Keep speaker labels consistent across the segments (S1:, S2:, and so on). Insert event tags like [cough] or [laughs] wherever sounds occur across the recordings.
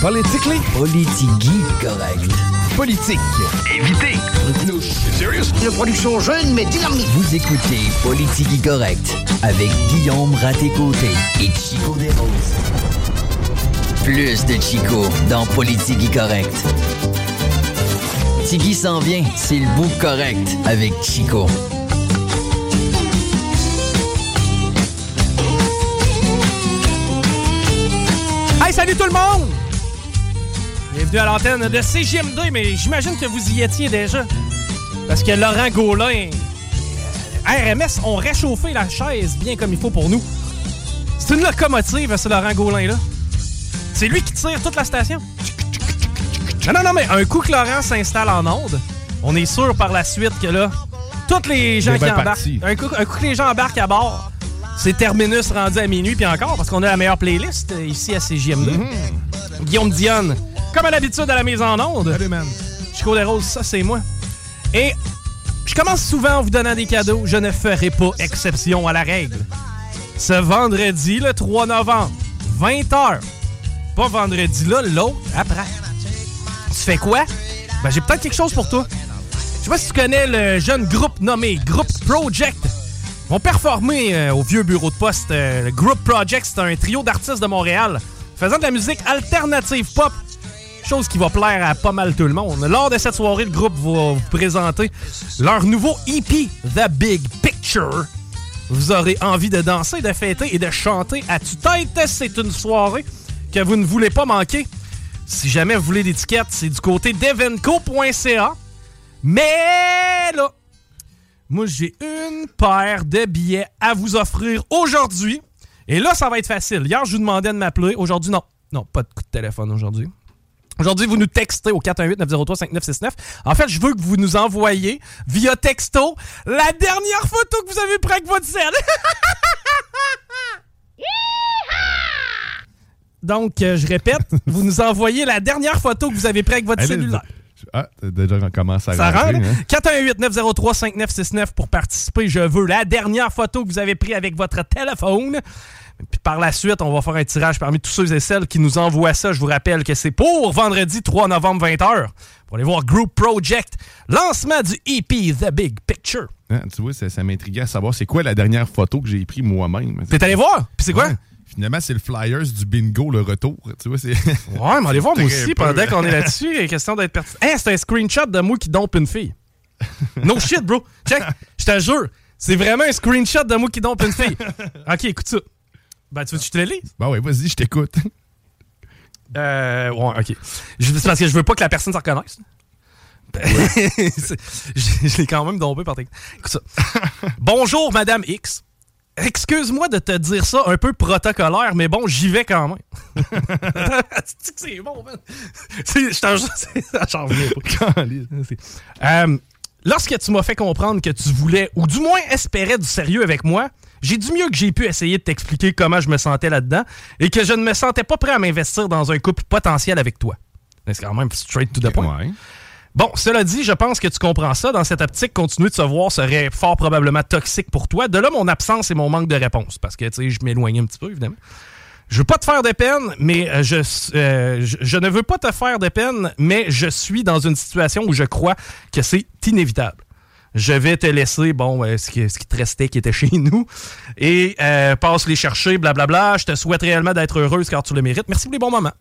S1: Politically?
S2: Politigui correct.
S1: Politique.
S3: Évitez.
S1: Serious?
S3: Une production jeune mais dynamique.
S2: Vous écoutez Politigui correct avec Guillaume Raté-Côté et Chico Desroses. Plus de Chico dans Politigui correct. Tigui s'en vient, c'est le bout correct avec Chico.
S1: Hey, salut tout le monde! Bienvenue à l'antenne de CGM2, mais j'imagine que vous y étiez déjà. Parce que Laurent Gaulin, euh, RMS ont réchauffé la chaise bien comme il faut pour nous. C'est une locomotive, ce Laurent Gaulin-là. C'est lui qui tire toute la station. Non, non, non, mais un coup que Laurent s'installe en onde, on est sûr par la suite que là, tous les gens qui
S4: bien
S1: embarquent,
S4: parti.
S1: un coup, un coup que les gens embarquent à bord, c'est terminus rendu à minuit, puis encore, parce qu'on a la meilleure playlist euh, ici à CGM2. Guillaume Dionne, comme à l'habitude à la mise en onde.
S4: Salut, man.
S1: Chico des Roses, ça c'est moi. Et je commence souvent en vous donnant des cadeaux. Je ne ferai pas exception à la règle. Ce vendredi, le 3 novembre, 20h. Pas vendredi là, l'autre après. Tu fais quoi? Ben j'ai peut-être quelque chose pour toi. Je sais pas si tu connais le jeune groupe nommé Group Project. Ils vont performer euh, au vieux bureau de poste. euh, le Group Project, c'est un trio d'artistes de Montréal faisant de la musique alternative pop. Chose qui va plaire à pas mal tout le monde. Lors de cette soirée, le groupe va vous présenter leur nouveau EP, The Big Picture. Vous aurez envie de danser, de fêter et de chanter à tue-tête. C'est une soirée que vous ne voulez pas manquer. Si jamais vous voulez d'étiquette, c'est du côté d'evenco.ca. Mais là, moi, j'ai une paire de billets à vous offrir aujourd'hui. Et là, ça va être facile. Hier, je vous demandais de m'appeler. Aujourd'hui, non. Non, pas de coup de téléphone aujourd'hui. Aujourd'hui, vous nous textez au 418-903-5969. En fait, je veux que vous nous envoyiez via texto la dernière photo que vous avez prise avec votre sel. [laughs] Donc, euh, je répète, vous nous envoyez la dernière photo que vous avez prise avec votre
S4: Allez,
S1: cellulaire.
S4: Ah, déjà commencé à
S1: Ça
S4: rentrer,
S1: rentre.
S4: hein?
S1: 418-903-5969 pour participer. Je veux la dernière photo que vous avez prise avec votre téléphone. Puis par la suite, on va faire un tirage parmi tous ceux et celles qui nous envoient ça. Je vous rappelle que c'est pour vendredi 3 novembre 20h. Pour aller voir Group Project, lancement du EP The Big Picture.
S4: Hein, tu vois, ça, ça m'intriguait à savoir c'est quoi la dernière photo que j'ai prise moi-même.
S1: T'es allé voir? Puis c'est quoi?
S4: Ouais. Finalement, c'est le Flyers du bingo, le retour. Tu vois, c'est.
S1: Ouais, mais [laughs] allez voir moi aussi
S4: peu.
S1: pendant qu'on est [laughs] là-dessus. Il est question d'être pertinent. Hein, c'est un screenshot de moi qui dompe une fille. No shit, bro. Check. Je te jure. C'est vraiment un screenshot de moi qui dompe une fille. Ok, écoute ça. Ben, tu veux que je te le lise?
S4: Bah ouais, vas-y, je t'écoute.
S1: Euh, ouais, ok. C'est parce que je veux pas que la personne s'en reconnaisse. [laughs] C'est- je je l'ai quand même dompé par tes... Écoute ça. Bonjour, Madame X. Excuse-moi de te dire ça un peu protocolaire, mais bon, j'y vais quand même. [laughs] [laughs] C'est bon, man? J'en reviens pas. Euh, lorsque tu m'as fait comprendre que tu voulais, ou du moins espérais du sérieux avec moi, j'ai du mieux que j'ai pu essayer de t'expliquer comment je me sentais là-dedans et que je ne me sentais pas prêt à m'investir dans un couple potentiel avec toi. C'est quand même straight to the point.
S4: Ouais.
S1: Bon, cela dit, je pense que tu comprends ça. Dans cette optique, continuer de se voir serait fort probablement toxique pour toi. De là, mon absence et mon manque de réponse. Parce que, tu sais, je m'éloignais un petit peu, évidemment. Je veux pas te faire de peine, mais euh, je, euh, je, ne veux pas te faire de peine, mais je suis dans une situation où je crois que c'est inévitable. je vais te laisser, bon, euh, ce, qui, te restait qui était chez nous, et passe les chercher, blablabla. Je te souhaite réellement d'être heureuse car tu le mérites. Merci pour les bons moments.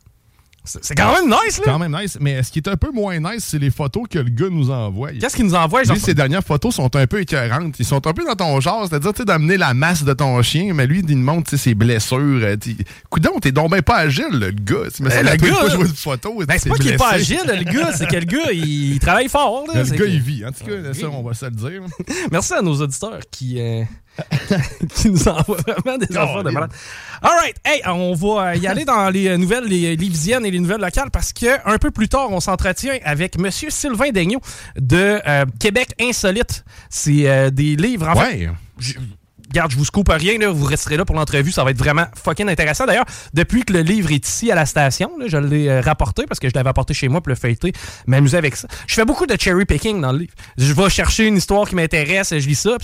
S1: C'est c'est quand même nice,
S4: C'est
S1: là.
S4: quand même nice. Mais ce qui est un peu moins nice, c'est les photos que le gars nous envoie.
S1: Qu'est-ce qu'il nous envoie?
S4: Lui, ses dernières photos sont un peu écœurantes. Ils sont un peu dans ton genre, c'est-à-dire tu sais, d'amener la masse de ton chien, mais lui, il nous montre tu sais, ses blessures. euh, tu- Coudon, t'es donc ben pas agile, le gars. Que tu peux
S1: gars,
S4: jouer de photos.
S1: ben, c'est pas qu'il est pas agile, le gars, c'est que le gars, il, il travaille fort. Là,
S4: Le
S1: C'est
S4: gars,
S1: que-
S4: il vit. En tout cas, ça, on va se le dire.
S1: Merci à nos auditeurs qui, euh, [laughs] qui nous envoient vraiment des enfants de malade. All right. Hey, on va euh, y aller dans les euh, nouvelles les livisiennes et les nouvelles locales parce que un peu plus tard, on s'entretient avec Monsieur Sylvain Daigneault de euh, Québec Insolite. C'est euh, des livres, en fait,
S4: Ouais.
S1: je- Regarde, je vous scoop rien, là, vous resterez là pour l'entrevue, ça va être vraiment fucking intéressant. D'ailleurs, depuis que le livre est ici à la station, là, je l'ai euh, rapporté parce que je l'avais apporté chez moi pour le feuilleter, m'amuser avec ça. Je fais beaucoup de cherry picking dans le livre. Je vais chercher une histoire qui m'intéresse, je lis ça.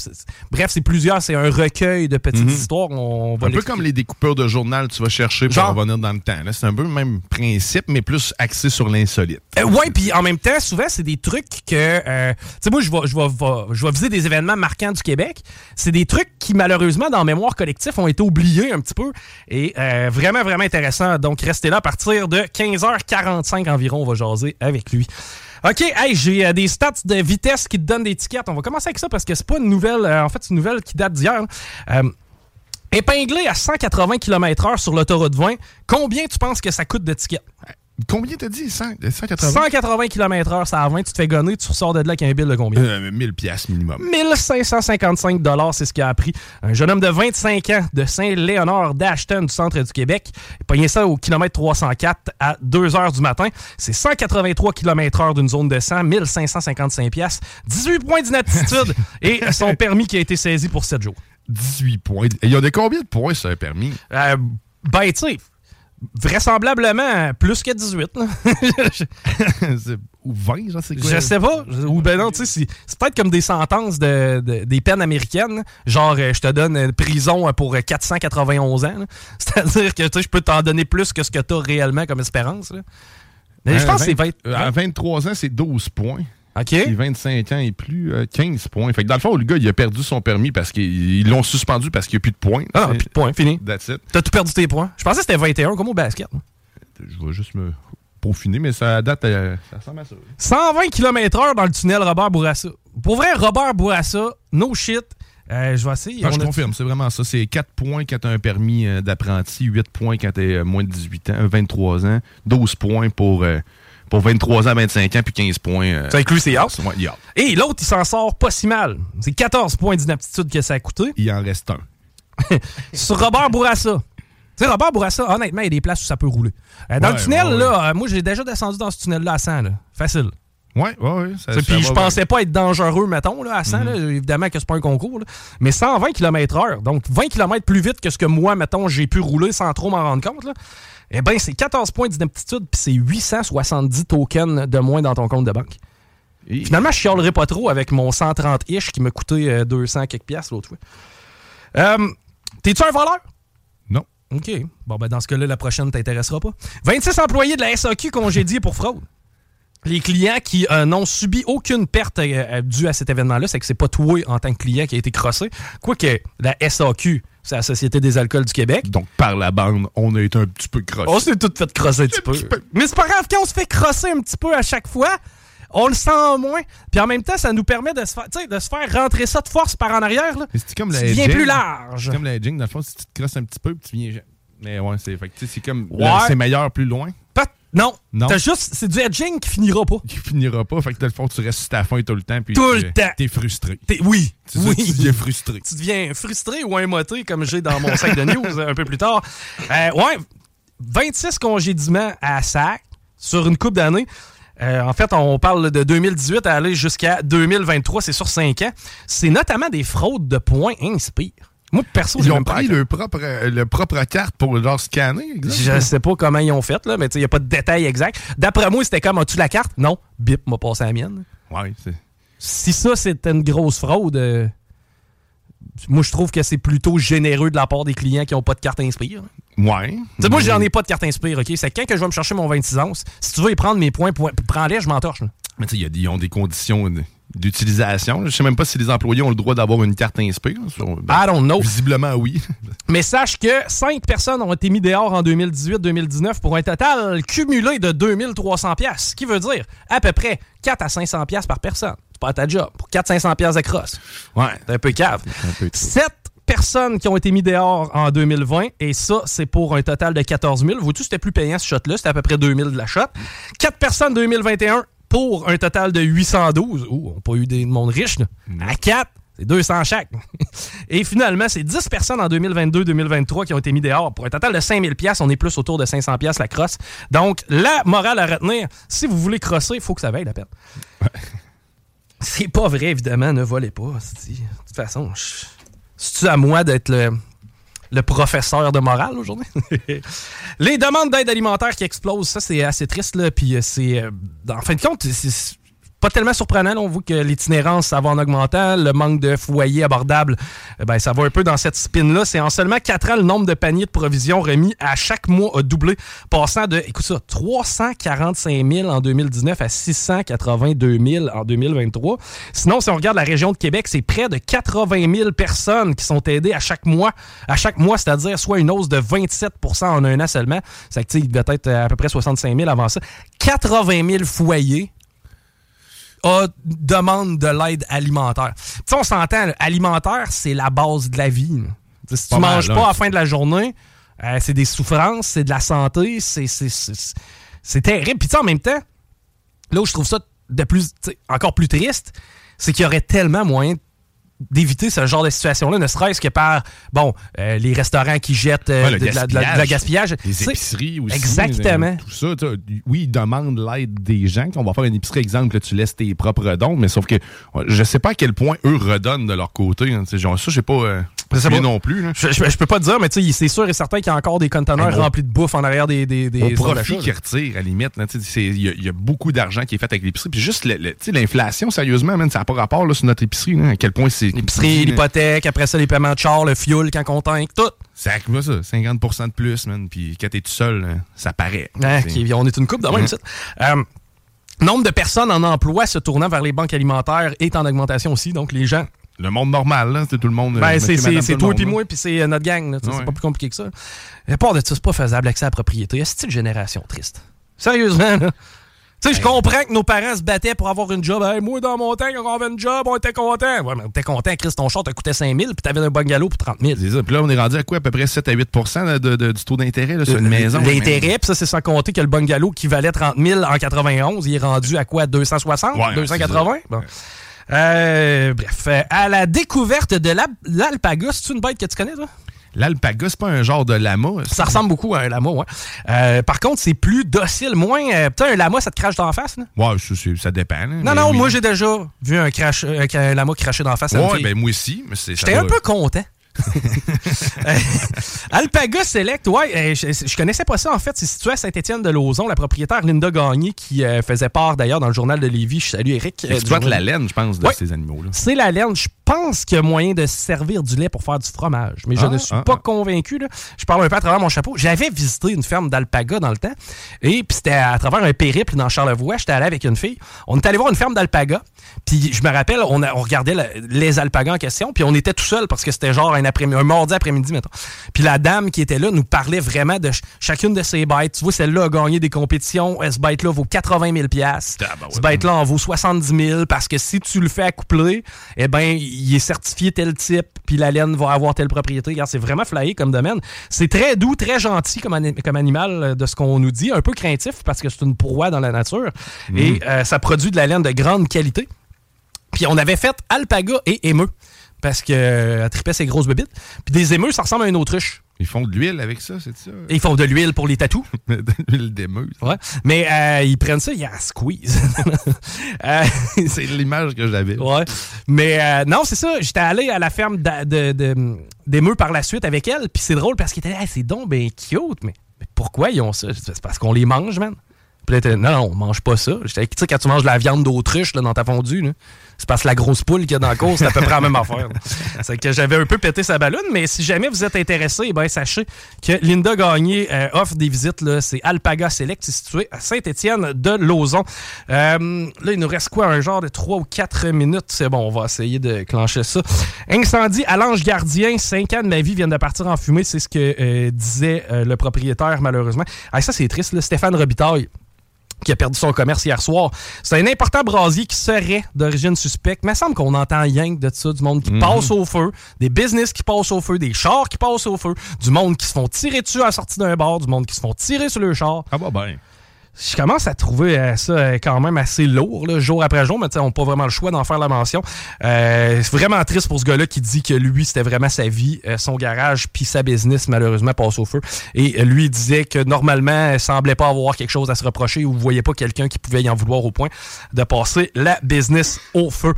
S1: Bref, c'est plusieurs, c'est un recueil de petites histoires. On va
S4: Un peu comme les découpeurs de journal, tu vas chercher pour
S1: Genre?
S4: revenir dans le temps. C'est un peu le même principe, mais plus axé sur l'insolite.
S1: Euh, ouais, puis en même temps, souvent, c'est des trucs que. euh, tu sais, moi, je vais, je, vais, je vais viser des événements marquants du Québec. C'est des trucs qui, malheureusement, dans mémoire collectif, ont été oubliés un petit peu. Et euh, vraiment, vraiment intéressant. Donc, restez là à partir de 15h45 environ. On va jaser avec lui. OK, hey, j'ai euh, des stats de vitesse qui te donnent des tickets. On va commencer avec ça parce que c'est pas une nouvelle. euh, en fait, c'est une nouvelle qui date d'hier. Épinglé à 180 km/h sur l'autoroute 20, combien tu penses que ça coûte de tickets?
S4: Combien t'as dit? 100, 180?
S1: 180 km/h, ça à 20, tu te fais gonner, tu ressors de là avec un bill de combien?
S4: Euh, 1000 piastres minimum.
S1: 1555 c'est ce qu'il a appris. Un jeune homme de 25 ans de Saint-Léonard d'Ashton du centre du Québec. Il pogné ça au kilomètre 304 à 2 h du matin. C'est 183 km h d'une zone de 100, 1555 piastres, 18 points d'inaptitude [laughs] et son permis qui a été saisi pour 7 jours.
S4: 18 points. Il y a des combien de points sur un permis?
S1: Euh, ben, tu sais, vraisemblablement plus que 18. là. [laughs]
S4: C'est- Ou 20, genre, c'est quoi?
S1: Je sais pas. Ou ben non, tu sais, c'est- c'est peut-être comme des sentences de, de- des peines américaines. Genre, euh, je te donne une prison pour euh, 491 ans. là. [laughs] C'est-à-dire que je peux t'en donner plus que ce que tu as réellement comme espérance. là. Mais je
S4: Euh,
S1: pense que c'est
S4: 20
S1: 20.
S4: euh, À 23 ans, c'est 12 points.
S1: OK.
S4: Et 25 ans et plus, euh, 15 points. Fait que dans le fond, le gars, il a perdu son permis parce qu'ils ils l'ont suspendu parce qu'il n'y a plus de points.
S1: Ah, non, plus de points, fini.
S4: That's it.
S1: T'as tout perdu tes points. Je pensais que c'était 21 comme au basket.
S4: Je vais juste me peaufiner, mais ça date, euh, ça ressemble à ça.
S1: 120 km/h dans le tunnel Robert Bourassa. Pour vrai, Robert Bourassa, no shit. Euh, je vais essayer.
S4: Ah, je confirme, c'est vraiment ça. C'est 4 points quand tu as un permis euh, d'apprenti, 8 points quand tu es moins de 18 ans, 23 ans, 12 points pour, euh, pour 23 ans, 25 ans, puis 15 points. euh,
S1: Ça inclut ses house.
S4: ouais, il y a-
S1: Et l'autre, il s'en sort pas si mal. C'est 14 points d'inaptitude que ça a coûté.
S4: Il en reste un. [laughs]
S1: sur Robert Bourassa. Tu sais, Robert Bourassa, honnêtement, il y a des places où ça peut rouler. Euh, dans
S4: Ouais,
S1: le tunnel,
S4: ouais, ouais.
S1: là, euh, moi, j'ai déjà descendu dans ce tunnel-là à 100, là. Facile.
S4: Ouais, ouais, ouais. ça-
S1: Tu sais,
S4: ça
S1: Puis je
S4: bien.
S1: pensais pas être dangereux, mettons, là, à 100. là. Évidemment que c'est pas un concours. là. Mais 120 km/h, donc 20 km plus vite que ce que moi, mettons, j'ai pu rouler sans trop m'en rendre compte. Là. Eh bien, c'est 14 points d'inaptitude, puis c'est 870 tokens de moins dans ton compte de banque.
S4: Et-
S1: Finalement, je chialerai pas trop avec mon 130-ish qui m'a coûté euh, 200 quelques piastres l'autre fois. Euh, T'es-tu un voleur?
S4: Non.
S1: OK. Bon, ben dans ce cas-là, la prochaine t'intéressera pas. 26 employés de la SAQ congédiés pour fraude. Les clients qui euh, n'ont subi aucune perte euh, euh, due à cet événement-là, c'est que c'est pas toi en tant que client qui a été crossé. Quoique la SAQ, c'est la Société des alcools du Québec.
S4: Donc, par la bande, on a été un petit peu crossé.
S1: On s'est tout fait crosser un petit peu. Mais c'est pas grave, quand on se fait crosser un petit peu à chaque fois, on le sent moins. Puis en même temps, ça nous permet de se faire, de se faire rentrer ça de force par en arrière. Là.
S4: Mais c'est comme
S1: Tu
S4: edging.
S1: plus large.
S4: C'est comme la edging, dans le fond, si tu te crosses un petit peu, puis tu viens. Mais ouais, c'est fait c'est comme.
S1: Ouais.
S4: là, C'est meilleur plus loin.
S1: Non.
S4: Non.
S1: T'as juste, c'est du edging qui finira pas.
S4: Qui finira pas. Fait que dans le fond, tu restes sur ta fin tout le temps. Puis
S1: Tout
S4: tu-
S1: le temps.
S4: T'es frustré.
S1: T'es- oui.
S4: Ça,
S1: oui.
S4: tu deviens frustré.
S1: tu deviens frustré ou émoté, comme j'ai dans mon sac de news [laughs] un peu plus tard. Euh, ouais, 26 congédiements à sac sur une coupe d'années. Euh, en fait, on parle de 2018 à aller jusqu'à 2023, c'est sur 5 ans. C'est notamment des fraudes de points inspire. Moi, perso,
S4: Ils ont pris le propre, euh, le propre carte pour leur scanner. exact?
S1: Je sais pas comment ils ont fait, là, mais il n'y a pas de détails exacts. D'après moi, c'était comme, as-tu la carte? Non. Bip m'a passé la mienne.
S4: Ouais.
S1: Si ça, c'était une grosse fraude, euh, moi, je trouve que c'est plutôt généreux de la part des clients qui n'ont pas de carte Inspire.
S4: Ouais.
S1: Tu sais, moi, j'en ai pas de carte Inspire, OK? C'est quand que je vais me chercher mon 26 onces. Si tu veux y prendre mes points, point- prends-les, je m'entorche.
S4: Mais tu sais, ils ont des conditions. D'utilisation. Je sais même pas si les employés ont le droit d'avoir une carte inspire.
S1: I don't know.
S4: Visiblement, oui. [laughs]
S1: Mais sache que 5 personnes ont été mises dehors en 2018-2019 pour un total cumulé de 2300 pièces, ce qui veut dire à peu près 4 à 500 pièces par personne. C'est pas ta job. Pour 400-500 pièces de crosse.
S4: Ouais.
S1: C'est un peu cave.
S4: Un peu.
S1: 7 personnes qui ont été mises dehors en 2020, et ça, c'est pour un total de 14 000. Vous c'était plus payant ce shot-là, c'était à peu près 2 000 de la shot. 4 personnes 2021 pour un total de 812. Ouh, on n'a pas eu des monde riche, là. À 4, c'est 200 chaque. [laughs] Et finalement, c'est 10 personnes en 2022-2023 qui ont été mis dehors pour un total de 5000 pièces. On est plus autour de 500 pièces la crosse. Donc, la morale à retenir, si vous voulez crosser, il faut que ça vaille la peine. C'est pas vrai, évidemment, ne volez pas. De toute façon, je- c'est-tu à moi d'être le, le professeur de morale aujourd'hui? [laughs] Les demandes d'aide alimentaire qui explosent, ça, c'est assez triste. Là, puis euh, c'est, euh, en fin de compte, c'est- c'est pas tellement surprenant. là. On voit que l'itinérance, ça va en augmentant. Le manque de foyers abordables, euh, ben, ça va un peu dans cette spin-là. C'est en seulement 4 ans, le nombre de paniers de provisions remis à chaque mois a doublé, passant de, écoute ça, 345 000 en 2019 à 682 000 en 2023. Sinon, si on regarde la région de Québec, c'est près de 80 000 personnes qui sont aidées à chaque mois, à chaque mois, c'est-à-dire soit une hausse de 27% en un an seulement. Sais, il devait être à peu près 65 000 avant ça. 80 000 foyers a- demandent de l'aide alimentaire. Tu sais, on s'entend, alimentaire, c'est la base de la vie. Si tu
S4: mal,
S1: manges
S4: là.
S1: pas à la fin de la journée, euh, c'est des souffrances, c'est de la santé, c'est c'est- c'est- c'est terrible. Puis tu sais, en même temps, là où je trouve ça de plus, encore plus triste, c'est qu'il y aurait tellement moyen d'éviter ce genre de situation-là, ne serait-ce que par, bon, euh, les restaurants qui jettent euh,
S4: Ouais,
S1: de, la- de la- de la gaspillage.
S4: Les épiceries aussi.
S1: Exactement.
S4: euh, Tout ça. Oui, ils demandent l'aide des gens. On va faire une épicerie, exemple, que tu laisses tes propres dons, mais sauf que je sais pas à quel point eux redonnent de leur côté. hein. Genre, ça, j'ai pas euh, Suivi
S1: pas.
S4: non plus. là.
S1: Je, je- je peux pas te dire, mais c'est sûr et certain qu'il y a encore des conteneurs remplis de bouffe en arrière des. des, des
S4: Au profit
S1: là.
S4: retirent, à la limite. Il y, a- il y a beaucoup d'argent qui est fait avec l'épicerie. Puis juste l'inflation, sérieusement, man, ça n'a pas rapport là, sur notre épicerie. là, à quel point c'est.
S1: L'épicerie, l'hypothèque, après ça, les paiements de char, le fuel quand on tank, tout.
S4: Ça va ça, 50% de plus, man. Puis quand t'es tout seul, là, ça paraît.
S1: Qui- on est une coupe de même,
S4: Mhm.
S1: ici. Euh, Nombre de personnes en emploi se tournant vers les banques alimentaires est en augmentation aussi. Donc, les gens.
S4: Le monde normal, c'est tout le monde. euh,
S1: Ben,
S4: monsieur,
S1: c'est toi puis
S4: là.
S1: moi, puis c'est euh, notre gang.
S4: Ouais.
S1: C'est pas plus compliqué que ça. À part de ça, c'est pas faisable l'accès à la propriété. C'est une génération triste? Sérieusement, là. Tu sais, je comprends que nos parents se battaient pour avoir une job. Hey, moi, dans mon temps, quand on avait une job, on était content. Ouais, mais on était content. Chris, ton char te coûtait 5 000 puis t'avais un bungalow pour 30 000.
S4: C'est ça. Puis là, on est rendu à quoi? À peu près 7 à 8 de, de- du taux d'intérêt sur une maison.
S1: L'intérêt, puis ça, c'est sans compter que le bungalow qui valait 30 000 en 91, il est rendu à quoi? 260?
S4: Ouais,
S1: 280?
S4: c'est
S1: Bon. Euh, bref, euh, à la découverte de l'al- l'alpaga, c'est une bête que tu connais, toi?
S4: L'alpaga, c'est pas un genre de lama.
S1: Ça ressemble beaucoup à un lama, ouais. Euh, par contre, c'est plus docile, moins. Euh, putain, un lama, ça te crache d'en face, là?
S4: Ouais, ça, ça dépend.
S1: Non, non,
S4: oui.
S1: moi, j'ai déjà vu un, crash, euh, un lama cracher d'en face. à
S4: Ouais, ben moi aussi. mais c'est- ça
S1: J'étais un peu content. [laughs] Euh, Alpaga Select, ouais, euh, je, je connaissais pas ça en fait. C'est situé à Saint-Étienne-de-Lauzon. La propriétaire Linda Gagné, qui euh, faisait part d'ailleurs dans le journal de Lévis. Je salue Eric. euh, du
S4: la laine, je pense, de
S1: Ouais.
S4: ces animaux-là.
S1: C'est la laine. Je pense qu'il y a moyen de se servir du lait pour faire du fromage. Mais je
S4: Ah,
S1: ne suis
S4: ah,
S1: pas
S4: ah.
S1: convaincu. là. Je parle un peu à travers mon chapeau. J'avais visité une ferme d'alpaga dans le temps. Et puis c'était à travers un périple dans Charlevoix. J'étais allé avec une fille. On est allé voir une ferme d'alpaga. Puis je me rappelle, on, a- on regardait la- les alpagas en question. Puis on était tout seul parce que c'était genre un, après un mardi après-midi, mettons. Puis la dame qui était là nous parlait vraiment de ch- chacune de ses bêtes. Tu vois, celle-là a gagné des compétitions. Ce bête-là vaut 80 000
S4: Tabarouette.
S1: Ce bête-là en vaut 70 000 parce que si tu le fais accoupler, eh ben, il est certifié tel type, puis la laine va avoir telle propriété. Regarde, c'est vraiment flyé comme domaine. C'est très doux, très gentil comme, ani- comme animal euh, de ce qu'on nous dit. Un peu craintif parce que c'est une proie dans la nature. Et euh, ça produit de la laine de grande qualité. Puis on avait fait alpaga et émeu parce que euh, elle tripait ses grosses bébites. Puis des émeux, ça ressemble à une autruche.
S4: Ils font de l'huile avec ça, c'est ça?
S1: Ils font de l'huile pour les tatous. [laughs]
S4: de l'huile d'émeuse.
S1: Ouais. Mais euh, ils prennent ça, il y a un squeeze. [laughs] Euh, [laughs]
S4: C'est l'image que j'avais.
S1: Ouais. Mais euh, non, c'est ça. J'étais allé à la ferme de, d'émeux par la suite avec elle. Puis c'est drôle parce qu'ils étaient là, Hey, c'est donc ben cute. Mais, mais pourquoi ils ont ça? C'est parce qu'on les mange, man. Puis là, non, non, on mange pas ça. J'étais, tu sais, quand tu manges de la viande d'autruche là, dans ta fondue, là, c'est parce que la grosse poule qu'il y a dans la course, c'est à peu près la même affaire. C'est que j'avais un peu pété sa ballonne, mais si jamais vous êtes intéressé, ben, sachez que Linda Gagné euh, offre des visites. C'est Alpaga Select, situé à Saint-Étienne de Lauson. Euh, là, il nous reste quoi? Un genre de 3 ou 4 minutes. C'est bon, on va essayer de clencher ça. Incendie à l'Ange Gardien. 5 ans de ma vie viennent de partir en fumée. C'est ce que euh, disait le propriétaire, malheureusement. Ah, ça, c'est triste. Là. Stéphane Robitaille qui a perdu son commerce hier soir. C'est un important brasier qui serait d'origine suspecte. Mais il me semble qu'on entend rien que de ça, du monde qui passe au feu, des business qui passent au feu, des chars qui passent au feu, du monde qui se font tirer dessus à la sortie d'un bar, du monde qui se font tirer sur le char.
S4: Ah bah ben.
S1: Je commence à trouver euh, ça euh, quand même assez lourd, là, jour après jour, mais tu sais, on n'a pas vraiment le choix d'en faire la mention. Euh, c'est vraiment triste pour ce gars-là qui dit que lui, c'était vraiment sa vie, euh, son garage, puis sa business, malheureusement, passe au feu. Et lui, il disait que normalement, il semblait pas avoir quelque chose à se reprocher ou vous voyez pas quelqu'un qui pouvait y en vouloir au point de passer la business au feu.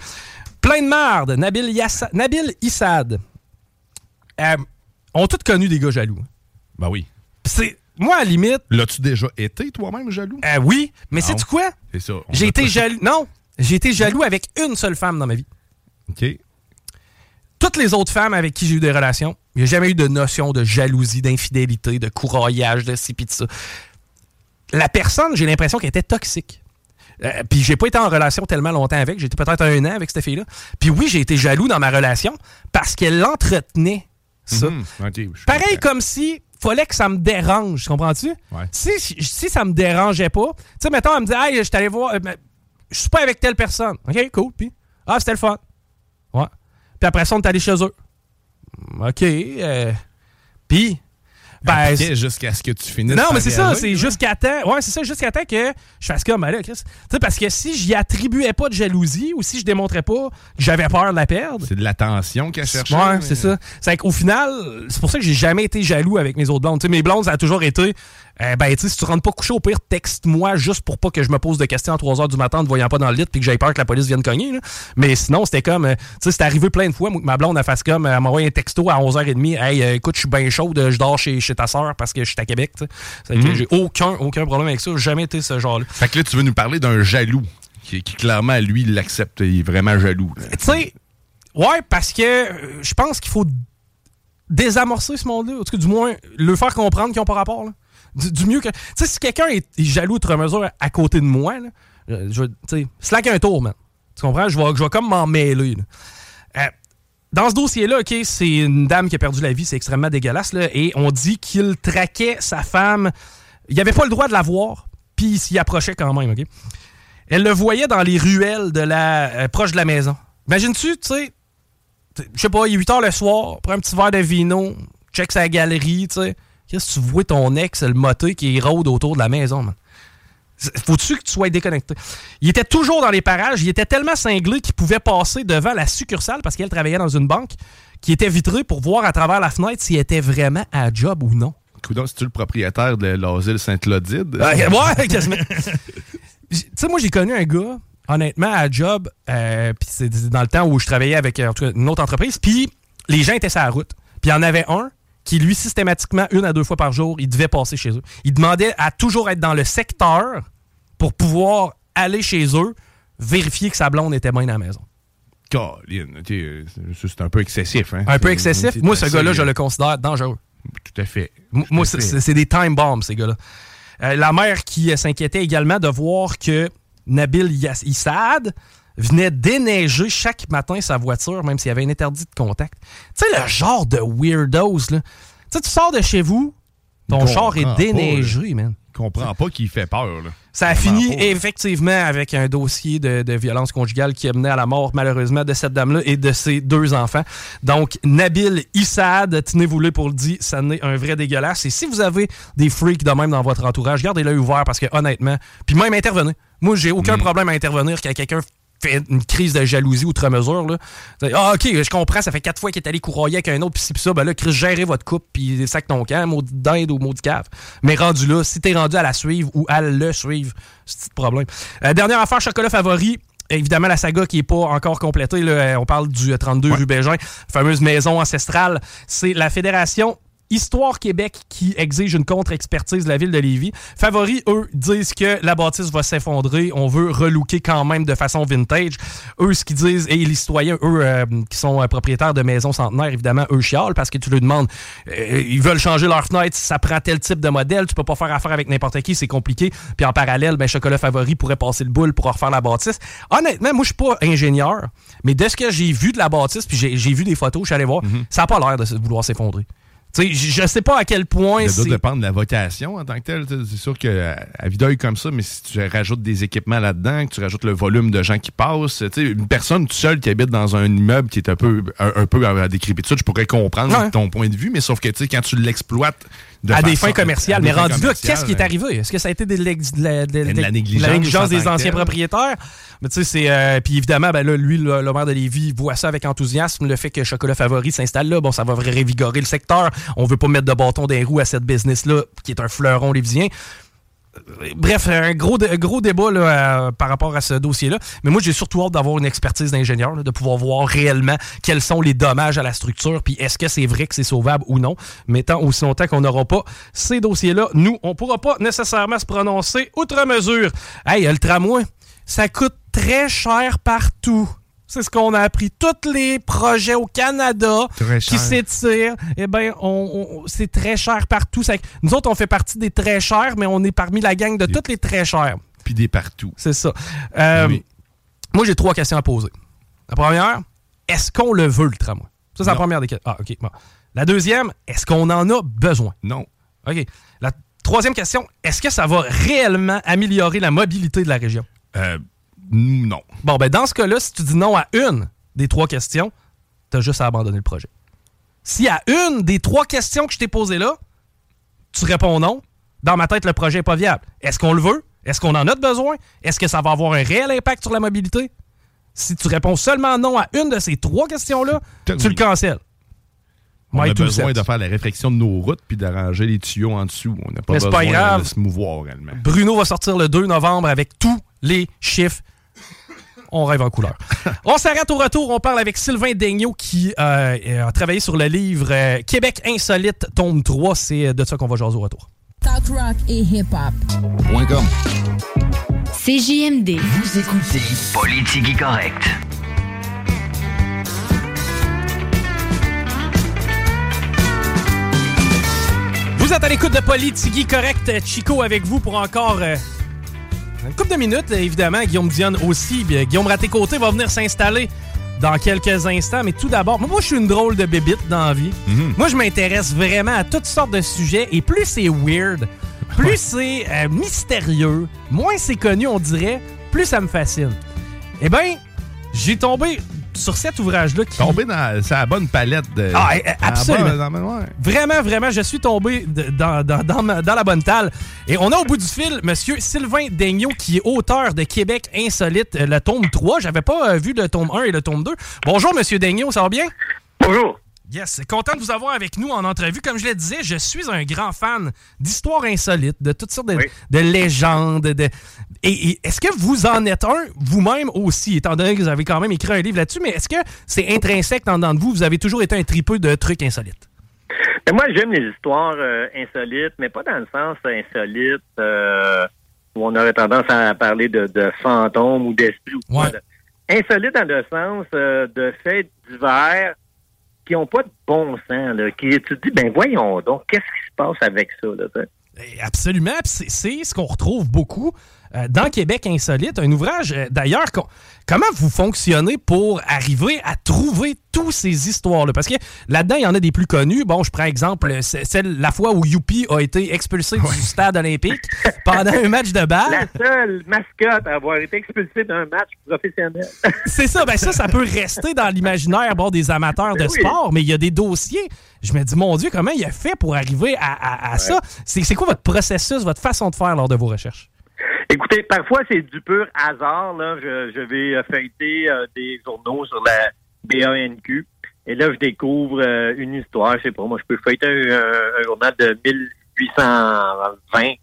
S1: Plein de merde, Nabil, Yassa- Nabil Issad. Euh, ont tous connu des gars jaloux.
S4: Ben oui.
S1: C'est moi, à la limite,
S4: L'as-tu déjà été toi-même jaloux?
S1: euh, oui, mais sais-tu quoi?
S4: C'est ça.
S1: J'ai été jaloux. Non, j'ai été jaloux avec une seule femme dans ma vie.
S4: OK.
S1: Toutes les autres femmes avec qui j'ai eu des relations, il n'y a jamais eu de notion de jalousie, d'infidélité, de couraillage, de ci pis de ça. La personne, j'ai l'impression qu'elle était toxique. Euh, puis j'ai pas été en relation tellement longtemps avec. Été peut-être un an avec cette fille-là. Puis oui, j'ai été jaloux dans ma relation parce qu'elle entretenait ça.
S4: Mhm.
S1: Pareil comme si fallait que ça me dérange, comprends-tu?
S4: Ouais.
S1: Si, si, si ça me dérangeait pas, tu sais, mettons, elle me dit, hey, je suis allé voir, euh, ben, je suis pas avec telle personne. OK, cool. Puis, ah, c'était le fun. Ouais. Puis après ça, on est allé chez eux. OK. euh, puis, ben,
S4: jusqu'à ce que tu finisses.
S1: non, mais c'est ça, c'est jusqu'à temps. Ouais, c'est ça, jusqu'à temps que je fasse comme, là, Chris. Tu sais, parce que si j'y attribuais pas de jalousie ou si je démontrais pas que j'avais peur de la perdre,
S4: C'est de l'attention qu'elle cherchait.
S1: Ouais,
S4: mais-
S1: c'est ça. C'est qu'au final, c'est pour ça que j'ai jamais été jaloux avec mes autres blondes. Tu sais, mes blondes, ça a toujours été, euh, ben, tu sais, si tu rentres pas coucher, au pire, texte-moi juste pour pas que je me pose de questions à 3 h du matin en te voyant pas dans le lit puis que j'aie peur que la police vienne cogner. là. Mais sinon, c'était comme, euh, tu sais, c'est arrivé plein de fois, moi, que ma blonde, elle fasse comme, elle m'envoie un texto à 11h30, hey, euh, écoute, je suis bien chaud, je dors chez, chez ta soeur parce que je suis à Québec, tu sais.
S4: Mhm.
S1: j'ai aucun, aucun problème avec ça. J'ai jamais été ce genre-là.
S4: Fait que là, tu veux nous parler d'un jaloux qui, qui, clairement, lui, il l'accepte. Il est vraiment jaloux.
S1: Tu sais, ouais, parce que euh, je pense qu'il faut désamorcer ce monde-là. En tout cas, du moins, le faire comprendre qu'ils n'ont pas rapport. là. Du, mieux que. Tu sais, si quelqu'un est, jaloux outre mesure à côté de moi, là, euh, je sais, slack un tour, man. Tu comprends? Je vais, je vais comme m'en mêler. Euh, dans ce dossier-là, OK, c'est une dame qui a perdu la vie, c'est extrêmement dégueulasse, là, et on dit qu'il traquait sa femme. Il avait pas le droit de la voir, puis il s'y approchait quand même, OK? Elle le voyait dans les ruelles de la euh, proche de la maison. Imagines-tu, tu sais, je sais pas, il est 8 heures le soir, prends un petit verre de vino, check sa galerie, tu sais. Qu'est-ce que tu vois ton ex, le moté qui rôde autour de la maison, man? Faut-tu que tu sois déconnecté? Il était toujours dans les parages. Il était tellement cinglé qu'il pouvait passer devant la succursale parce qu'elle travaillait dans une banque qui était vitrée pour voir à travers la fenêtre s'il était vraiment à job ou non.
S4: Coudon, c'est-tu le propriétaire de l'asile Sainte-Lodide?
S1: Ouais, ouais, quasiment. [laughs] tu sais, moi, j'ai connu un gars, honnêtement, à job, euh, puis c'est dans le temps où je travaillais avec en tout cas, une autre entreprise, puis les gens étaient sur la route. Puis il y en avait un qui, lui, systématiquement, une à deux fois par jour, il devait passer chez eux. Il demandait à toujours être dans le secteur pour pouvoir aller chez eux, vérifier que sa blonde était bien à la maison.
S4: Euh, c'est- un peu excessif. Hein?
S1: Un peu excessif. Moi, ce gars-là, je le considère dangereux.
S4: Tout à fait. Tout
S1: Moi, c'est- des time bombs, ces gars-là. Euh, la mère qui euh, s'inquiétait également de voir que Nabil Issad venait déneiger chaque matin sa voiture, même s'il y avait un interdit de contact. Tu sais, le genre de weirdos, là. Tu sais, tu sors de chez vous, ton
S4: Il
S1: char est déneigé, man.
S4: Je comprends pas qu'il fait peur. Là.
S1: Ça a fini
S4: pas.
S1: effectivement avec un dossier de, de violence conjugale qui a mené à la mort, malheureusement, de cette dame-là et de ses deux enfants. Donc, Nabil Issad, tenez-vous-le pour le dire, ça n'est un vrai dégueulasse. Et si vous avez des freaks de même dans votre entourage, gardez l'œil ouvert parce que, honnêtement, puis même intervenez. Moi, j'ai aucun problème à intervenir quand quelqu'un fait une crise de jalousie outre mesure. Là. Ah, ok, je comprends, ça fait quatre fois qu'il est allé courroyer avec un autre, puis ci, puis ça, ben là, Chris, gérez votre couple, puis sac ton camp, maudit dinde ou maudit cave. Mais rendu là, si t'es rendu à la suivre ou à le suivre, c'est un petit problème. Euh, dernière affaire, chocolat favori. Évidemment, la saga qui n'est pas encore complétée, là, euh, on parle du euh, 32 rue Bégin, fameuse maison ancestrale. C'est la Fédération Histoire Québec qui exige une contre-expertise de la ville de Lévis. Favori, eux, disent que la bâtisse va s'effondrer. On veut relooker quand même de façon vintage. Eux, ce qu'ils disent, et les citoyens, eux, euh, qui sont euh, propriétaires de maisons centenaires, évidemment, eux chialent parce que tu leur demandes, euh, ils veulent changer leur fenêtre, ça prend tel type de modèle, tu peux pas faire affaire avec n'importe qui, c'est compliqué. Puis en parallèle, ben, Chocolat Favori pourrait passer le boule pour refaire la bâtisse. Honnêtement, moi, je suis pas ingénieur, mais de ce que j'ai vu de la bâtisse, puis j'ai vu des photos, je suis allé voir, ça n'a pas l'air de vouloir s'effondrer. Je je sais pas à quel point.
S4: Ça doit dépendre de la vocation en tant que tel. C'est sûr que à vue comme ça, mais si tu rajoutes des équipements là-dedans, que tu rajoutes le volume de gens qui passent, une personne toute seule qui habite dans un immeuble qui est un peu, un, peu à décrépitude, je pourrais comprendre ton point de vue, mais sauf que quand tu l'exploites
S1: à des fins commerciales. Mais rendu là, qu'est-ce qui est arrivé? Est-ce que ça a été de, la, négligence, des anciens propriétaires? Mais tu sais, c'est. Euh, puis évidemment, ben là, lui, le, maire de Lévis, voit ça avec enthousiasme. Le fait que Chocolat Favori s'installe là, bon, ça va révigorer le secteur. On veut pas mettre de bâton dans les roues à cette business-là, qui est un fleuron lévisien bref, un gros, gros débat là, par rapport à ce dossier-là. Mais moi, j'ai surtout hâte d'avoir une expertise d'ingénieur, de pouvoir voir réellement quels sont les dommages à la structure, puis est-ce que c'est vrai que c'est sauvable ou non. Mais tant aussi longtemps qu'on n'aura pas ces dossiers-là, nous, on pourra pas nécessairement se prononcer outre mesure. Hey, le tramway, ça coûte très cher partout. C'est ce qu'on a appris. Tous les projets au Canada qui s'étirent, eh ben, on, c'est très cher partout. Nous autres, on fait partie des très chers, mais on est parmi la gang de toutes les très chers.
S4: Puis des partout.
S1: C'est ça. Euh, moi, j'ai trois questions à poser. La première, est-ce qu'on le veut, le tramway? Ça, c'est la première des questions. Ah, OK. La deuxième, est-ce qu'on en a besoin?
S4: Non.
S1: OK. La troisième question, est-ce que ça va réellement améliorer la mobilité de la région?
S4: Euh, non.
S1: Bon, ben dans ce cas-là, si tu dis non à une des trois questions, tu as juste à abandonner le projet. Si à une des trois questions que je t'ai posées là, tu réponds non, dans ma tête, le projet n'est pas viable. Est-ce qu'on le veut? Est-ce qu'on en a besoin? Est-ce que ça va avoir un réel impact sur la mobilité? Si tu réponds seulement non à une de ces trois questions-là, tu le cancelles.
S4: On a besoin de faire la réflexion de nos routes puis d'arranger les tuyaux en dessous. On n'a pas besoin de se mouvoir également.
S1: Bruno va sortir le 2 novembre avec tous les chiffres on rêve en couleur. [laughs] on s'arrête au retour. On parle avec Sylvain Daigneault qui euh, a travaillé sur le livre euh, Québec insolite, tome 3. C'est de ça qu'on va jaser au retour.
S5: Talk rock et hip-hop.
S6: CJMD.
S2: Vous écoutez Politique correct.
S1: Vous êtes à l'écoute de Politique correct. Chico avec vous pour encore... Euh, une couple de minutes, évidemment. Guillaume Dionne aussi. Guillaume Raté-Côté va venir s'installer dans quelques instants. Mais tout d'abord, moi, je suis une drôle de bébite dans la vie.
S4: Mhm.
S1: Moi, je m'intéresse vraiment à toutes sortes de sujets. Et plus c'est weird, plus c'est euh, mystérieux, moins c'est connu, on dirait, plus ça me fascine. Eh bien, j'ai tombé sur cet ouvrage-là qui...
S4: Tombé dans sa bonne palette de...
S1: Ah, eh, absolument. Vraiment, vraiment, je suis tombé dans, dans, la bonne talle. Et on a au bout du fil Monsieur Sylvain Daigneault, qui est auteur de Québec Insolite, euh, le tome 3. J'avais pas euh, vu le tome 1 et le tome 2. Bonjour, Monsieur Daigneault, ça va bien?
S7: Bonjour.
S1: Yes, content de vous avoir avec nous en entrevue. Comme je le disais, je suis un grand fan d'histoires insolites, de toutes sortes de, légendes. De, et, est-ce que vous en êtes un vous-même aussi, étant donné que vous avez quand même écrit un livre là-dessus, mais est-ce que c'est intrinsèque en dedans de vous? Vous avez toujours été un tripeux de trucs insolites?
S7: Moi, j'aime les histoires euh, insolites, mais pas dans le sens insolite euh, où on aurait tendance à parler de, fantômes ou d'esprits.
S1: Ouais.
S7: Insolite dans le sens euh, de faits divers qui n'ont pas de bon sens, là, qui tu te dis, ben voyons donc, qu'est-ce qui se passe avec ça? Là,
S1: eh, Absolument, c'est ce qu'on retrouve beaucoup euh, dans Québec Insolite, un ouvrage euh, d'ailleurs. Comment vous fonctionnez pour arriver à trouver toutes ces histoires-là? Parce que là-dedans, il y en a des plus connus. Bon, je prends exemple celle la fois où Youpi a été expulsé du stade olympique [laughs] pendant un match de balle.
S7: La seule mascotte à avoir été expulsée d'un match professionnel. [laughs]
S1: C'est ça, ben ça, ça peut rester dans l'imaginaire bon, des amateurs de ben sport, mais il y a des dossiers. Je me dis, mon Dieu, comment il a fait pour arriver à, ça? C'est quoi votre processus, votre façon de faire lors de vos recherches?
S7: Écoutez, parfois c'est du pur hasard. Là. Je, vais euh, feuilleter euh, des journaux sur la BANQ. Et là, je découvre euh, une histoire. Je sais pas, moi, je peux feuilleter un, journal de 1820.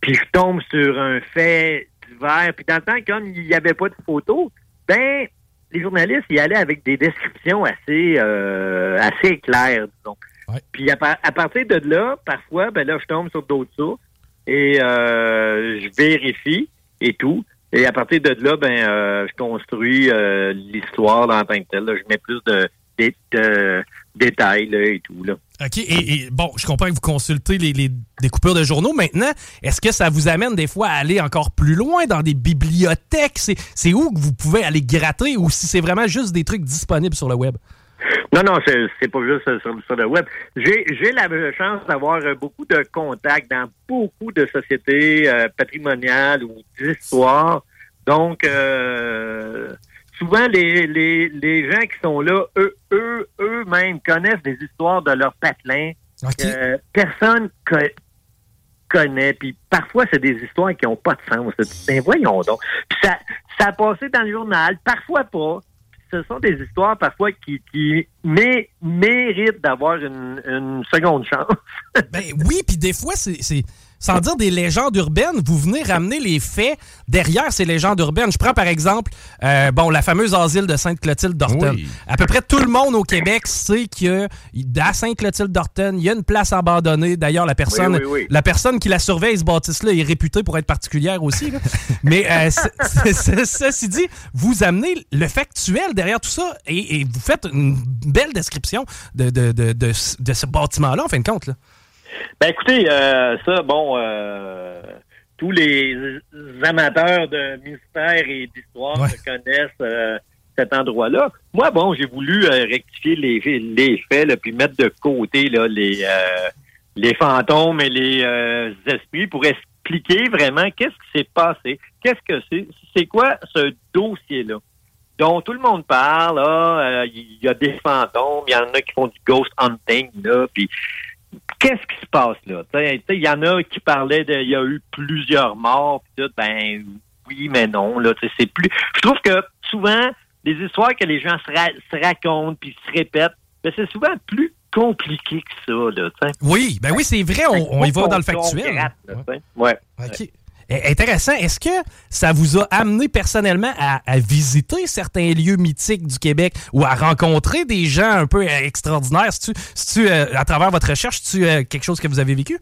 S7: Puis je tombe sur un fait divers. Puis dans le temps, comme il n'y avait pas de photos, ben les journalistes y allaient avec des descriptions assez assez claires, disons. Puis à, par- à partir de là, parfois, ben là, je tombe sur d'autres sources et euh, je vérifie et tout. Et à partir de là, ben, euh, je construis euh, l'histoire en tant que telle. Je mets plus de, détails là, et tout. Là.
S1: OK. Et, bon, je comprends que vous consultez les, les de journaux. Maintenant, est-ce que ça vous amène des fois à aller encore plus loin dans des bibliothèques? C'est où que vous pouvez aller gratter ou si c'est vraiment juste des trucs disponibles sur le web?
S7: Non, non, c'est, c'est pas juste euh, sur, sur le web. J'ai, j'ai la chance d'avoir euh, beaucoup de contacts dans beaucoup de sociétés euh, patrimoniales ou d'histoire. Donc, euh, souvent, les, les, les gens qui sont là, eux, eux, eux-mêmes connaissent des histoires de leurs patelins. que personne co- connaît. Puis parfois, c'est des histoires qui n'ont pas de sens. Ben voyons donc. Puis ça, ça a passé dans le journal, parfois pas. Ce sont des histoires parfois qui, qui mé- méritent d'avoir une, une seconde chance.
S1: Ben oui, puis des fois, c'est. Sans dire des légendes urbaines, vous venez ramener les faits derrière ces légendes urbaines. Je prends par exemple, euh, bon, la fameuse asile de Sainte-Clotilde d'Orton.
S4: Oui.
S1: À peu près tout le monde au Québec sait que à Sainte-Clotilde d'Orton, il y a une place abandonnée. D'ailleurs, la personne,
S7: Oui, oui, oui.
S1: la personne qui la surveille, ce bâtisse-là, est réputée pour être particulière aussi. là. [laughs] Mais euh, ceci dit, vous amenez le factuel derrière tout ça et, et vous faites une belle description de, de, de, de, ce- de ce bâtiment-là, en fin de compte. Là.
S7: Ben écoutez, euh, ça, bon, euh, tous les amateurs de mystère et d'histoire
S1: Ouais.
S7: connaissent euh, cet endroit-là. Moi, bon, j'ai voulu euh, rectifier les, les faits, là, puis mettre de côté là, les, euh, les fantômes et les esprits pour expliquer vraiment qu'est-ce qui s'est passé, qu'est-ce que c'est, c'est quoi ce dossier-là dont tout le monde parle. euh, Il y a des fantômes, il y en a qui font du ghost hunting, là, puis qu'est-ce qui se passe là? Il y en a qui parlaient de il y a eu plusieurs morts, pis tout, ben oui, mais non, là, c'est plus. Je trouve que souvent, les histoires que les gens se, ra- se racontent puis se répètent, ben, c'est souvent plus compliqué que ça, là.
S1: Oui, ben oui, c'est vrai, on, on y va dans le factuel.
S7: gratte, là. Ouais.
S1: Eh, Intéressant. Est-ce que ça vous a amené personnellement à, à visiter certains lieux mythiques du Québec ou à rencontrer des gens un peu euh, extraordinaires? C'est-tu, euh, à travers votre recherche, c'est-tu euh, quelque chose que vous avez vécu?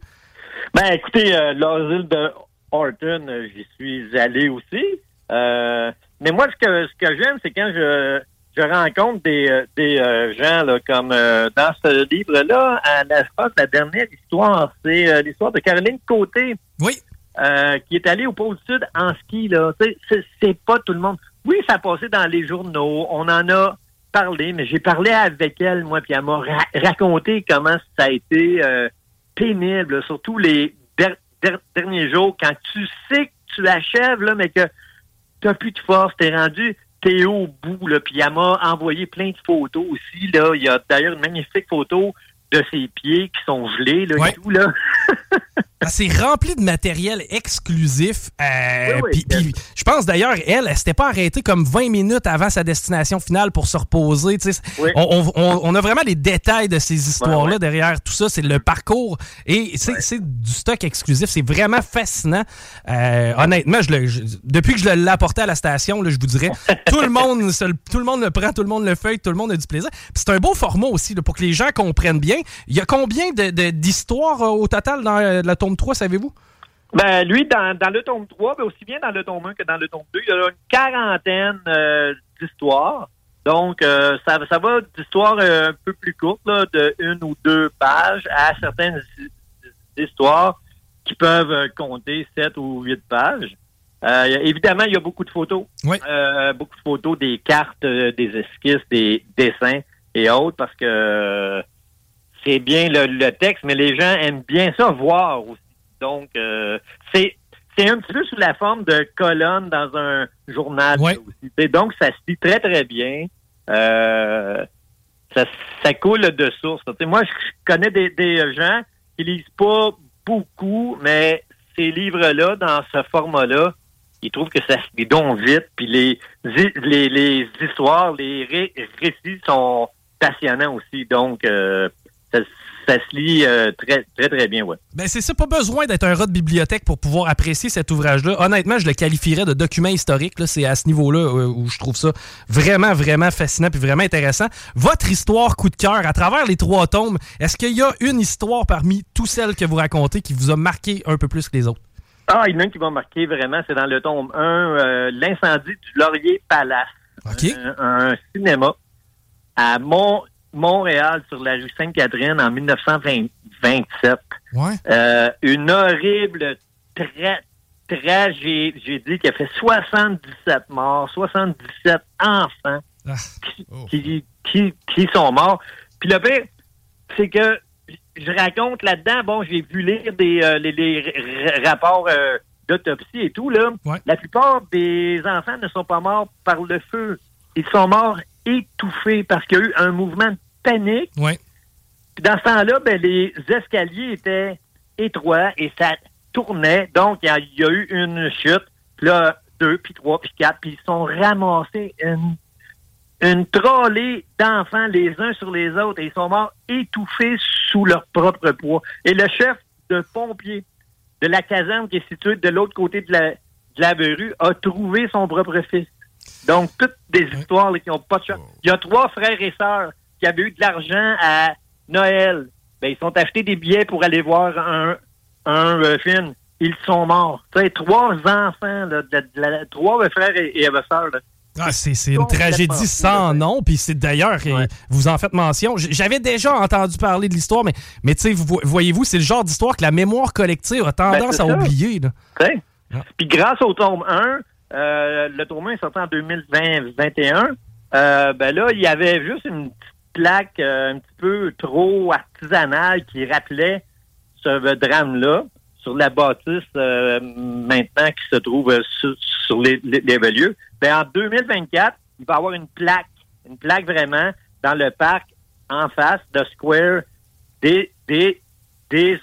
S7: Ben, écoutez, euh, l'asile de Horton, euh, j'y suis allé aussi. Mais moi, ce que, ce que j'aime, c'est quand je, je rencontre des, des gens, là, comme dans ce livre-là, à la, la dernière histoire, c'est l'histoire de Caroline Côté.
S1: Oui.
S7: Euh, qui est allée au pôle sud en ski, là. C'est, c'est pas tout le monde. Oui, ça a passé dans les journaux. On en a parlé, mais j'ai parlé avec elle, moi, puis elle m'a ra- raconté comment ça a été euh, pénible, surtout les der- der- derniers jours, quand tu sais que tu achèves, là, mais que t'as plus de force, t'es rendu, t'es au bout, là, puis elle m'a envoyé plein de photos aussi, là. Il y a d'ailleurs une magnifique photo de ses pieds qui sont gelés, là,
S1: Ouais.
S7: et tout, là. [laughs]
S1: C'est rempli de matériel exclusif. euh,
S7: Oui, oui.
S1: puis- je pense d'ailleurs, elle, elle s'était pas arrêtée comme 20 minutes avant sa destination finale pour se reposer.
S7: Oui.
S1: On, on- on- a vraiment les détails de ces histoires-là derrière tout ça. C'est le parcours et c'est du stock exclusif. C'est vraiment fascinant. Euh, honnêtement, je le- je- depuis que je l'ai apporté à la station, là, je vous dirais, [laughs] tout le monde se tout le monde le prend, tout le monde le feuille, tout le monde a du plaisir. C'est un beau format aussi là, pour que les gens comprennent bien. Il y a combien de- de- d'histoires euh, au total dans euh, la tome 3, savez-vous?
S7: Ben, lui, dans, dans le tome 3, ben, aussi bien dans le tome 1 que dans le tome 2, il y a une quarantaine euh, d'histoires. Donc, euh, ça, ça va d'histoires euh, un peu plus courtes, là, de une ou deux pages, à certaines hi- histoires qui peuvent compter sept ou huit pages. Évidemment, il y a beaucoup de photos.
S1: Oui.
S7: Beaucoup de photos, des cartes, des esquisses, des dessins et autres, parce que c'est bien le, le texte, mais les gens aiment bien ça voir aussi. Donc, euh, c'est c'est un petit peu sous la forme de colonne dans un journal
S1: Ouais.
S7: aussi. Et donc, ça se lit très, très bien. Euh, ça, ça coule de source. Moi, je connais des, des gens qui lisent pas beaucoup, mais ces livres-là, dans ce format-là, ils trouvent que ça se lit donc vite. Puis les, les, les histoires, les ré- récits sont passionnants aussi. Donc, euh, ça, ça se lit euh, très, très, très bien, ouais.
S1: Ben c'est ça, pas besoin d'être un rat de bibliothèque pour pouvoir apprécier cet ouvrage-là. Honnêtement, je le qualifierais de document historique. C'est à ce niveau-là euh, où je trouve ça vraiment, vraiment fascinant puis vraiment intéressant. Votre histoire coup de cœur, à travers les trois tomes, est-ce qu'il y a une histoire parmi toutes celles que vous racontez qui vous a marqué un peu plus que les autres?
S7: Ah, il y en a une qui m'a marqué vraiment, c'est dans le tome 1, euh, l'incendie du Laurier Palace.
S1: OK.
S7: Un, un cinéma à Mont- Montréal sur la rue Sainte-Catherine en 1927.
S1: Ouais.
S7: Euh, une horrible tra- tragédie, j'ai dit, qui a fait 77 morts, 77 enfants
S1: Ah.
S7: qui, qui, qui sont morts. Puis le pire, c'est que je raconte là-dedans, bon, j'ai vu lire des euh, les, rapports euh, d'autopsie et tout, là.
S1: Ouais.
S7: La plupart des enfants ne sont pas morts par le feu. Ils sont morts étouffés parce qu'il y a eu un mouvement de panique.
S1: Ouais.
S7: Puis dans ce temps-là, ben, les escaliers étaient étroits et ça tournait. Donc, il y, a- il y a eu une chute. Puis là, deux, puis trois, puis quatre. Puis ils sont ramassés une, une trollée d'enfants les uns sur les autres. Et ils sont morts étouffés sous leur propre poids. Et le chef de pompiers de la caserne qui est située de l'autre côté de la, de la a trouvé son propre fils. Donc, toutes des histoires là, qui n'ont pas de chance. Il y a trois frères et sœurs qui avaient eu de l'argent à Noël. Ben, ils sont achetés des billets pour aller voir un, un euh, film. Ils sont morts. Tu sais, trois enfants, là, de, de la- trois frères et, et sœurs.
S1: Ah, c'est c'est une tragédie sans nom, puis c'est d'ailleurs, euh, vous en faites mention. J'avais déjà entendu parler de l'histoire, mais, mais tu sais, vous- voyez-vous, c'est le genre d'histoire que la mémoire collective a tendance
S7: Ben, c'est
S1: à
S7: ça.
S1: oublier. Ah.
S7: Puis grâce au tome 1, euh, le 1 est sorti en 2020-2021, euh, ben là, il y avait juste une petite plaque euh, un petit peu trop artisanale qui rappelait ce drame-là sur la bâtisse euh, maintenant qui se trouve sur, les, les, les lieux. Ben, en 2024, il va y avoir une plaque, une plaque vraiment dans le parc en face de Square des, des, des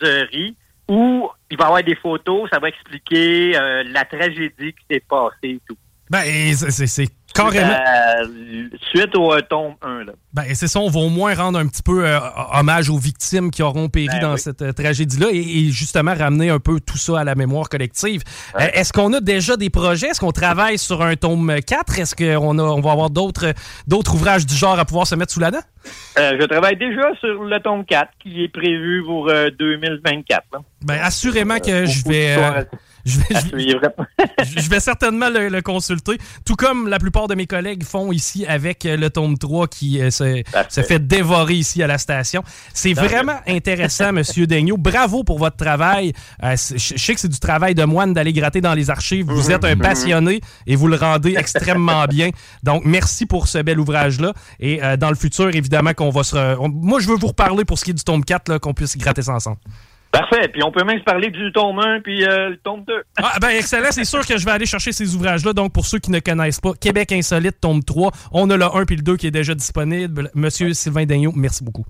S7: où il va y avoir des photos, ça va expliquer euh, la tragédie qui s'est passée et tout.
S1: Ben, c'est carrément.
S7: Euh, suite au euh, tome 1, là.
S1: Ben, c'est ça, on va au moins rendre un petit peu euh, hommage aux victimes qui auront péri
S7: Ben
S1: dans
S7: oui.
S1: cette euh, tragédie-là et, et justement ramener un peu tout ça à la mémoire collective. Est-ce qu'on a déjà des projets? Est-ce qu'on travaille sur un tome 4? Est-ce qu'on a, on va avoir d'autres d'autres ouvrages du genre à pouvoir se mettre sous la dent?
S7: Je travaille déjà sur le tome 4 qui est prévu pour euh, 2024. là.
S1: Ben, assurément que je vais, je vais,
S7: à
S1: je-
S7: suivre.
S1: je vais certainement le, le consulter, tout comme la plupart de mes collègues font ici avec euh, le tome 3 qui euh, se, se fait dévorer ici à la station. C'est vraiment intéressant, Monsieur Daigneault. Bravo pour votre travail. Euh, je sais que c'est du travail de moine d'aller gratter dans les archives. Vous êtes un passionné et vous le rendez extrêmement [laughs] bien. Donc, merci pour ce bel ouvrage-là. Et euh, dans le futur, évidemment, qu'on va se... re- moi, je veux vous reparler pour ce qui est du tome 4, là, qu'on puisse gratter ça ensemble.
S7: Parfait. Puis on peut même se parler du tome 1 puis euh, le tome 2. [laughs]
S1: Ah, ben excellent, c'est sûr que je vais aller chercher ces ouvrages-là. Donc, pour ceux qui ne connaissent pas, Québec Insolite, tome 3. On a le 1 puis le 2 qui est déjà disponible. Monsieur Sylvain Daigneault, merci beaucoup.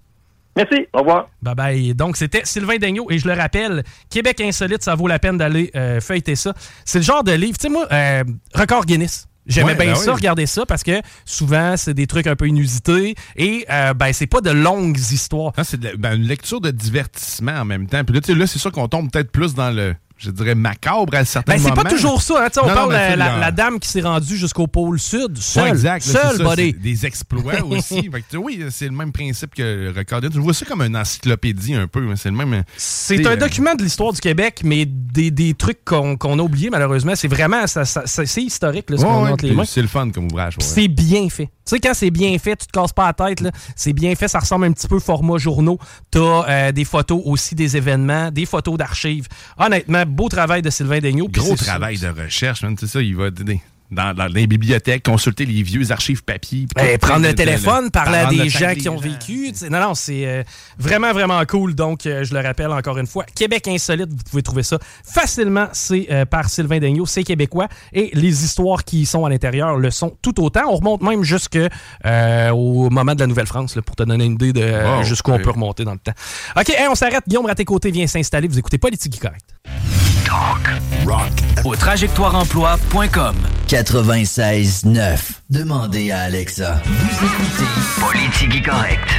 S7: Merci. Au revoir.
S1: Bye bye. Donc, c'était Sylvain Daigneault. Et je le rappelle, Québec Insolite, ça vaut la peine d'aller euh, feuilleter ça. C'est le genre de livre, tu sais, moi, euh, record Guinness. J'aimais
S4: Ouais,
S1: bien
S4: ben
S1: ça,
S4: oui.
S1: regarder ça, parce que souvent, c'est des trucs un peu inusités et euh, ben, c'est pas de longues histoires.
S4: Non, c'est ben, une lecture de divertissement en même temps. Puis là, là, c'est sûr qu'on tombe peut-être plus dans le, je dirais, macabre à certains
S1: Ben, c'est
S4: moments.
S1: pas toujours ça. Hein, on
S4: Non,
S1: parle de
S4: c'est
S1: la,
S4: le-
S1: la dame qui s'est rendue jusqu'au pôle sud, seule.
S4: Ouais, exact. là,
S1: seule,
S4: c'est ça,
S1: buddy.
S4: c'est Des exploits [laughs] aussi. Que, oui, c'est le même principe que Record. Je vois ça comme une encyclopédie un peu. C'est le même.
S1: C'est
S4: tu sais,
S1: un
S4: euh,
S1: document de l'histoire du Québec, mais des, des trucs qu'on a oubliés, malheureusement. C'est vraiment, ça, c'est historique, là, ce
S4: ouais,
S1: qu'on
S4: ouais,
S1: les mains.
S4: C'est le fun comme ouvrage.
S1: C'est bien fait. Tu sais, quand c'est bien fait, tu te casses pas la tête. là. C'est bien fait, ça ressemble un petit peu format journaux. T'as euh, des photos aussi des événements, des photos d'archives. Honnêtement, beau travail de Sylvain Daigneault.
S4: Gros travail de recherche. Tu sais ça, il va des- dans, dans les bibliothèques, consulter les vieux archives papier.
S1: Eh, prendre le téléphone, parler à des gens qui ont vécu. Non, non, c'est euh, vraiment, vraiment cool. Donc, euh, je le rappelle encore une fois, Québec Insolite, vous pouvez trouver ça facilement. C'est euh, par Sylvain Daigneault, c'est québécois. Et les histoires qui sont à l'intérieur le sont tout autant. On remonte même jusque au moment de la Nouvelle-France, pour te donner une idée de
S4: Wow,
S1: jusqu'où on peut remonter dans le temps. OK, hey, on s'arrête. Guillaume Raté-Côté vient s'installer. Vous écoutez Politique Correct. Talk.
S2: Rock. Au trajectoireemploi.com 96 9 Demandez à Alexa. Vous écoutez Politique correcte.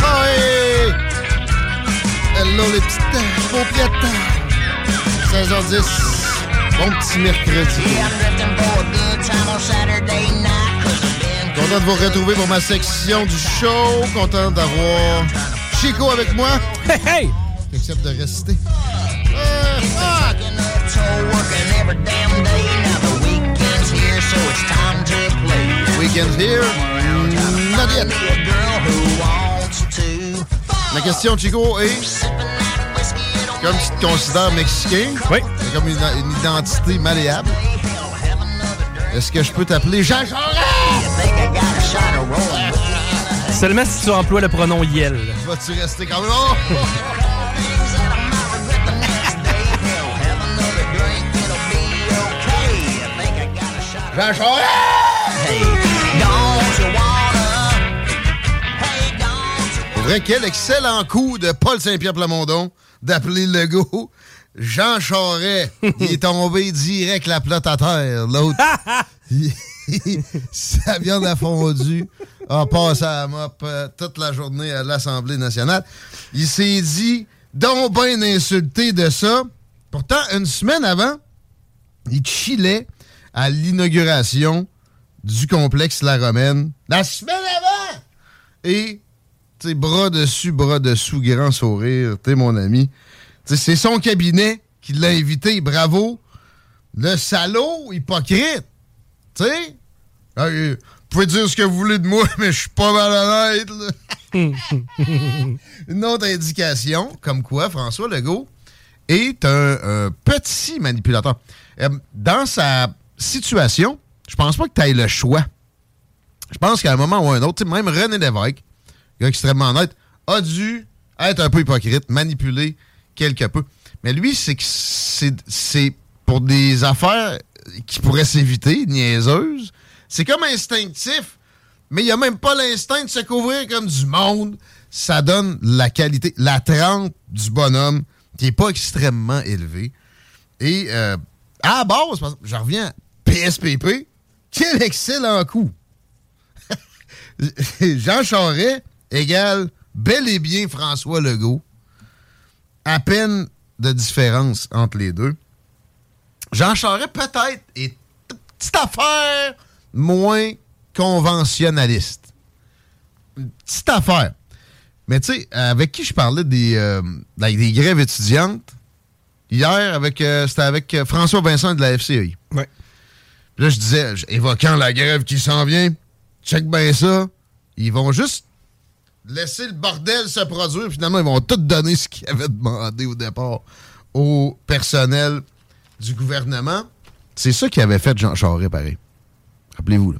S8: Ah oh, hey! Hello les petites paupières. 16h10. Bon petit mercredi. Content de vous retrouver pour ma section du show. Content d'avoir Chico avec moi.
S1: Hey, hey!
S8: Qui accepte de rester. Euh, ah! Weekend's here. Not yet. La question, Chico, est comme tu te considères mexicain,
S1: Oui.
S8: t'as comme une, une identité malléable. Est-ce que je peux t'appeler Jean Charest?
S1: Seulement si tu emploies le pronom Yel.
S8: Vas-tu rester quand même? [laughs] Jean! Pour vrai, quel excellent coup de Paul Saint-Pierre Plamondon d'appeler le go Jean Charest. [laughs] Il est tombé direct la plotte à terre. L'autre, [laughs] sa viande a fondu, a passé à la mop euh, toute la journée à l'Assemblée nationale. Il s'est dit, donc bien insulté de ça. Pourtant, une semaine avant, il chillait à l'inauguration du complexe La Romaine. La semaine avant! Et, bras dessus, bras dessous, grand sourire, t'es mon ami. C'est son cabinet qui l'a invité, bravo. Le salaud hypocrite. Sais? Euh, Vous pouvez dire ce que vous voulez de moi, [laughs] mais je suis pas mal honnête. Une autre indication, comme quoi François Legault est un, petit manipulateur. Euh, dans sa situation, je pense pas que tu aies le choix. Je pense qu'à un moment ou un autre, même René Lévesque, gars extrêmement honnête, a dû être un peu hypocrite, manipuler quelque peu. Mais lui, c'est que c'est pour des affaires qui pourraient s'éviter, niaiseuses. C'est comme instinctif, mais il n'y a même pas l'instinct de se couvrir comme du monde. Ça donne la qualité, la trempe du bonhomme, qui n'est pas extrêmement élevée. Et euh, à la base, je reviens à PSPP, quel excellent coup! [laughs] Jean Charest égale bel et bien François Legault. À peine de différence entre les deux. Jean Charest, peut-être, est une petite affaire moins conventionnaliste. Une petite affaire. Mais tu sais, avec qui je parlais des, euh, avec des grèves étudiantes, hier, avec euh, c'était avec euh, François Vincent de la FCI.
S1: Ouais.
S8: Là, je disais, évoquant la grève qui s'en vient, check bien ça. Ils vont juste laisser le bordel se produire. Finalement, ils vont tout donner ce qu'ils avaient demandé au départ au personnel du gouvernement. C'est ça qui avait fait Jean Charest, pareil. Rappelez-vous, là.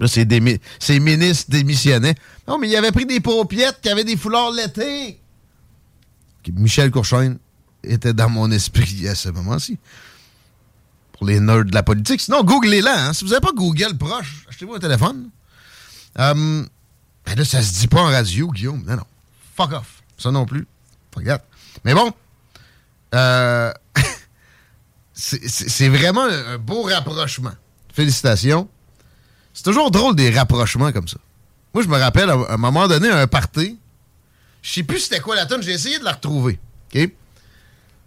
S8: Là, ces ministres démissionnaient. Non, mais il avait pris des paupiettes qui avaient des foulards l'été. Michel Courchaine était dans mon esprit à ce moment-ci. Pour les nerds de la politique. Sinon, googlez-la. hein. Si vous n'avez pas Google proche, achetez-vous un téléphone. Euh, ben là, ça se dit pas en radio, Guillaume. Non, non. Fuck off. Ça non plus. Regarde. Mais bon, euh, [laughs] c'est- vraiment un, beau rapprochement. Félicitations. C'est toujours drôle des rapprochements comme ça. Moi, je me rappelle, à un moment donné, un party, je sais plus c'était quoi la tonne, j'ai essayé de la retrouver.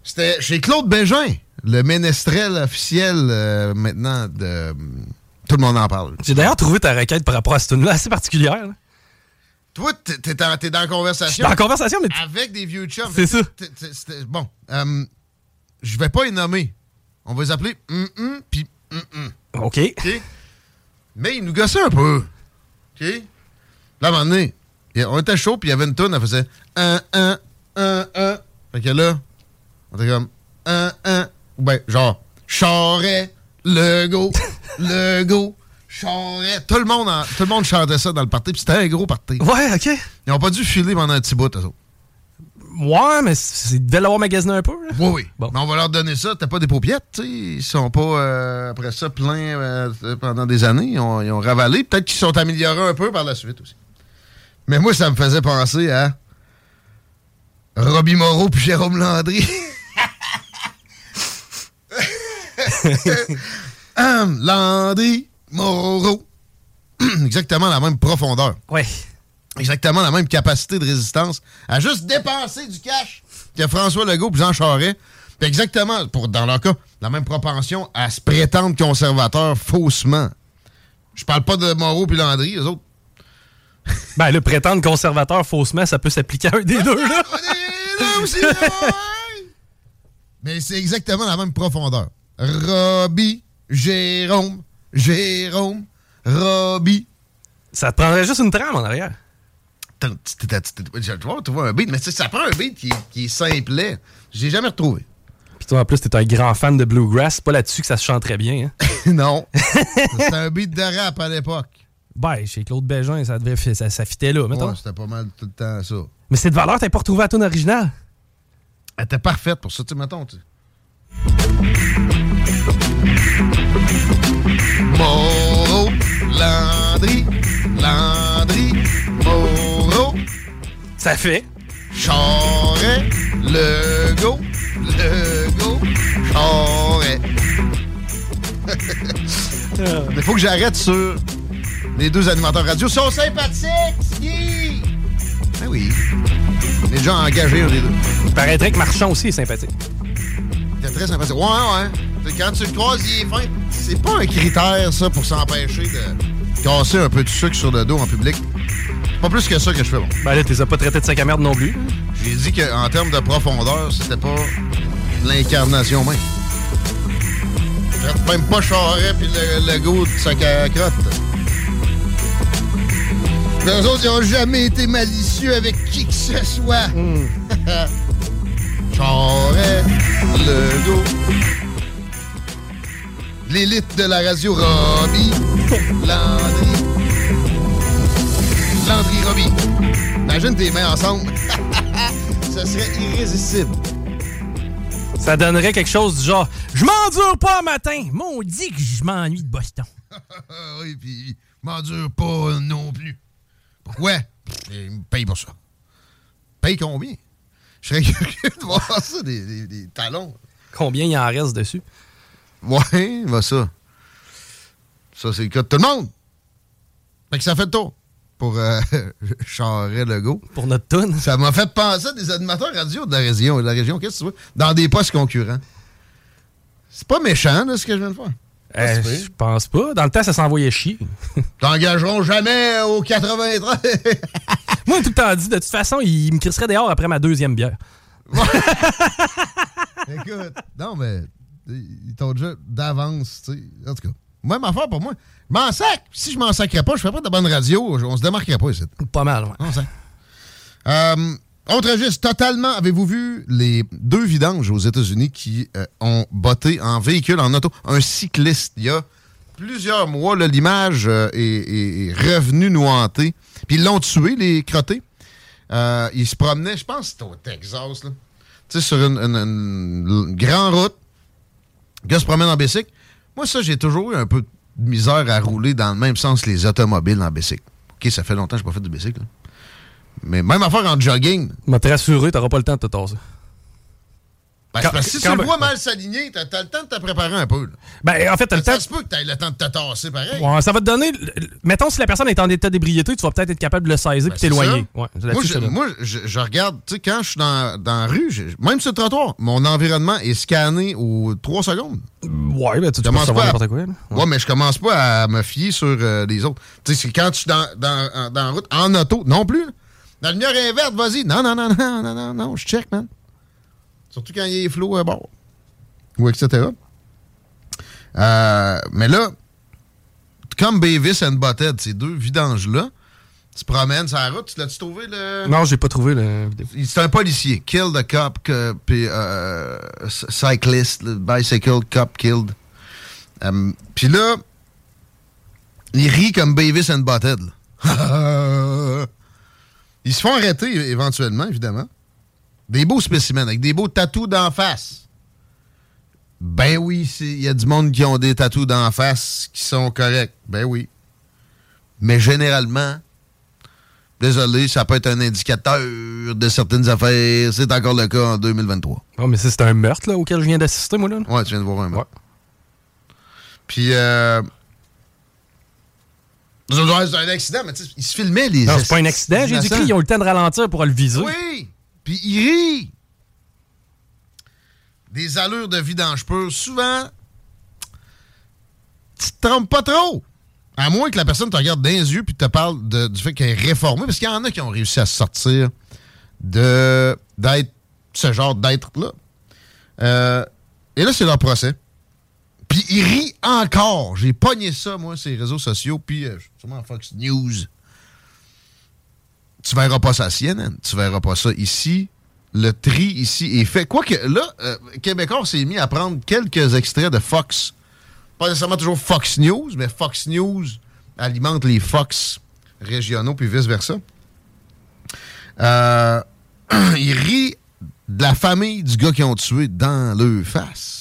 S8: C'était chez Claude Bégin, le ménestrel officiel euh, maintenant de. Tout le monde en parle.
S1: J'ai d'ailleurs trouvé ta requête par rapport à cette tune-là assez particulière. là.
S8: Toi, t'es dans la conversation.
S1: Dans la conversation, mais
S8: Avec des vieux chums.
S1: C'est ça.
S8: Bon, euh, je vais pas les nommer. On va les appeler hum puis hum
S1: OK.
S8: OK? Mais ils nous gossaient un peu. OK? Là, à un moment donné, on était chaud, puis il y avait une toune, elle faisait un, un, un, un. Fait que là, on était comme un, un. Ou ben, genre, Charret, le go, le go, Charret. Tout le monde, en- tout le monde chantait ça dans le party, puis c'était un gros party.
S1: Ouais, OK.
S8: Ils ont pas dû filer pendant un petit bout, eux autres.
S1: Ouais, mais c'est- ils devaient l'avoir magasiné un peu. là.
S8: Oui, oui.
S1: Bon.
S8: Mais on va leur donner ça. T'as pas des paupiètes, tu sais. Ils sont pas, euh, après ça, pleins euh, pendant des années. Ils ont, ils ont ravalé. Peut-être qu'ils sont améliorés un peu par la suite aussi. Mais moi, ça me faisait penser à Robbie Moreau puis Jérôme Landry. [laughs] [laughs] Landry, Moreau. [clears throat] Exactement la même profondeur.
S1: Ouais.
S8: Exactement la même capacité de résistance à juste dépenser du cash que François Legault et Jean Charest. Puis exactement, pour, dans leur cas, la même propension à se prétendre conservateurs faussement. Je parle pas de Moreau puis Landry, eux autres. [laughs]
S1: Ben, le prétendre conservateur faussement, ça peut s'appliquer à un des deux, là.
S8: Mais c'est exactement la même profondeur. Robbie, Jérôme, Jérôme, Robbie.
S1: Ça te prendrait juste une trame en arrière.
S8: Tu vois, tu vois un beat, mais ça prend un beat qui, est- qui est simplet. Je l'ai jamais retrouvé.
S1: Puis toi, en plus, t'es un grand fan de bluegrass. C'est pas là-dessus que ça se chante très bien, hein? [laughs]
S8: non. [laughs] C'était un beat de rap à l'époque.
S1: Ben, chez Claude Bégin, ça devait ça, ça fitait là, mettons.
S8: Ouais, c'était pas mal tout le temps ça.
S1: Mais c'est de valeur, t'as pas retrouvé la tune originale?
S8: Elle était parfaite pour ça, tu sais, mettons. Moreau, Landry, Landry, Moreau,
S1: Ça fait.
S8: Charret, Legault, Legault, Charret. [laughs] Mais faut que j'arrête sur les deux animateurs radio. Ils sont sympathiques, Ski! Ben oui. Les gens engagés, les deux.
S1: Il paraîtrait que Marchand aussi est sympathique.
S8: Très sympathique. Ouais, ouais. Quand tu le croises, il est fin. C'est pas un critère, ça, pour s'empêcher de casser un peu de sucre sur le dos en public. Pas plus que ça que je fais, bon.
S1: Ben là, t'es pas traité de sac à merde non plus.
S8: J'ai dit qu'en termes de profondeur, c'était pas l'incarnation même. Traite même pas Charret puis le, le goût de sac à crotte. Les autres, ils ont jamais été malicieux avec qui que ce soit. [laughs] Charret, le go. L'élite de la radio, Robbie, Landry. Landry, Robbie. Imagine tes mains ensemble. [laughs] Ce serait irrésistible.
S1: Ça donnerait quelque chose du genre Je m'endure pas un matin. Maudit que je m'ennuie de Boston. [laughs]
S8: oui, puis m'endure pas non plus. Pourquoi? Il me paye pour ça. Paye combien? Je serais [laughs] curieux de voir ça, des, des- des talons.
S1: Combien il en reste dessus?
S8: Ouais, va ça. Ça, c'est le cas de tout le monde. Fait que ça fait le tour pour euh, [laughs] Charret Legault.
S1: Pour notre tune.
S8: Ça m'a fait penser à des animateurs radio de la région. De la région, qu'est-ce que tu veux? Dans des postes concurrents. C'est pas méchant, là, ce que je viens de faire.
S1: Euh, je pense pas. Dans le temps, ça s'envoyait chier. [laughs]
S8: T'engageront jamais au 93. [laughs]
S1: Moi, tout le temps dit, de toute façon, il me crisserait dehors après ma deuxième bière. [laughs]
S8: Écoute, non, mais ils t'ont déjà d'avance, tu sais. En tout cas, même affaire pour moi. Je m'en sac. Si je m'en sacrais pas, je ferais pas de bonne radio. On se démarquerait pas ici.
S1: Pas mal, ouais.
S8: On. Euh, autre registre, totalement. Avez-vous vu les deux vidanges aux États-Unis qui euh, ont botté en véhicule, en auto, un cycliste il y a plusieurs mois? L'image euh, est, revenue nous hanter. Puis ils l'ont tué, les crottés. Euh, il se promenait, je pense que c'était au Texas, là. Tu sais, sur une grande route. Le gars se promène en bicycle. Moi, ça, j'ai toujours eu un peu de misère à rouler dans le même sens que les automobiles en bicycle. OK, ça fait longtemps que je n'ai pas fait de bicycle. là. Mais même affaire en jogging.
S1: Je te rassurer, t'auras pas le temps de te tasser.
S8: Ben,
S1: Quand-
S8: parce que si tu le vois mal s'aligner, t'as as le temps de te préparer un peu. là.
S1: Ben, en fait, t'as le
S8: Ça se peut que t'aies le temps de te tasser pareil.
S1: Ouais, ça va te donner. Mettons, si la personne est en état d'ébriété, tu vas peut-être être capable de le saisir
S8: Ben,
S1: et
S8: c'est
S1: t'éloigner. Ouais,
S8: moi, je, moi, regarde, tu sais, quand je suis dans, dans la rue, je- même sur le trottoir, mon environnement est scanné aux 3 secondes.
S1: Ouais, ben, tu, tu peux
S8: commence
S1: savoir
S8: pas à-
S1: n'importe quoi.
S8: Ouais. mais je commence pas à me fier sur euh, les autres. Tu sais, c'est quand je suis dans, dans, en- dans la route, en auto, non plus. La lumière est verte, vas-y. Non, non, non, non, non, non, non, je check, man. Surtout quand il est flou à bord. Ou etc. Euh, mais là, comme Beavis and Butthead, ces deux vidanges-là, tu promènes sur la route, tu l'as-tu trouvé le.
S1: Non, j'ai pas trouvé.
S8: Il- C'est un policier. Kill the cop, que- puis euh, cyclist, le bicycle cop killed. Euh, puis là, il rit comme Beavis and Butthead. [laughs] Ils se font arrêter éventuellement, évidemment. Des beaux spécimens, avec des beaux tatous d'en face. Ben oui, il y a du monde qui ont des tatous d'en face qui sont corrects. Ben oui. Mais généralement, désolé, ça peut être un indicateur de certaines affaires. C'est encore le cas en 2023.
S1: Oh, mais c'est un meurtre là, auquel je viens d'assister, moi, là.
S8: Ouais, tu viens de voir un meurtre. Puis, euh... C'est un accident, mais tu sais, il se filmait les
S1: Non, c'est pas un accident. J'ai dit
S8: innocents.
S1: qu'ils ont eu le temps de ralentir pour le viser.
S8: Oui! Puis il rit! des allures de vidange souvent, tu te trompes pas trop. À moins que la personne te regarde dans les yeux puis te parle de- du fait qu'elle est réformée, parce qu'il y en a qui ont réussi à sortir de d'être ce genre d'être-là. Euh, et là, c'est leur procès. Puis ils rient encore. J'ai pogné ça, moi, ces réseaux sociaux, puis euh, sûrement Fox News. Tu verras pas ça à CNN, tu verras pas ça ici. Le tri ici est fait. Quoique là, euh, Québécois s'est mis à prendre quelques extraits de Fox. Pas nécessairement toujours Fox News, mais Fox News alimente les Fox régionaux, puis vice-versa. Euh, [clears throat] il rit de la famille du gars qui ont tué dans leur face.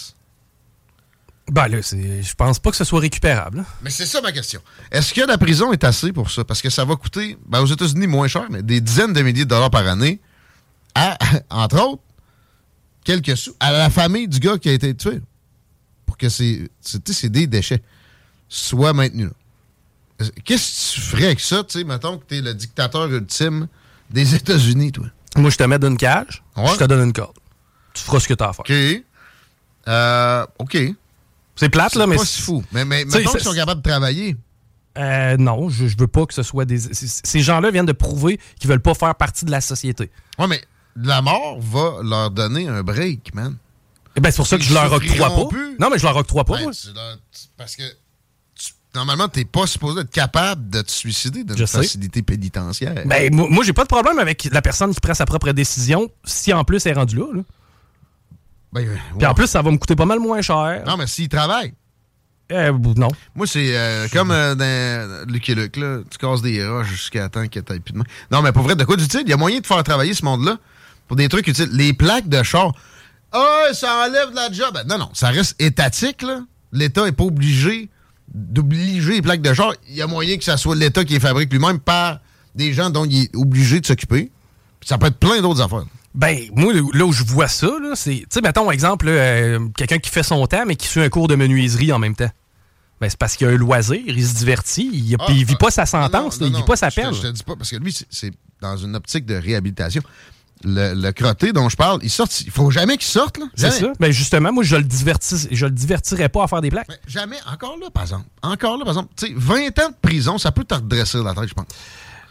S1: Ben là, je pense pas que ce soit récupérable.
S8: Mais c'est ça ma question. Est-ce que la prison est assez pour ça? Parce que ça va coûter, ben, aux États-Unis, moins cher, mais des dizaines de milliers de dollars par année à, [laughs] entre autres, quelques sous, à la famille du gars qui a été tué. Pour que ces, des déchets soient maintenus. Qu'est-ce que tu ferais avec ça, tu sais, mettons que tu es le dictateur ultime des États-Unis, toi?
S1: Moi, je te mets dans une cage, je te donne une corde. Tu feras ce que tu as à faire.
S8: OK. Euh, OK.
S1: C'est plate, là, mais.
S8: pas si fou. Mais, mais mettons
S1: c'est-
S8: qu'ils sont capables de travailler.
S1: Euh, non, je, je veux pas que ce soit des. Ces gens-là viennent de prouver qu'ils veulent pas faire partie de la société.
S8: Ouais, mais la mort va leur donner un break, man.
S1: Eh ben, c'est pour ça que je leur octroie pas.
S8: plus.
S1: Non, mais je leur octroie pas,
S8: Ben,
S1: moi.
S8: c'est leur- parce que tu- normalement, t'es pas supposé être capable de te suicider d'une facilité pénitentiaire.
S1: Ben, moi, moi, j'ai pas de problème avec la personne qui prend sa propre décision si en plus elle est rendue là. là.
S8: Ben,
S1: Puis en plus, ça va me coûter pas mal moins cher.
S8: Non, mais s'ils travaillent.
S1: Euh, non.
S8: Moi, c'est euh, comme euh, dans Lucky Luke, là. Tu casses des roches jusqu'à temps que t'aies plus de main. Non, mais pour vrai, de quoi d'utile? Il y a moyen de faire travailler ce monde-là pour des trucs utiles. Les plaques de char. Ah, ça enlève de la job. Ben, non, non, ça reste étatique, là. L'État n'est pas obligé d'obliger les plaques de char. Il y a moyen que ça soit l'État qui les fabrique lui-même par des gens dont il est obligé de s'occuper. Ça peut être plein d'autres affaires.
S1: Ben, moi, là où je vois ça, c'est. Tu sais, mettons, exemple, euh, quelqu'un qui fait son temps, mais qui suit un cours de menuiserie en même temps. Ben, c'est parce qu'il a un loisir, il se divertit, il,
S8: Ah,
S1: puis il vit
S8: ah,
S1: pas sa sentence,
S8: non,
S1: là, il
S8: non,
S1: vit pas sa
S8: je te-
S1: peine.
S8: Je te dis pas, parce que lui, c'est- dans une optique de réhabilitation. Le, le crotté dont je parle, il sort, il faut jamais qu'il sorte.
S1: C'est ça. Ben, justement, moi, je le divertis, je le divertirais pas à faire des plaques.
S8: Jamais, encore là, par exemple. Encore là, par exemple. Tu sais, 20 ans de prison, ça peut te redresser la tête, je pense.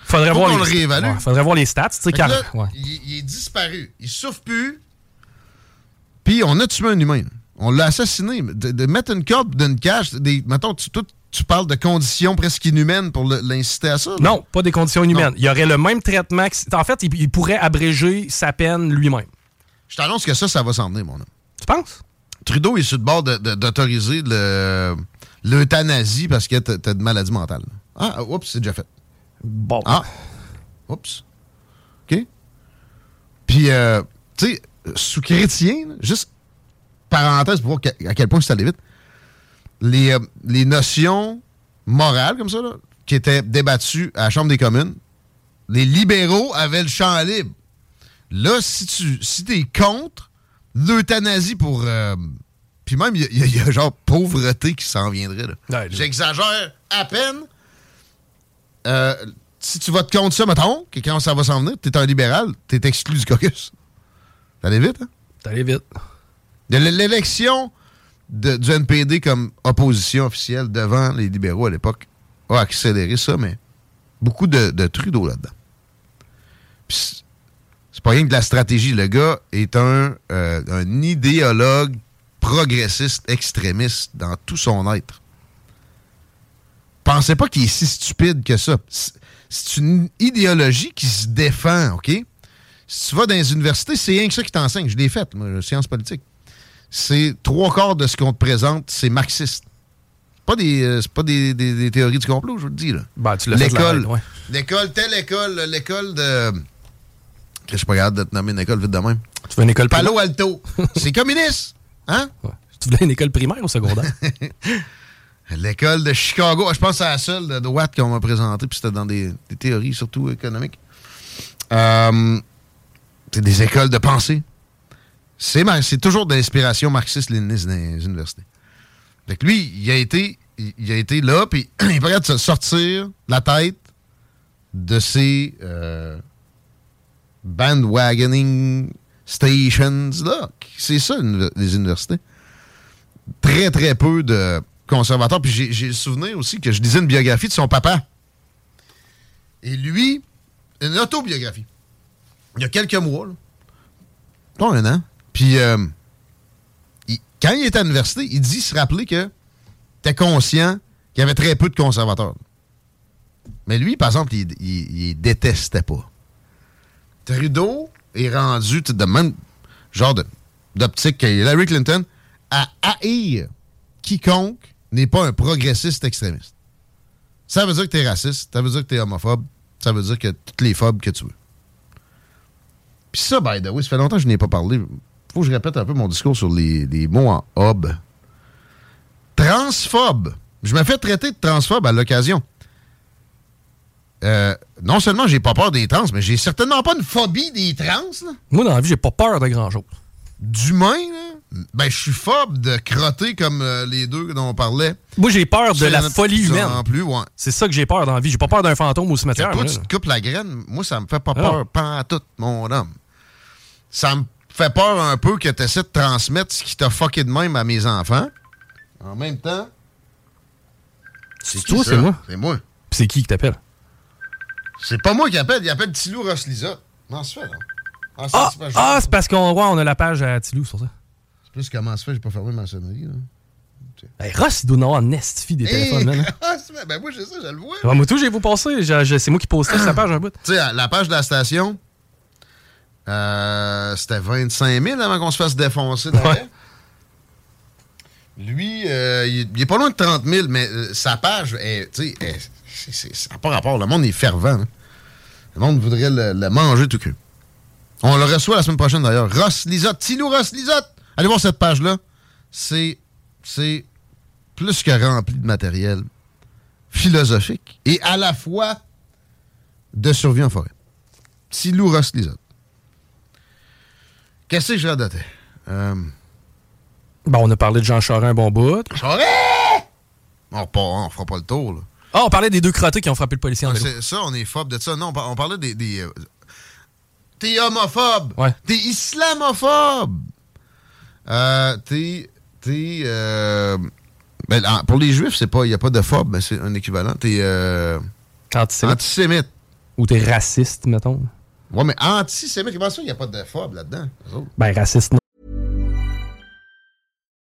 S1: Faudrait
S8: Faut
S1: voir les
S8: le réévalue.
S1: Ouais, faudrait voir les stats, car.
S8: là,
S1: ouais.
S8: il, il est disparu. Il souffre plus. Puis on a tué un humain. On l'a assassiné. De, de mettre une corde d'une cage, des, mettons, tu, parles de conditions presque inhumaines pour l'inciter à ça. là.
S1: Non, pas des conditions inhumaines. Il y aurait le même traitement. que- En fait, il, il pourrait abréger sa peine lui-même.
S8: Je t'annonce que ça, ça va s'en venir, mon homme.
S1: Tu penses?
S8: Trudeau est sur le bord d'autoriser le- l'euthanasie parce que t'as t'as de maladie mentale. Ah, oups, c'est déjà fait.
S1: Bon.
S8: Ah, oups. OK. Puis, euh, tu sais, sous chrétien, juste parenthèse pour voir à quel point c'est allé vite, les, euh, les notions morales comme ça, là, qui étaient débattues à la Chambre des communes, les libéraux avaient le champ libre. Là, si tu si es contre l'euthanasie pour... euh, puis même, il y, y a- il y a genre pauvreté qui s'en viendrait. J'exagère à peine. Euh, si tu votes contre ça, mettons, que quand ça va s'en venir, t'es un libéral, t'es exclu du caucus. T'allais vite, hein?
S1: T'allais vite.
S8: De L'élection du NPD comme opposition officielle devant les libéraux à l'époque a accéléré ça, mais beaucoup de, de Trudeau là-dedans. Puis c'est- C'est pas rien que de la stratégie. Le gars est un, euh, un idéologue progressiste, extrémiste dans tout son être. Pensez pas qu'il est si stupide que ça. C'est- une idéologie qui se défend, OK? Si tu vas dans les universités, c'est rien que ça qui t'enseigne. Je l'ai fait, moi, sciences politiques. C'est trois quarts de ce qu'on te présente, c'est marxiste. Pas des, euh, c'est pas des, des- des théories du complot, je vous le dis. Là.
S1: Ben, tu
S8: L'école,
S1: ouais.
S8: l'école, telle école, l'école de... Je suis pas capable de te nommer une école vite de même.
S1: Tu veux une école
S8: Palo? Alto. c'est communiste. Hein?
S1: Tu voulais une école primaire ou secondaire? [laughs]
S8: L'école de Chicago. Ah, Je pense que c'est la seule de droite qu'on m'a présentée, puis c'était dans des, théories surtout économiques. Euh, c'est des écoles de pensée. C'est toujours de l'inspiration marxiste-léniniste dans les universités. Fait que lui, il a été, il, a été là, puis [clears throat] il est prêt de se sortir la tête de ces euh, bandwagoning stations là. C'est ça, les universités. Très, très peu de conservateurs. Puis j'ai- le souvenir aussi que je lisais une biographie de son papa. Et lui, une autobiographie. Il y a quelques mois, là. Pas un an. Puis, euh, quand il était à l'université, il dit se rappeler que était conscient qu'il y avait très peu de conservateurs. Mais lui, par exemple, il, il- détestait pas. Trudeau est rendu de même genre d'optique que Hillary Clinton à haïr quiconque n'est pas un progressiste extrémiste. Ça veut dire que t'es raciste, ça veut dire que t'es homophobe, ça veut dire que toutes les phobes que tu veux. Puis ça, by the way, ça fait longtemps que je n'ai pas parlé. Faut que je répète un peu mon discours sur les, les mots en hob. Transphobe. Je me fais traiter de transphobe à l'occasion. Euh, non seulement j'ai pas peur des trans, mais j'ai certainement pas une phobie des trans. là.
S1: Moi, dans la vie, j'ai pas peur de grand-chose.
S8: D'humain, là, ben je suis phobe de crotter comme euh, les deux dont on parlait.
S1: Moi, j'ai peur de la folie humaine.
S8: En plus, ouais.
S1: C'est ça que j'ai peur dans la vie. J'ai pas peur d'un fantôme au cimetière.
S8: Toi, tu te coupes la graine, moi, ça me fait pas
S1: Ah.
S8: peur, pas tout, mon homme. Ça me fait peur un peu que tu essaies de transmettre ce qui t'a fucké de même à mes enfants. En même temps,
S1: C'est toi, c'est moi.
S8: C'est moi.
S1: C'est qui qui t'appelle?
S8: C'est pas moi qui appelle, il appelle Tilou. Comment ça se fait, là? Ah, c'est-
S1: Ah,
S8: c'est
S1: ah, c'est parce qu'on ouais, on a la page à Tilou sur ça.
S8: Plus comment ça se fait, j'ai pas fermé ma sonnerie, là.
S1: Hey, Ross, il doit en avoir des téléphones, man. hein. [laughs]
S8: c'est- ben moi, j'ai ça, je le vois.
S1: Ouais, moi, tout, j'ai vous passé. Je- je- C'est moi qui postais sur sa page un bout.
S8: Tu sais, la page de la station, euh, c'était 25 000 avant qu'on se fasse défoncer derrière. Lui, euh, il, il est pas loin de 30 000, mais euh, sa page, tu sais, ça n'a pas rapport. Le monde est fervent. hein. Le monde voudrait le, le manger tout cru. On le reçoit la semaine prochaine d'ailleurs. Ross Lisotte, Tilou Ross Lisotte. Allez voir cette page-là. C'est, c'est plus que rempli de matériel philosophique et à la fois de survie en forêt. Tilou Ross Lisotte. Qu'est-ce que je radotais? Euh,
S1: Bon, on a parlé de Jean Charest un bon bout.
S8: Charest! On, repart- on fera pas le tour, là.
S1: Ah, on parlait des deux crottés qui ont frappé le policier en vélo.
S8: Ça, on est phobe de ça. Non, on parlait des. des, euh, t'es homophobe.
S1: Ouais.
S8: T'es islamophobe. Euh, t'es. T'es. euh, ben, en- pour les juifs, c'est pas. Il n'y a pas de phobe, mais c'est un équivalent. T'es. euh,
S1: Antisémite.
S8: antisémite.
S1: Ou t'es raciste, mettons.
S8: Ouais, mais antisémite, comment ça, il n'y a pas de phobe là-dedans?
S1: Ben, raciste, non.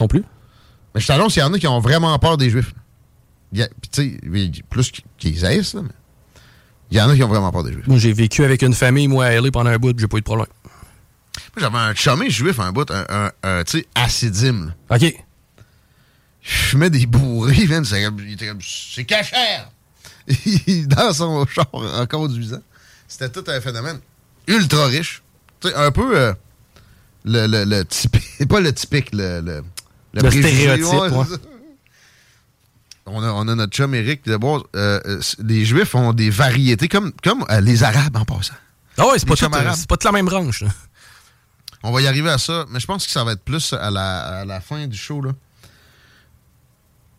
S1: Non plus?
S8: Mais je t'annonce, il y en a qui ont vraiment peur des Juifs. Y a- plus qu'ils haïssent, là, mais il y en a qui ont vraiment peur des Juifs.
S1: Moi, j'ai vécu avec une famille, moi, à LA pendant un bout, j'ai pas eu de problème.
S8: Moi, j'avais un chumé juif un bout, un, un, un, tu sais, acidim. là.
S1: OK.
S8: Je fumais des bourrés, man, c'est cachère! [laughs] Dans son char en conduisant. C'était tout un phénomène ultra riche. Tu sais, un peu euh, le, le, le typique, [laughs] pas le typique, le, le,
S1: Le stéréotype,
S8: ouais,
S1: ouais. [laughs]
S8: On a, on a notre chum Eric. D'abord, euh, euh, les Juifs ont des variétés comme, comme euh, les Arabes en passant.
S1: Ah ouais, c'est pas, tout,
S8: arabes.
S1: c'est pas toute la même branche. là.
S8: On va y arriver à ça, mais je pense que ça va être plus à la, à la fin du show. Là.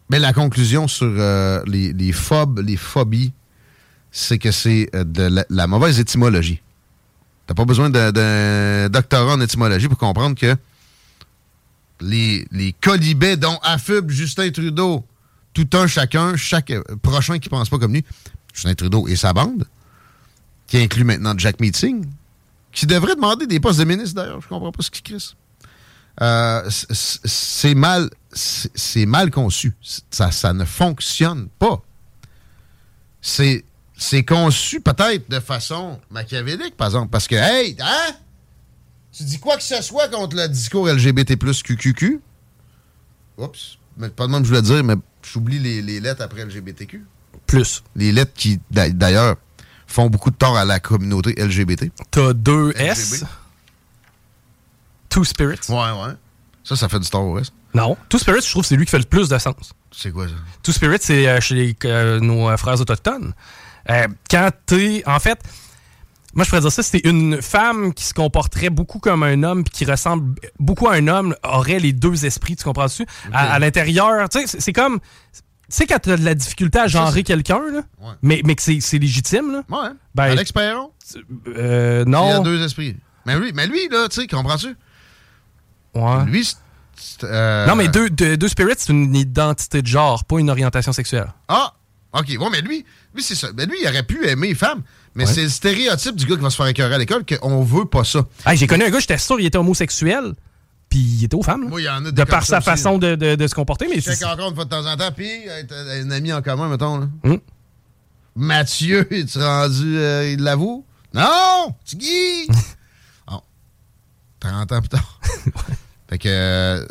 S8: Mais la conclusion sur euh, les, les phobes, les phobies, c'est que c'est de la, la mauvaise étymologie. T'as pas besoin d'un doctorat en étymologie pour comprendre que les, les dont affube Justin Trudeau, tout un chacun, chaque euh, prochain qui pense pas comme lui, Justin Trudeau et sa bande, qui inclut maintenant Jack Meeting, qui devrait demander des postes de ministre d'ailleurs. Je comprends pas ce qu'il crisse. Euh, c'est mal, c'est mal conçu. Ça, ça ne fonctionne pas. C'est, c'est conçu peut-être de façon machiavélique, par exemple, parce que, hey, hein? Tu dis quoi que ce soit contre le discours LGBT plus QQQ? Oups, mais pas de même que je voulais dire, mais j'oublie les, les lettres après LGBTQ.
S1: Plus.
S8: Les lettres qui, d'a- d'ailleurs, font beaucoup de tort à la communauté LGBT.
S1: T'as deux S? Two Spirits?
S8: Ouais, ouais. Ça, ça fait du tort au reste.
S1: Non. Two Spirits, je trouve que c'est lui qui fait le plus de sens.
S8: C'est quoi ça?
S1: Two Spirits, c'est euh, chez les- euh, nos euh, frères autochtones. Euh, quand t'es. En fait, moi, je pourrais dire ça, c'était une femme qui se comporterait beaucoup comme un homme puis qui ressemble beaucoup à un homme, aurait les deux esprits, tu comprends-tu? À, à l'intérieur, tu sais, c'est- c'est comme. Tu sais, quand t'as de la difficulté à genrer quelqu'un, là, mais, mais que c'est c'est légitime, là.
S8: Ouais.
S1: Ben,
S8: Alex Perron?
S1: euh,
S8: Il a
S1: non.
S8: deux esprits. Mais lui, mais lui là, tu sais, comprends-tu?
S1: Ouais.
S8: Lui, c'est- c'est, euh,
S1: Non, mais deux, deux, deux spirits, c'est une identité de genre, pas une orientation sexuelle.
S8: Ah! OK. Ouais, mais lui, lui c'est ça. Mais lui, il aurait pu aimer les femmes. Mais
S1: Ouais.
S8: c'est le stéréotype du gars qui va se faire écœurer à l'école qu'on veut pas ça.
S1: Hey, J'ai connu un gars, j'étais sûr qu'il était homosexuel, puis il était aux femmes.
S8: Moi, il y en a
S1: de par sa
S8: aussi,
S1: façon de, de- de se comporter, mais
S8: Je
S1: c'est-
S8: encore une fois de temps en temps, puis un ami en commun, mettons. Là.
S1: Hum.
S8: Mathieu, [laughs] es-tu rendu, euh, il l'avoue? Non! Tu Guy! [laughs] bon. 30 ans plus tard. [laughs] fait que euh,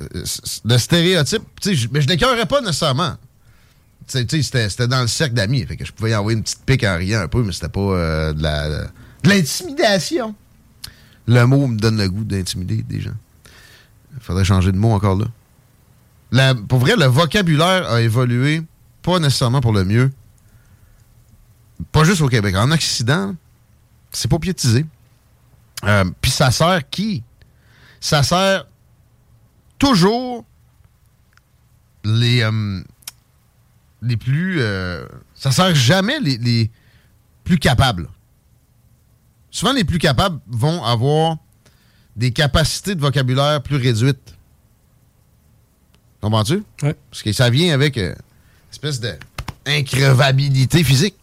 S8: le stéréotype, tu sais, je- mais je l'écœurais pas nécessairement. Tu sais, tu sais, c'était dans le cercle d'amis. Fait que je pouvais y envoyer une petite pique en riant un peu, mais c'était pas euh, de la- de l'intimidation. Le mot me donne le goût d'intimider des gens. Il faudrait changer de mot encore là. Pour vrai, le vocabulaire a évolué, pas nécessairement pour le mieux. Pas juste au Québec. En Occident, c'est pas piétisé. Euh, Puis ça sert qui? Ça sert toujours les, euh, les plus... euh, ça sert jamais les, les plus capables. Souvent, les plus capables vont avoir des capacités de vocabulaire plus réduites. Comprends-tu?
S1: Ouais.
S8: Parce que ça vient avec euh, une espèce de increvabilité physique.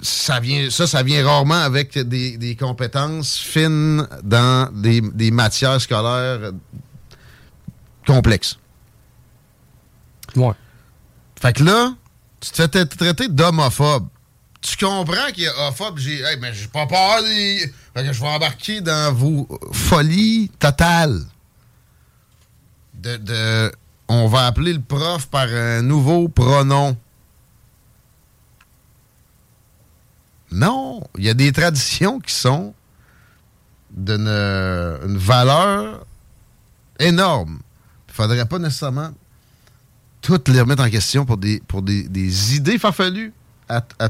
S8: Ça, vient, ça, ça vient rarement avec des, des compétences fines dans des, des matières scolaires complexes.
S1: Ouais.
S8: Fait que là, tu te fais tra- traiter d'homophobe. Tu comprends qu'il est homophobe. J'ai hey, mais j'ai pas peur. Fait que je vais embarquer dans vos folies totales. De, de- On va appeler le prof par un nouveau pronom. Non, il y a des traditions qui sont d'une une valeur énorme. Il faudrait pas nécessairement toutes les remettre en question pour des, pour des, des idées farfelues à, à-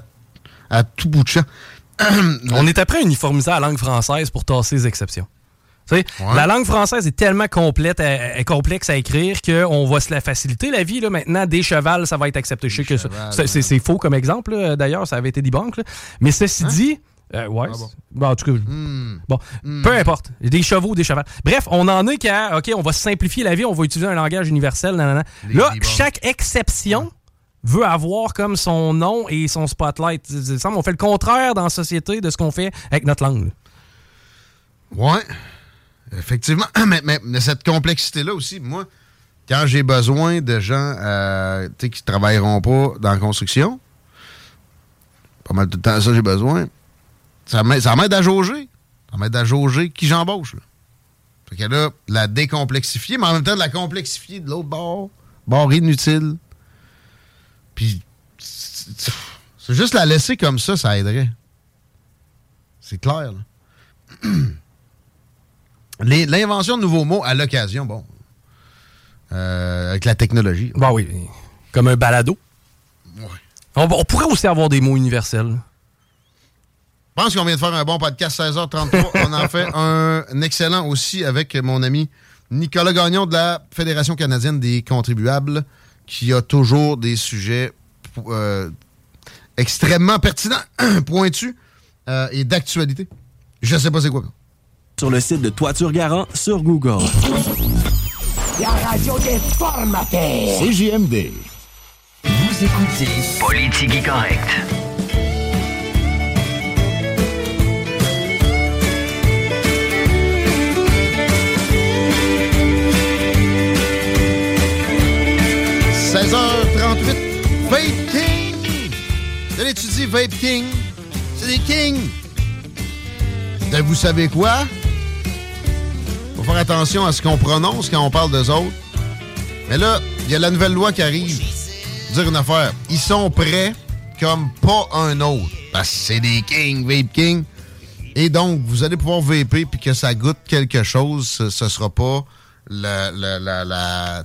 S8: à tout bout de champ. [clears throat]
S1: On est après uniformiser la langue française pour tasser les exceptions.
S8: Ouais.
S1: La langue française est tellement complète, à- à- complexe à écrire qu'on va se la faciliter la vie. Là. Maintenant, des chevals, ça va être accepté. Je sais que ça-
S8: chevals,
S1: c'est- faux comme exemple, là. d'ailleurs, ça avait été debunk. là. Mais ceci dit, euh, ouais,
S8: Ah bon.
S1: en tout cas,
S8: Hmm.
S1: bon, peu importe. Des chevaux, des chevals. Bref, on en est qu'à, OK, on va simplifier la vie, on va utiliser un langage universel. Là, chaque exception veut avoir comme son nom et son spotlight. Il semble qu'on fait le contraire dans la société de ce qu'on fait avec notre langue.
S8: Ouais, effectivement. [clears throat] Mais, mais- mais cette complexité-là aussi, moi, quand j'ai besoin de gens euh, tu sais, qui ne travailleront pas dans la construction, pas mal le temps ça j'ai besoin, ça m'aide à jauger. Ça m'aide à jauger qui j'embauche. Fait que là, la décomplexifier, mais en même temps de la complexifier de l'autre bord, bord inutile. Puis, c'est juste la laisser comme ça, ça aiderait. C'est clair, là. [clears throat] Les- L'invention de nouveaux mots à l'occasion, bon. Euh, avec la technologie.
S1: Bah oui, comme un balado.
S8: Ouais.
S1: On, on pourrait aussi avoir des mots universels.
S8: Je pense qu'on vient de faire un bon podcast 16h33. [laughs] On en fait un, excellent aussi avec mon ami Nicolas Gagnon de la Fédération canadienne des contribuables qui a toujours des sujets euh, extrêmement pertinents, [clears throat] pointus euh, et d'actualité. Je sais pas c'est quoi.
S9: Sur le site de Toiture Garant sur Google.
S3: La radio des formateurs.
S2: CJMD. Vous écoutez Politique Correct.
S8: Vape King? C'est des kings. De vous savez quoi? Faut faire attention à ce qu'on prononce quand on parle d'eux autres. Mais là, il y a la nouvelle loi qui arrive. Dire une affaire. Ils sont prêts comme pas un autre. Parce que c'est des kings, Vape King. Et donc, vous allez pouvoir vaper puis que ça goûte quelque chose. Ce, ce sera pas la, la,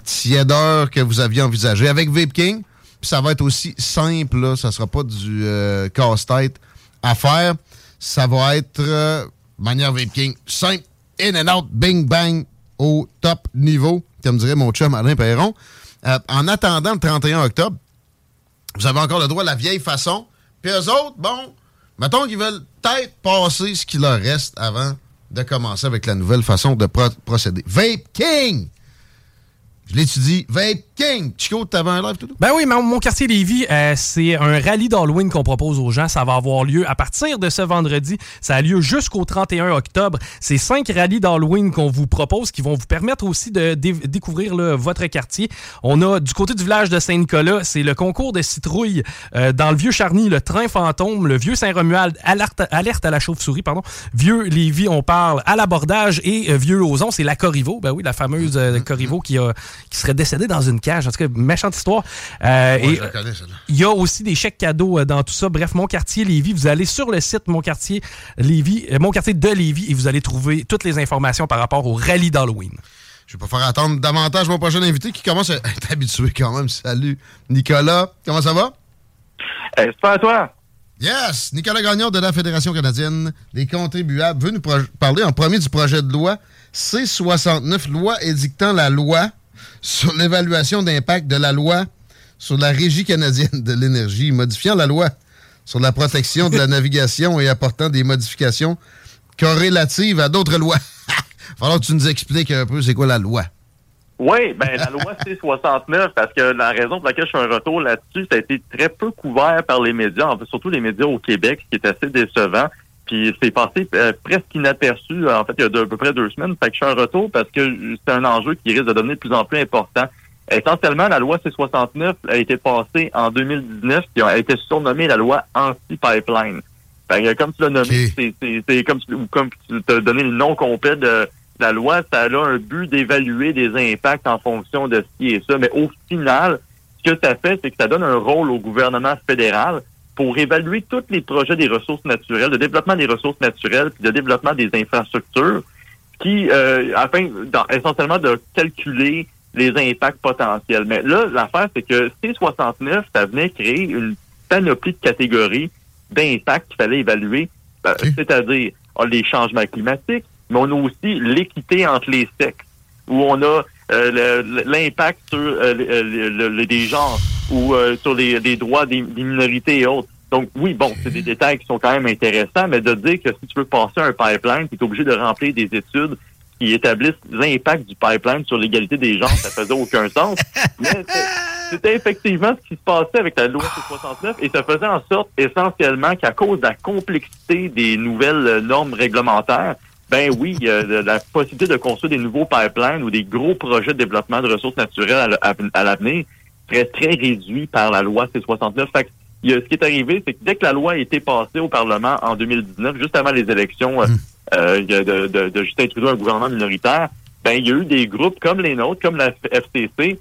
S8: que vous aviez envisagé. Avec Vape King, puis ça va être aussi simple. Là. Ça sera pas du euh, casse-tête à faire. Ça va être euh, manière Vape King. Simple, in and out, bing bang, au top niveau, comme dirait mon chum Alain Perron. Euh, en attendant le 31 octobre, vous avez encore le droit à la vieille façon. Puis eux autres, bon, mettons qu'ils veulent peut-être passer ce qu'il leur reste avant de commencer avec la nouvelle façon de pro- procéder. Vape King! Je l'étudie. Vape Chico, t'avais un live tout
S1: Ben oui, mon, quartier Lévis, euh, c'est un rallye d'Halloween qu'on propose aux gens. Ça va avoir lieu à partir de ce vendredi. Ça a lieu jusqu'au 31 octobre. C'est cinq rallyes d'Halloween qu'on vous propose qui vont vous permettre aussi de dé- découvrir votre quartier. On a du côté du village de Saint-Nicolas, c'est le concours de citrouilles euh, dans le vieux Charny, le train fantôme, le vieux Saint-Romuald, alerte, alerte à la chauve-souris, pardon. Vieux Lévis, on parle à l'abordage et euh, vieux Lauson, c'est la Corriveau. Ben oui, la fameuse Corriveau qui, qui serait décédée dans une En tout cas, méchante histoire. Euh,
S8: Ouais,
S1: et,
S8: je la connais, celle-là.
S1: il y a aussi des chèques cadeaux euh, dans tout ça. Bref, mon quartier Lévis, vous allez sur le site mon quartier Lévis, euh, mon quartier de Lévis et vous allez trouver toutes les informations par rapport au rallye d'Halloween.
S8: Je vais pas faire attendre davantage mon prochain invité qui commence à être habitué quand même. Salut, Nicolas. Comment ça va?
S10: c'est pas à toi.
S8: Yes! Nicolas Gagnon de la Fédération canadienne des contribuables veut nous pro- parler en premier du projet de loi C-69, loi édictant la loi sur l'évaluation d'impact de la loi sur la Régie canadienne de l'énergie, modifiant la loi sur la protection de la [laughs] navigation et apportant des modifications corrélatives à d'autres lois. [laughs] Falloir que tu nous expliques un peu c'est quoi la loi.
S10: Oui, ben la loi [laughs] C69, parce que la raison pour laquelle je fais un retour là-dessus, ça a été très peu couvert par les médias, surtout les médias au Québec, ce qui est assez décevant. Puis c'est passé euh, presque inaperçu, en fait, il y a à peu près deux semaines. Fait que je fais un retour parce que c'est un enjeu qui risque de devenir de plus en plus important. Essentiellement, la loi C69 a été passée en 2019, puis a été surnommée la loi anti-pipeline. Fait que, comme tu l'as nommé, c'est- c'est c'est comme, tu- ou comme tu t'as donné le nom complet de la loi, ça a un but d'évaluer des impacts en fonction de ce qui est ça. Mais au final, ce que ça fait, c'est que ça donne un rôle au gouvernement fédéral pour évaluer tous les projets des ressources naturelles, de développement des ressources naturelles, puis de développement des infrastructures, qui, euh, afin dans- essentiellement de calculer les impacts potentiels. Mais là, l'affaire, c'est que C69, ça venait créer une panoplie de catégories d'impacts qu'il fallait évaluer, Ben, c'est-à-dire ah, les changements climatiques, mais on a aussi l'équité entre les sexes, où on a euh, le- l'impact sur euh, le- le- le- le- des genres ou euh, sur les, les droits des, des minorités et autres. Donc oui, bon, c'est des détails qui sont quand même intéressants, mais de dire que si tu veux passer un pipeline, tu es obligé de remplir des études qui établissent l'impact du pipeline sur l'égalité des genres, ça faisait aucun sens. [laughs] Mais c'était effectivement ce qui se passait avec la loi C69 et ça faisait en sorte essentiellement qu'à cause de la complexité des nouvelles euh, normes réglementaires, ben oui, de- la possibilité de construire des nouveaux pipelines ou des gros projets de développement de ressources naturelles à, l- à- à l'avenir serait très réduit par la loi C69. Fait que, il ce qui est arrivé, c'est que dès que la loi a été passée au Parlement en 2019, juste avant les élections euh, euh, de, de- de Justin Trudeau, un gouvernement minoritaire, ben il y a eu des groupes comme les nôtres, comme la FCC,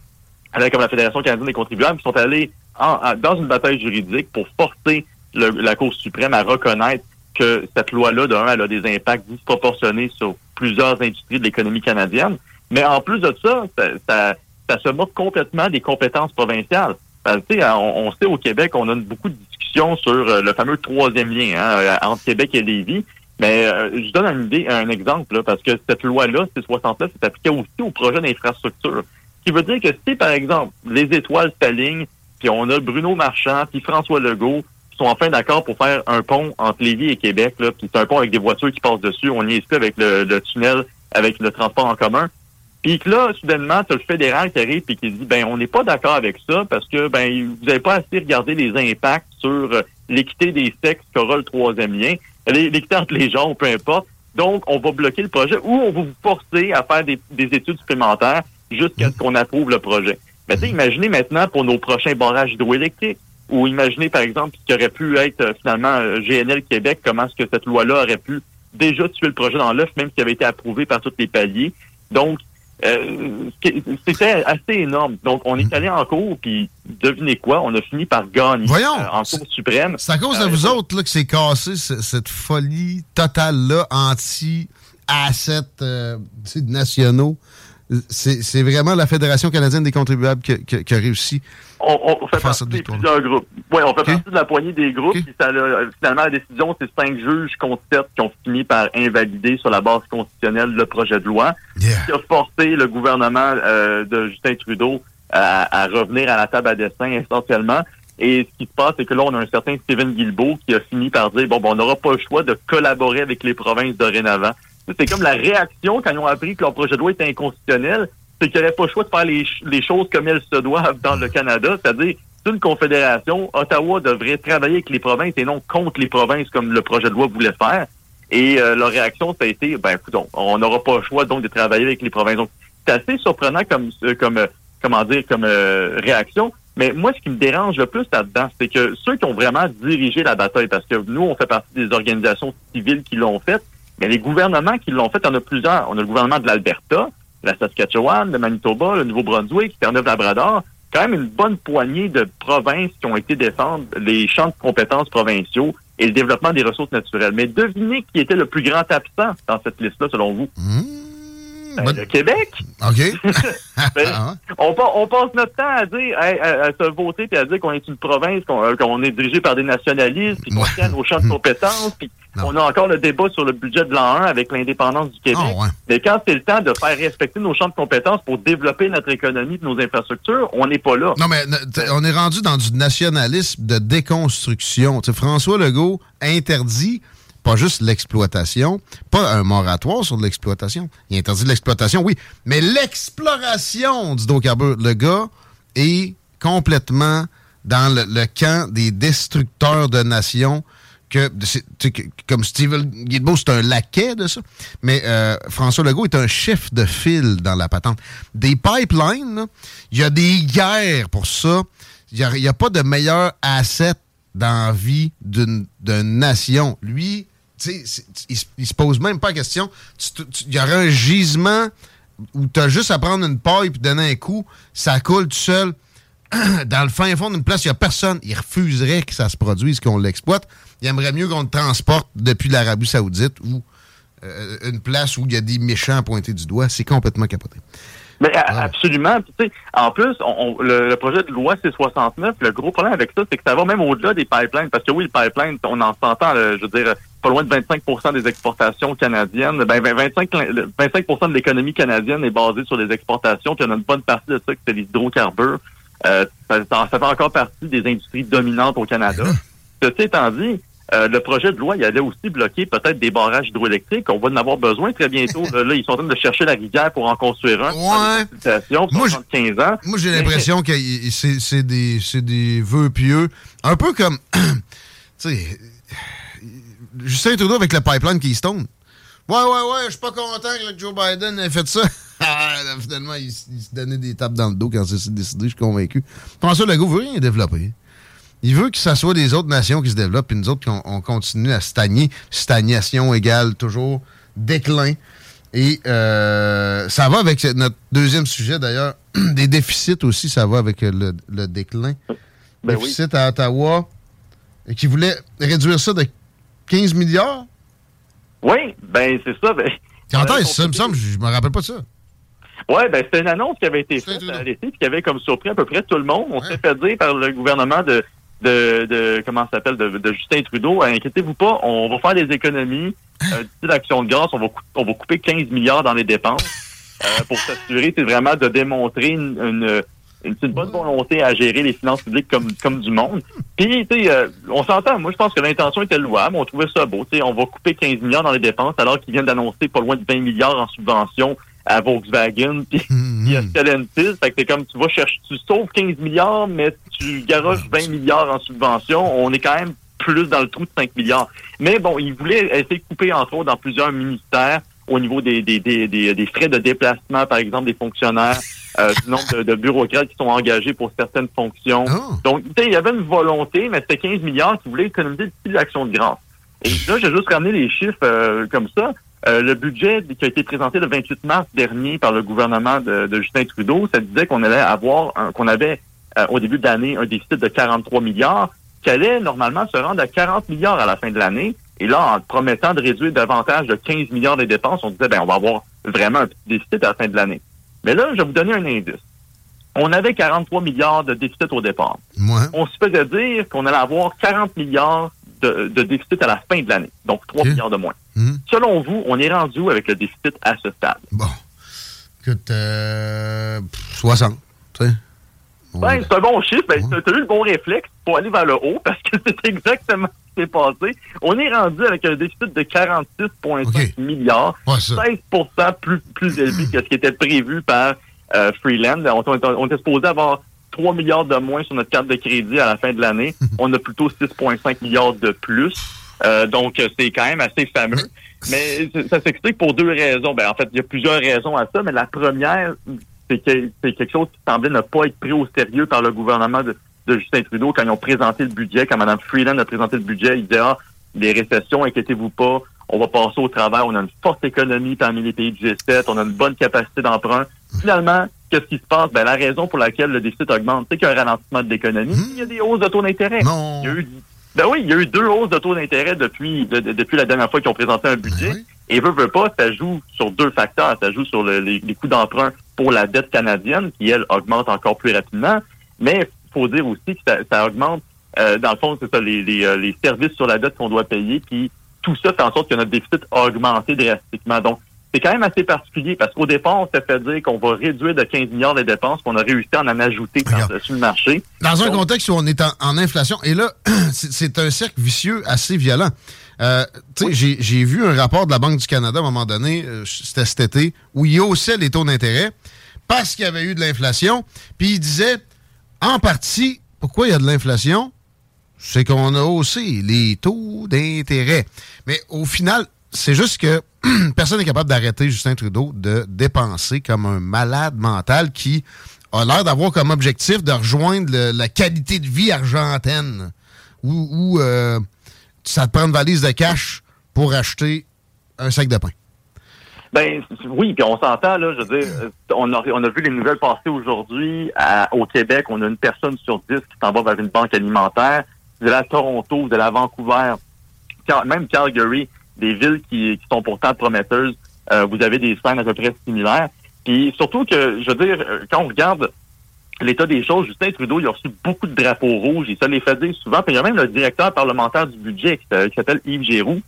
S10: avec- comme la Fédération canadienne des contribuables, qui sont allés en- en- dans une bataille juridique pour forcer le- la Cour suprême à reconnaître que cette loi-là, d'un, elle a des impacts disproportionnés sur plusieurs industries de l'économie canadienne. Mais en plus de ça, ça, ça, ça se moque complètement des compétences provinciales. Parce que, tu sais, on, on sait au Québec, on a beaucoup de discussions sur euh, le fameux troisième lien hein, euh, entre Québec et Lévis. Mais euh, je donne idée, un exemple, là, parce que cette loi-là, C69, c'est appliqué aussi aux projets d'infrastructure. Ce qui veut dire que si, par exemple, les étoiles s'alignent, puis on a Bruno Marchand, puis François Legault, qui sont enfin d'accord pour faire un pont entre Lévis et Québec, là, puis c'est un pont avec des voitures qui passent dessus, on y est avec le, le tunnel, avec le transport en commun. Puis que là, soudainement, tu as le fédéral qui arrive et qui dit ben on n'est pas d'accord avec ça parce que ben vous n'avez pas assez regardé les impacts sur euh, l'équité des sexes qu'aura le troisième lien, l'é- l'équité entre les genres, peu importe. Donc, on va bloquer le projet ou on va vous forcer à faire des, des études supplémentaires jusqu'à ce qu'on approuve le projet. Mais sais, imaginez maintenant pour nos prochains barrages hydroélectriques. ou imaginez, par exemple, ce qui aurait pu être euh, finalement euh, GNL Québec, comment est-ce que cette loi-là aurait pu déjà tuer le projet dans l'œuf, même s'il avait été approuvé par tous les paliers. Donc, euh, c'était assez énorme. Donc, on est allé en cours, puis devinez quoi, on a fini par gagner
S8: Voyons,
S10: euh, en cour suprême.
S8: C'est à cause de
S10: Euh,
S8: vous autres là, que c'est cassé ce- cette folie totale-là anti-assets nationaux. C'est vraiment la Fédération canadienne des contribuables qui, qui- qui a réussi.
S10: On, on fait partie
S8: de
S10: de
S8: quoi?
S10: plusieurs groupes. Oui, on fait partie de la poignée des groupes. Ça, finalement, la décision, c'est cinq juges contre sept qui ont fini par invalider sur la base constitutionnelle le projet de loi, qui a forcé le gouvernement euh, de Justin Trudeau à, à revenir à la table à dessin essentiellement. Et ce qui se passe, c'est que là, on a un certain Stephen Guilbeault qui a fini par dire, bon, ben, on n'aura pas le choix de collaborer avec les provinces dorénavant. C'est comme la réaction quand ils ont appris que leur projet de loi était inconstitutionnel, c'est qu'ils n'auraient pas le choix de faire les, les choses comme elles se doivent dans le Canada, c'est-à-dire c'est une confédération. Ottawa devrait travailler avec les provinces et non contre les provinces comme le projet de loi voulait faire. Et euh, leur réaction, ça a été, ben, écoutons, on n'aura pas le choix donc de travailler avec les provinces. Donc, c'est assez surprenant comme, euh, comme, euh, comment dire, comme euh, réaction. Mais moi, ce qui me dérange le plus là-dedans, c'est que ceux qui ont vraiment dirigé la bataille, parce que nous, on fait partie des organisations civiles qui l'ont fait, mais les gouvernements qui l'ont fait, en a plusieurs. On a le gouvernement de l'Alberta, la Saskatchewan, le Manitoba, le Nouveau-Brunswick, Terre-Neuve-Labrador, quand même une bonne poignée de provinces qui ont été défendre les champs de compétences provinciaux et le développement des ressources naturelles. Mais devinez qui était le plus grand absent dans cette liste-là, selon vous? Ben, le Québec.
S8: OK. [laughs] [laughs]
S10: Ben, on, pa- on passe notre temps à dire, à, à- à se voter puis à dire qu'on est une province, qu'on euh, est dirigé par des nationalistes, puis qu'on tient nos champs de compétences, puis on a encore le débat sur le budget de l'an 1 avec l'indépendance du Québec. Mais quand c'est le temps de faire respecter nos champs de compétences pour développer notre économie et nos infrastructures, on n'est pas là.
S8: Non, mais on est rendu dans du nationalisme de déconstruction. François Legault interdit pas juste l'exploitation, pas un moratoire sur l'exploitation. Il interdit l'exploitation, oui, mais l'exploration d'hydrocarbures. Le gars est complètement dans le, camp des destructeurs de nations que, comme Steven Guilbeault, c'est un laquais de ça, mais euh, François Legault est un chef de file dans la patente. Des pipelines, il y a des guerres pour ça. Il n'y a, a pas de meilleur asset dans la vie d'une nation. Lui, tu sais, c'est- il, se- il se pose même pas la question. Il y aurait un gisement où tu as juste à prendre une paille et donner un coup, ça coule tout seul. [clears throat] Dans le fin fond d'une place, il n'y a personne. Il refuserait que ça se produise, qu'on l'exploite. Il aimerait mieux qu'on le transporte depuis l'Arabie Saoudite ou euh, une place où il y a des méchants à pointer du doigt. C'est complètement capoté.
S10: Mais a- absolument. Puis, tu sais, en plus, on- on- le, le projet de loi C69, le gros problème avec ça, c'est que ça va même au-delà des pipelines. Parce que oui, le pipeline, on en s'entend, je veux dire, pas loin de 25% des exportations canadiennes. Ben, 25, le 25% de l'économie canadienne est basée sur les exportations. Puis il y en a une bonne partie de ça qui c'est les hydrocarbures. Euh, ça, ça- ça fait encore partie des industries dominantes au Canada. Ceci étant dit, euh, le projet de loi, il allait aussi bloquer peut-être des barrages hydroélectriques. On va en avoir besoin très bientôt. [laughs] là, ils sont en train de chercher la rivière pour en construire un.
S8: Ouais.
S10: Moi, 15 ans.
S8: Moi, j'ai l'impression que c'est des, c'est des vœux pieux. Un peu comme, [clears throat] tu sais, Justin Trudeau avec le pipeline Keystone. Ouais, ouais, ouais, je suis pas content que Joe Biden ait fait ça. [laughs] Ah, finalement, il, il se donnait des tapes dans le dos quand c'est décidé, je suis convaincu. François Legault veut rien développer. Il veut que ça soit des autres nations qui se développent, puis nous autres, qu'on on continue à stagner. Stagnation égale toujours déclin. Et euh, ça va avec notre deuxième sujet, d'ailleurs. [clears throat] Des déficits aussi, ça va avec le, le déclin.
S10: Ben
S8: Déficit à Ottawa, et qui voulait réduire ça de 15 milliards?
S10: Oui, ben c'est ça. Ben,
S8: Quand est-ce ça, me semble? Je me rappelle pas de ça.
S10: Oui, ben c'était une annonce qui avait été faite à l'été puis qui avait comme surpris à peu près tout le monde. On s'est fait dire par le gouvernement de de, de comment ça s'appelle de, de Justin Trudeau, inquiétez-vous pas, on va faire des économies. Euh, [laughs] D'ici l'action de grâce, on va on va couper 15 milliards dans les dépenses euh, pour s'assurer, c'est vraiment de démontrer une, une, une, une bonne volonté à gérer les finances publiques comme comme du monde. Puis, tu sais, euh, on s'entend. Moi, je pense que l'intention était louable. On trouvait ça beau. Tu sais, on va couper 15 milliards dans les dépenses alors qu'ils viennent d'annoncer pas loin de 20 milliards en subventions à Volkswagen [laughs] puis puis à Stellantis. Fait que c'est comme tu vas chercher, tu sauves 15 milliards, mais tu garoches 20 milliards en subventions. On est quand même plus dans le trou de 5 milliards. Mais bon, ils voulaient essayer de couper, entre autres, dans plusieurs ministères au niveau des, des, des, des, des frais de déplacement, par exemple, des fonctionnaires. euh, du nombre de, de bureaucrates qui sont engagés pour certaines fonctions. Donc, tu sais, il y avait une volonté, mais c'était 15 milliards qui voulaient économiser le petit l'action de grâce. Et là, j'ai juste ramené les chiffres euh, comme ça. Euh, le budget qui a été présenté le 28 mars dernier par le gouvernement de, de Justin Trudeau, ça disait qu'on allait avoir, qu'on avait euh, au début de l'année un déficit de 43 milliards, qui allait normalement se rendre à 40 milliards à la fin de l'année. Et là, en promettant de réduire davantage de 15 milliards des dépenses, on disait, ben, on va avoir vraiment un petit déficit à la fin de l'année. Mais là, je vais vous donner un indice. On avait 43 milliards de déficit au départ. On se faisait dire qu'on allait avoir 40 milliards de, de déficit à la fin de l'année. Donc, 3 milliards de moins. Selon vous, on est rendu où avec le déficit à ce stade?
S8: Écoute, euh, pff, 60, tu sais.
S10: Ben, c'est un bon chiffre. Ben, t'as eu le bon réflexe pour aller vers le haut [laughs] parce que c'est exactement ce qui s'est passé. On est rendu avec un déficit de 46,5 milliards, 16 plus, plus élevé que ce qui était prévu par euh, Freeland. On, on- on était supposé avoir 3 milliards de moins sur notre carte de crédit à la fin de l'année. [laughs] on a plutôt 6,5 milliards de plus. Euh, donc, c'est quand même assez fameux. Mais c- ça s'explique pour deux raisons. Ben, en fait, il y a plusieurs raisons à ça, mais la première, c'est que c'est quelque chose qui semblait ne pas être pris au sérieux par le gouvernement de, de Justin Trudeau quand ils ont présenté le budget, quand Mme Freeland a présenté le budget, il disait, ah, les récessions, inquiétez-vous pas, on va passer au travers, on a une forte économie parmi les pays du G7, on a une bonne capacité d'emprunt. Finalement, qu'est-ce qui se passe? Ben, la raison pour laquelle le déficit augmente, c'est qu'il y a un ralentissement de l'économie, il y a des hausses de taux d'intérêt. Il y a eu ben oui, il y a eu deux hausses de taux d'intérêt depuis de- de- depuis la dernière fois qu'ils ont présenté un budget. Et veut, veut pas, ça joue sur deux facteurs. Ça joue sur le- les, les coûts d'emprunt pour la dette canadienne, qui, elle, augmente encore plus rapidement. Mais il faut dire aussi que ça, ça augmente, euh, dans le fond, c'est ça, les, les, euh, les services sur la dette qu'on doit payer. Puis tout ça fait en sorte que notre déficit a augmenté drastiquement. Donc, c'est quand même assez particulier parce qu'au départ, on s'est fait dire qu'on va réduire de 15 milliards les dépenses, puis on a réussi à en ajouter par-dessus le marché.
S8: Dans un contexte où on est en, en inflation, et là, [clears throat] c'est un cercle vicieux assez violent. Euh, tu sais, j'ai- j'ai vu un rapport de la Banque du Canada à un moment donné, euh, c'était cet été, où il haussait les taux d'intérêt parce qu'il y avait eu de l'inflation. Puis il disait, en partie, pourquoi il y a de l'inflation? C'est qu'on a haussé les taux d'intérêt. Mais au final, c'est juste que [clears throat] personne n'est capable d'arrêter Justin Trudeau de dépenser comme un malade mental qui a l'air d'avoir comme objectif de rejoindre la qualité de vie argentine où, euh, ça te prend une valise de cash pour acheter un sac de pain.
S10: Ben oui, puis on s'entend là. Je veux dire, on a vu les nouvelles passer aujourd'hui au Québec. On a une personne sur dix qui s'en va vers une banque alimentaire. De la Toronto, de la Vancouver, même Calgary, des villes qui, sont pourtant prometteuses. euh, vous avez des scènes à peu près similaires. Puis surtout que, je veux dire, euh, quand on regarde l'état des choses, Justin Trudeau, il a reçu beaucoup de drapeaux rouges. Il se les fait dire souvent. Puis il y a même le directeur parlementaire du budget qui qui s'appelle Yves Giroux.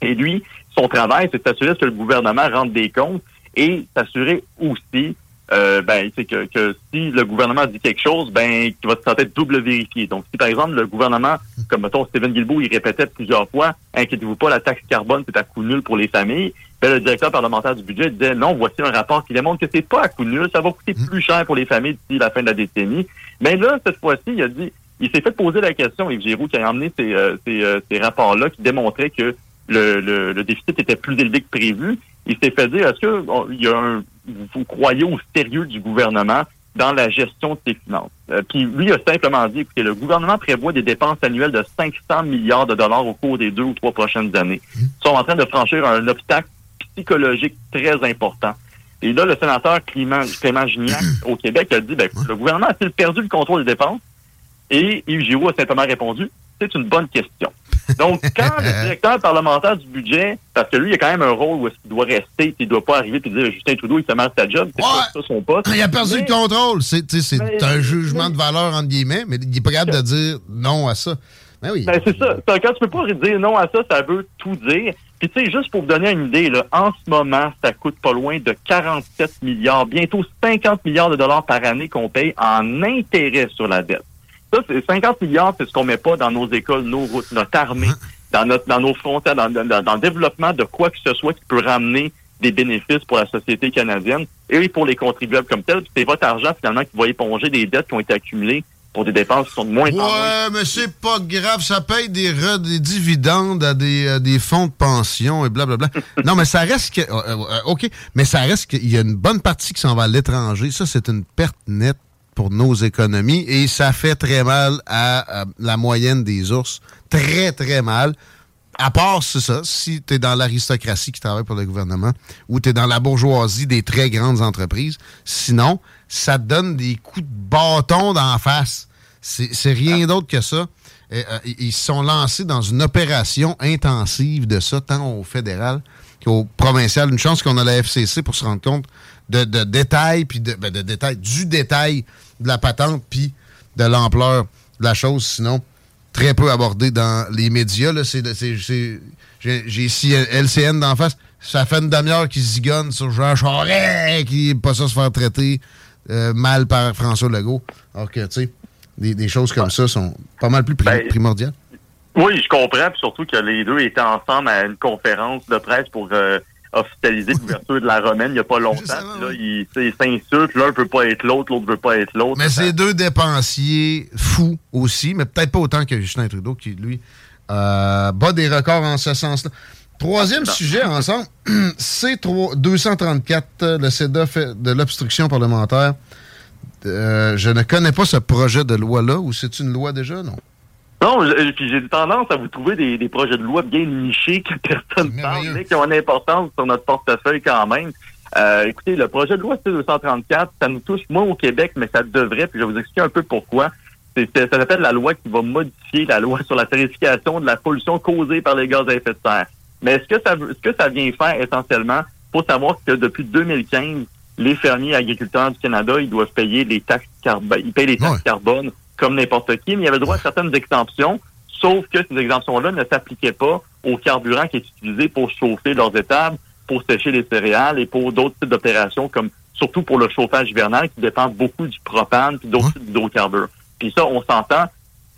S10: Et lui, son travail, c'est de s'assurer que le gouvernement rentre des comptes et s'assurer aussi euh, ben, c'est que, que si le gouvernement dit quelque chose, ben, qu'il va peut-être double vérifier. Donc, si par exemple le gouvernement, comme mettons Stephen Guilbeault, il répétait plusieurs fois, inquiétez-vous pas, la taxe carbone, c'est à coût nul pour les familles, ben, le directeur parlementaire du budget disait non, voici un rapport qui démontre que c'est pas à coût nul, ça va coûter plus cher pour les familles d'ici la fin de la décennie. Mais là, cette fois-ci, il a dit, il s'est fait poser la question, Yves Giroux, qui a emmené ces, euh, ces, euh, ces rapports-là qui démontraient que le, le, le déficit était plus élevé que prévu. Il s'est fait dire, est-ce que on- il y a un, vous croyez au sérieux du gouvernement dans la gestion de ses finances? Euh, puis lui a simplement dit, écoutez, le gouvernement prévoit des dépenses annuelles de 500 milliards de dollars au cours des deux ou trois prochaines années. Ils sont en train de franchir un obstacle psychologique très important. Et là, le sénateur Clément, Clément Gignac au Québec a dit, ben, écoute, le gouvernement a-t-il perdu le contrôle des dépenses? Et Yves Giroux a simplement répondu, c'est une bonne question. Donc, quand le directeur parlementaire du budget, parce que lui, il a quand même un rôle où qu'il doit rester, puis il doit pas arriver et dire Justin Trudeau, il fait mal sa job, c'est pas ça son poste.
S8: Il a perdu
S10: Mais-
S8: le contrôle. C'est
S10: Mais-
S8: un jugement de valeur, entre guillemets, mais il est pas capable de dire non à ça. Ben oui.
S10: Ben, c'est ça. Ça, Quand tu peux pas dire non à ça, ça veut tout dire. Puis tu sais, juste pour vous donner une idée, là, en ce moment, ça coûte pas loin de 47 milliards, bientôt 50 milliards de dollars par année qu'on paye en intérêt sur la dette. Ça, c'est 50 milliards, c'est ce qu'on met pas dans nos écoles, nos routes, notre armée, dans notre, dans nos frontières, dans, dans- dans le développement de quoi que ce soit qui peut ramener des bénéfices pour la société canadienne et pour les contribuables comme tels. C'est votre argent finalement qui va éponger des dettes qui ont été accumulées pour des dépenses qui sont de moins en moins.
S8: Ouais, mais c'est pas grave. Ça paye des, re- des dividendes à des, à des fonds de pension et blablabla. [laughs] non, mais ça reste que. euh, euh, OK, mais ça reste qu'il y a une bonne partie qui s'en va à l'étranger. Ça, c'est une perte nette pour nos économies et ça fait très mal à, à la moyenne des ours. Très, très mal. À part, c'est ça, si tu es dans l'aristocratie qui travaille pour le gouvernement ou tu es dans la bourgeoisie des très grandes entreprises. Sinon, ça te donne des coups de bâton d'en face. C'est rien d'autre que ça. Et, euh, ils ils se sont lancés dans une opération intensive de ça, tant au fédéral qu'au provincial. Une chance qu'on a la FCC pour se rendre compte de, de détails, puis de, ben, de détails, du détail de la patente, puis de l'ampleur de la chose. Sinon, très peu abordé dans les médias. J'ai ici LCN d'en face. Ça fait une demi-heure qu'ils zigonnent sur Jean Charest, qui n'est pas ça se faire traiter euh, mal par François Legault. Alors que, tu sais, des, des choses comme ça sont pas mal plus pri- primordiales.
S10: Oui, je comprends, puis surtout que les deux étaient ensemble à une conférence de presse pour euh, officialiser [laughs] l'ouverture de la romaine il n'y a pas longtemps. Là, ils s'insultent, l'un peut pas être l'autre, l'autre veut pas être l'autre.
S8: Mais c'est deux dépensiers fous aussi, mais peut-être pas autant que Justin Trudeau, qui, lui, euh, bat des records en ce sens-là. Troisième sujet ensemble, [clears throat] C234, euh, le CEDA fait de l'obstruction parlementaire. Euh, je ne connais pas ce projet de loi-là, ou c'est une loi déjà, non?
S10: Non, puis j'ai tendance à vous trouver des, des projets de loi bien nichés que personne ne parle, mais qui ont une importance sur notre portefeuille quand même. Euh, écoutez, le projet de loi C-234, ça nous touche moins au Québec, mais ça devrait, puis je vais vous expliquer un peu pourquoi. C'est- c'est- ça s'appelle la loi qui va modifier la loi sur la tarification de la pollution causée par les gaz à effet de serre. Mais ce que ça, veut- ce que ça vient faire essentiellement, faut savoir que depuis 2015, les fermiers agriculteurs du Canada, ils doivent payer les taxes carbone. Ils payent les taxes carbone comme n'importe qui, mais il y avait droit à certaines exemptions, sauf que ces exemptions-là ne s'appliquaient pas au carburant qui est utilisé pour chauffer leurs étables, pour sécher les céréales et pour d'autres types d'opérations, comme surtout pour le chauffage hivernal qui dépend beaucoup du propane puis d'autres types d'hydrocarbures. Puis ça, on s'entend,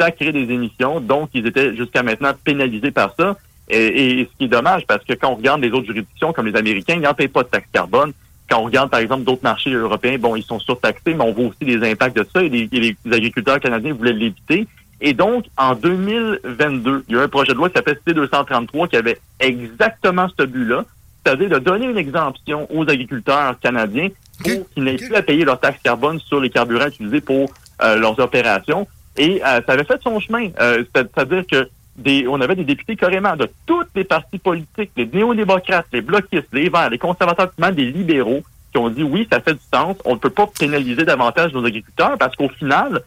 S10: ça crée des émissions, donc ils étaient jusqu'à maintenant pénalisés par ça. Et, et ce qui est dommage, parce que quand on regarde les autres juridictions, comme les Américains, ils n'en payent pas de taxe carbone. Quand on regarde, par exemple, d'autres marchés européens, bon, ils sont surtaxés, mais on voit aussi les impacts de ça et les, et les agriculteurs canadiens voulaient l'éviter. Et donc, en 2022, il y a eu un projet de loi qui s'appelle C-233 qui avait exactement ce but-là, c'est-à-dire de donner une exemption aux agriculteurs canadiens pour qu'ils n'aient plus à payer leur taxe carbone sur les carburants utilisés pour euh, leurs opérations. Et euh, ça avait fait son chemin. Euh, c'est- C'est-à-dire que des, on avait des députés carrément de toutes les partis politiques, les néo-démocrates, les bloquistes, les verts, les conservateurs, même des libéraux, qui ont dit oui, ça fait du sens, on ne peut pas pénaliser davantage nos agriculteurs parce qu'au final,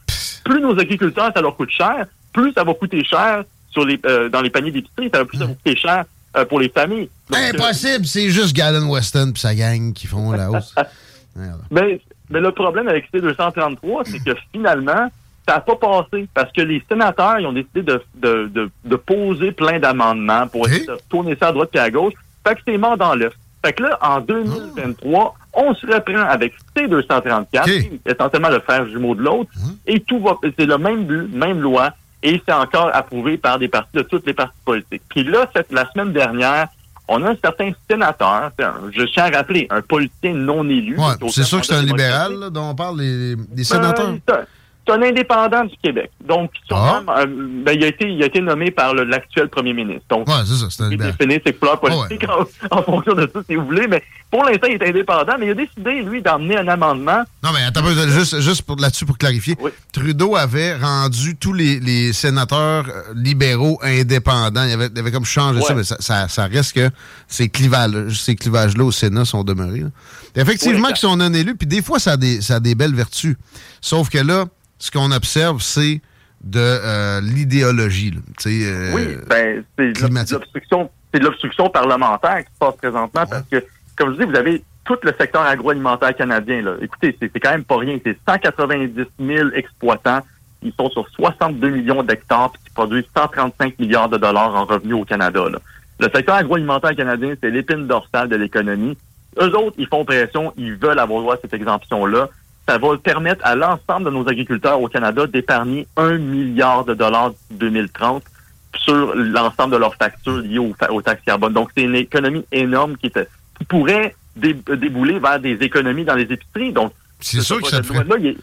S10: plus nos agriculteurs, ça leur coûte cher, plus ça va coûter cher sur les, euh, dans les paniers d'épicerie, ça va plus ça va coûter cher euh, pour les familles. Donc, euh,
S8: Impossible, c'est juste Galen Weston et sa gang qui font la hausse. [laughs]
S10: Mais, mais le problème avec C-233, c'est que finalement, ça n'a pas passé parce que les sénateurs, ils ont décidé de, de, de, de poser plein d'amendements pour essayer de tourner ça à droite et à gauche. Fait que c'est mort dans l'œuf. Fait que là, en 2023, on se reprend avec C-234, essentiellement le frère jumeau de l'autre, et tout va, c'est le même but, même loi, et c'est encore approuvé par des partis de toutes les partis politiques. Puis là, cette, la semaine dernière, on a un certain sénateur, je tiens à rappeler, un politicien non élu.
S8: Ouais, c'est sûr que c'est un libéral là, dont on parle, les, les sénateurs.
S10: ben, c'est un- indépendant du Québec. Donc, sûrement, euh, ben, il, a été, il a été nommé par l'actuel premier ministre. Donc,
S8: Ouais, c'est ça, c'est un
S10: il définit ses couleurs politiques en, en fonction de ça, si vous voulez. Mais pour l'instant, il est indépendant. Mais il a décidé, lui, d'emmener un amendement.
S8: Non, mais attends, juste, juste pour, là-dessus pour clarifier. Trudeau avait rendu tous les, les sénateurs euh, libéraux indépendants. Il avait, il avait comme changé ça, mais ça, ça, ça reste que ces clivages, ces clivages-là au Sénat sont demeurés. là. Effectivement,
S10: Oui,
S8: qu'ils sont non élus, puis des fois, ça a, des, ça a des belles vertus. Sauf que là, ce qu'on observe, c'est de euh, l'idéologie. euh,
S10: Oui, ben, c'est l'obstruction, c'est l'obstruction parlementaire qui se passe présentement parce que, comme je dis, vous avez tout le secteur agroalimentaire canadien. Là. Écoutez, c'est quand même pas rien. C'est 190 000 exploitants. Ils sont sur 62 millions d'hectares qui produisent 135 milliards de dollars en revenus au Canada. là. Le secteur agroalimentaire canadien, c'est l'épine dorsale de l'économie. Eux autres, ils font pression, ils veulent avoir droit à cette exemption-là. Ça va permettre à l'ensemble de nos agriculteurs au Canada d'épargner un milliard de dollars d'ici 2030 sur l'ensemble de leurs factures liées aux, taxes carbone. Donc, c'est une économie énorme qui, était- qui pourrait dé- débouler vers des économies dans les épiceries. Donc,
S8: c'est sûr que ça
S10: est-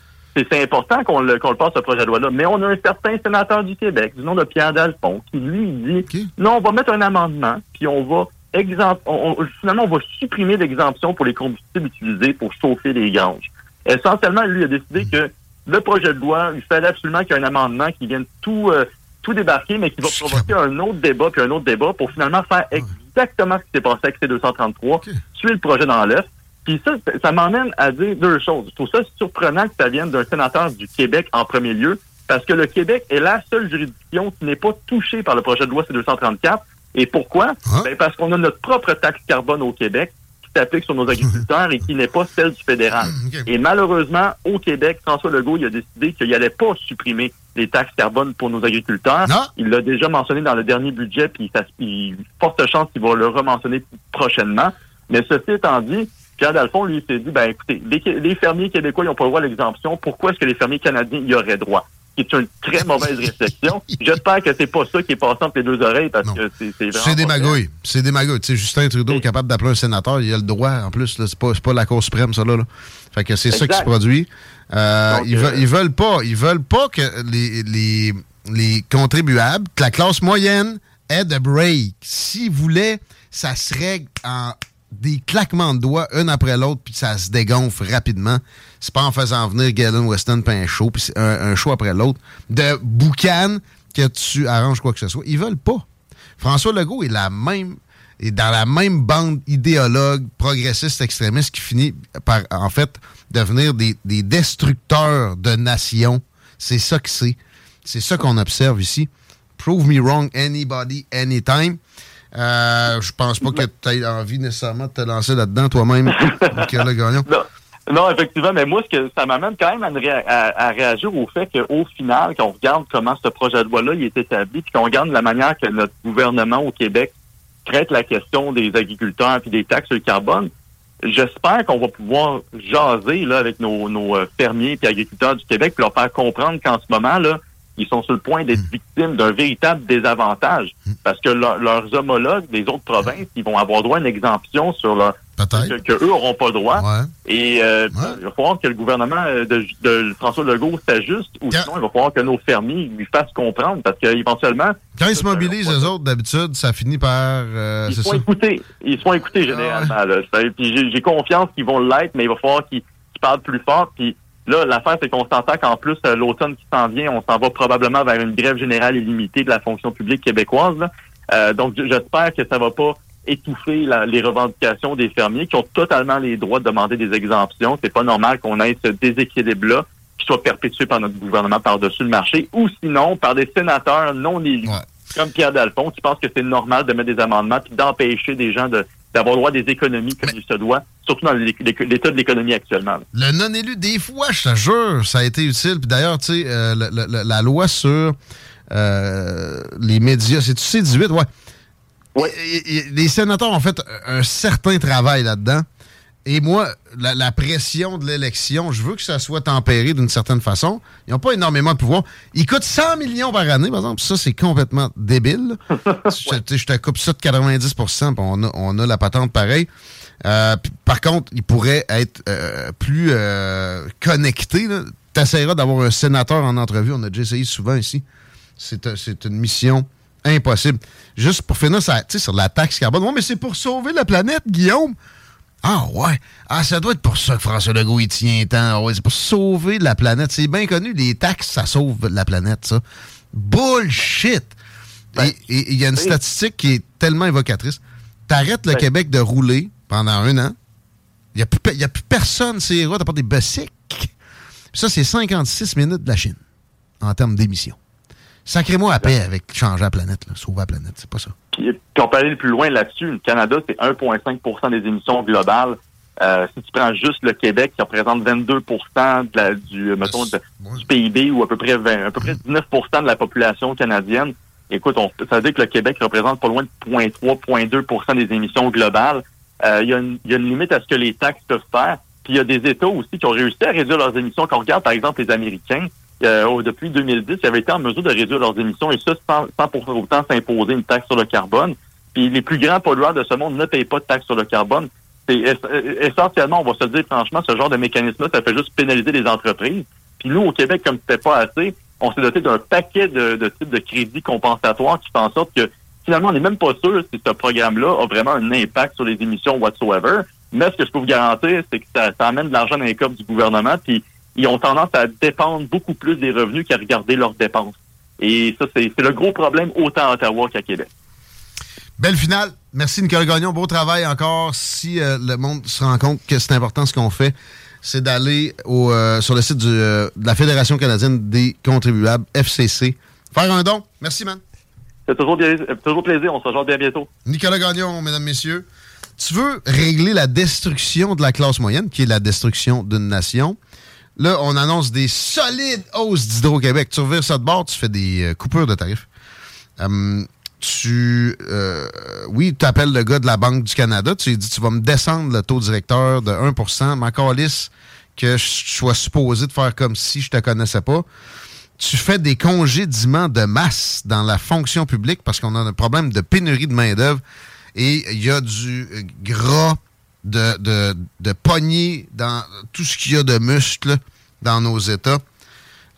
S10: c'est important qu'on le, qu'on le passe, ce projet de loi-là. Mais on a un certain sénateur du Québec, du nom de Pierre Dalphon, qui lui dit, non, on va mettre un amendement, puis on va exempt, on- on- finalement, on va supprimer l'exemption pour les combustibles utilisés pour chauffer les granges. Essentiellement, lui a décidé que le projet de loi, il fallait absolument qu'il y ait un amendement qui vienne tout, euh, tout débarquer, mais qui va provoquer un autre débat, puis un autre débat pour finalement faire exactement ce qui s'est passé avec C-233, tuer le projet dans l'œuf. Puis ça, ça- m'emmène à dire deux choses. Je trouve ça surprenant que ça vienne d'un sénateur du Québec en premier lieu, parce que le Québec est la seule juridiction qui n'est pas touchée par le projet de loi C-234. Et pourquoi? Ben, parce qu'on a notre propre taxe carbone au Québec s'applique sur nos agriculteurs et qui n'est pas celle du fédéral. [laughs] Et malheureusement, au Québec, François Legault il a décidé qu'il n'allait pas supprimer les taxes carbone pour nos agriculteurs. Il l'a déjà mentionné dans le dernier budget, puis ça, il forte chance qu'il va le rementionner prochainement. Mais ceci étant dit, Pierre Dalphon, lui, s'est dit, ben écoutez, les, les fermiers québécois, n'ont pas le droit à l'exemption. Pourquoi est-ce que les fermiers canadiens y auraient droit? C'est une très [laughs] mauvaise réflexion. J'espère que c'est pas ça qui est passé entre les deux oreilles, parce que c'est c'est
S8: des magouilles. C'est des magouilles. Tu sais, Justin Trudeau est capable d'appeler un sénateur, il a le droit, en plus. C'est pas, pas la Cour suprême, ça, là. là. Fait que c'est ça qui se produit. Euh,
S10: Donc,
S8: ils,
S10: euh,
S8: veulent, ils veulent pas. Ils veulent pas que les, les, les contribuables, que la classe moyenne ait de break. S'ils voulaient, ça se règle en des claquements de doigts, un après l'autre, puis ça se dégonfle rapidement. C'est pas en faisant venir Galen Weston puis un show, puis un, un show après l'autre, de boucan que tu arranges quoi que ce soit. Ils veulent pas. François Legault est la même est dans la même bande idéologue progressiste extrémiste qui finit par en fait devenir des, des destructeurs de nations. C'est ça que c'est. C'est ça qu'on observe ici. Prove me wrong anybody, anytime. Euh, je pense pas que tu aies envie nécessairement de te lancer là-dedans toi-même, [laughs] Nicolas Gagnon.
S10: Non, effectivement, mais moi, ce que ça m'amène quand même à, à- à réagir au fait qu'au final, quand on regarde comment ce projet de loi-là il est établi, puis qu'on regarde la manière que notre gouvernement au Québec traite la question des agriculteurs puis des taxes sur le carbone, j'espère qu'on va pouvoir jaser là, avec nos, nos euh, fermiers et agriculteurs du Québec, puis leur faire comprendre qu'en ce moment, là, ils sont sur le point d'être victimes d'un véritable désavantage. Parce que leur- leurs homologues des autres provinces, ils vont avoir droit à une exemption sur leur que, que eux auront pas droit. Et euh, il va falloir que le gouvernement euh, de, de François Legault s'ajuste, ou sinon il va falloir que nos fermiers lui fassent comprendre, parce qu'éventuellement,
S8: Quand ils se mobilisent, eux autres, d'habitude, ça finit par. euh,
S10: ils sont
S8: ça?
S10: écoutés. Ils sont écoutés généralement. là. C'est- Puis j'ai- confiance qu'ils vont l'être, mais il va falloir qu'ils parlent plus fort. Puis là, l'affaire, c'est qu'on s'entend qu'en plus, euh, l'automne qui s'en vient, on s'en va probablement vers une grève générale illimitée de la fonction publique québécoise. là. Euh, donc j'espère que ça va pas étouffer la- les revendications des fermiers qui ont totalement les droits de demander des exemptions. C'est pas normal qu'on ait ce déséquilibre-là qui soit perpétué par notre gouvernement par-dessus le marché, ou sinon par des sénateurs non élus, comme Pierre Dalphon, qui pense que c'est normal de mettre des amendements puis d'empêcher des gens de d'avoir droit à des économies comme il se doit, surtout dans l'é- l'é- l'état de l'économie actuellement.
S8: Le non-élu, des fois, je te jure, ça a été utile. Puis d'ailleurs, tu sais, euh, la loi sur euh, les médias, c'est-tu C-18? Ouais. Et- et- et Les sénateurs ont fait un certain travail là-dedans. Et moi, la, la pression de l'élection, je veux que ça soit tempéré d'une certaine façon. Ils n'ont pas énormément de pouvoir. Ils coûtent 100 millions par année, par exemple. Ça, c'est complètement débile. [laughs] je, tu sais, je te coupe ça de 90 puis on a, on a la patente pareille. Euh, par contre, ils pourraient être euh, plus euh, connectés. Tu essaieras d'avoir un sénateur en entrevue. On a déjà essayé souvent ici. C'est un- c'est une mission impossible. Juste pour finir ça, sur la taxe carbone. Ouais, mais c'est pour sauver la planète, Guillaume. Ah ouais. Ah, ça doit être pour ça que François Legault il tient tant. Ah ouais, c'est pour sauver la planète. C'est bien connu, les taxes, ça sauve la planète, ça. Bullshit! Et- Et et il y a une statistique qui est tellement évocatrice. T'arrêtes le Québec de rouler pendant un an. Il n'y a, plus a personne sur les routes à part des bicycles. Ça, c'est 56 minutes de la Chine en termes d'émissions. Sacrez-moi à paix avec changer la planète, là, sauver la planète, c'est pas ça.
S10: Puis, puis on peut aller plus loin là-dessus. Le Canada, c'est 1,5% des émissions globales. Euh, si tu prends juste le Québec, qui représente 22 de la, du, euh, mettons, de- du PIB ou à peu près 20, à peu près 19% de la population canadienne, écoute, on, ça veut dire que le Québec représente pas loin de 0,3, 0,2 des émissions globales. Euh, Il y, a une- il y a une limite à ce que les taxes peuvent faire. Puis il y a des États aussi qui ont réussi à réduire leurs émissions. Quand on regarde, par exemple, les Américains, euh, depuis 2010, ils avaient été en mesure de réduire leurs émissions et ça sans, pour autant s'imposer une taxe sur le carbone. Puis les plus grands pollueurs de ce monde ne payent pas de taxe sur le carbone. Euh, essentiellement, on va se dire franchement, ce genre de mécanisme-là, ça fait juste pénaliser les entreprises. Puis Puis nous, au Québec, comme c'était pas assez, on s'est doté d'un paquet de, de types de crédits compensatoires qui font en sorte que finalement, on n'est même pas sûr si ce programme-là a vraiment un impact sur les émissions whatsoever. Mais ce que je peux vous garantir, c'est que ça, amène de l'argent dans les coffres du gouvernement, puis ils ont tendance à dépendre beaucoup plus des revenus qu'à regarder leurs dépenses. Et ça, c'est le gros problème autant à Ottawa qu'à Québec.
S8: Belle finale. Merci Nicolas Gagnon. Beau travail encore. Si euh, le monde se rend compte que c'est important ce qu'on fait, c'est d'aller euh, sur le site euh, de la Fédération canadienne des contribuables, FCC, faire un don. Merci, man.
S10: C'est toujours, bien- toujours plaisir. On se rejoint bien bientôt.
S8: Nicolas Gagnon, mesdames, messieurs. Tu veux régler la destruction de la classe moyenne, qui est la destruction d'une nation? Là, on annonce des solides hausses d'Hydro-Québec. Tu revires ça de bord, tu fais des euh, coupures de tarifs. Hum, tu, euh, oui, tu appelles le gars de la Banque du Canada, tu lui dis, tu vas me descendre le taux directeur de 1% ma calisse que je sois supposé de faire comme si je te connaissais pas. Tu fais des congédiements de masse dans la fonction publique parce qu'on a un problème de pénurie de main-d'œuvre et il y a du gras de, de, dans tout ce qu'il y a de muscles dans nos États.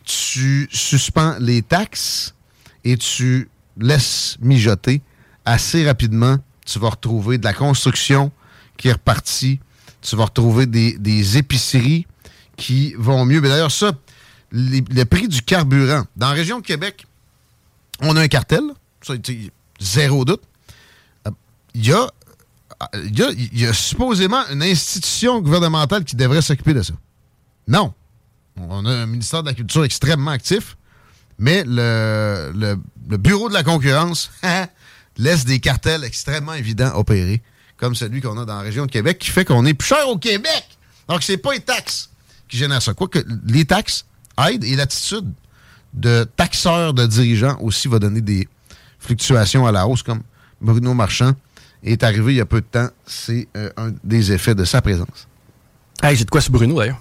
S8: Tu suspends les taxes et tu laisses mijoter. Assez rapidement, tu vas retrouver de la construction qui est repartie. Tu vas retrouver des, des épiceries qui vont mieux. Mais d'ailleurs, ça, les- le prix du carburant. Dans la région de Québec, on a un cartel. Ça, zéro doute. Euh, Il y a il y, a, supposément une institution gouvernementale qui devrait s'occuper de ça. Non. On a un ministère de la Culture extrêmement actif, mais le, le- le Bureau de la concurrence [laughs] laisse des cartels extrêmement évidents opérer, comme celui qu'on a dans la région de Québec, qui fait qu'on est plus cher au Québec. Donc, c'est pas les taxes qui génèrent ça. Quoique les taxes aident et l'attitude de taxeurs, de dirigeants aussi va donner des fluctuations à la hausse, comme Bruno Marchand est arrivé il y a peu de temps. C'est euh, un des effets de sa présence.
S1: Hey, j'ai de quoi sur Bruno d'ailleurs.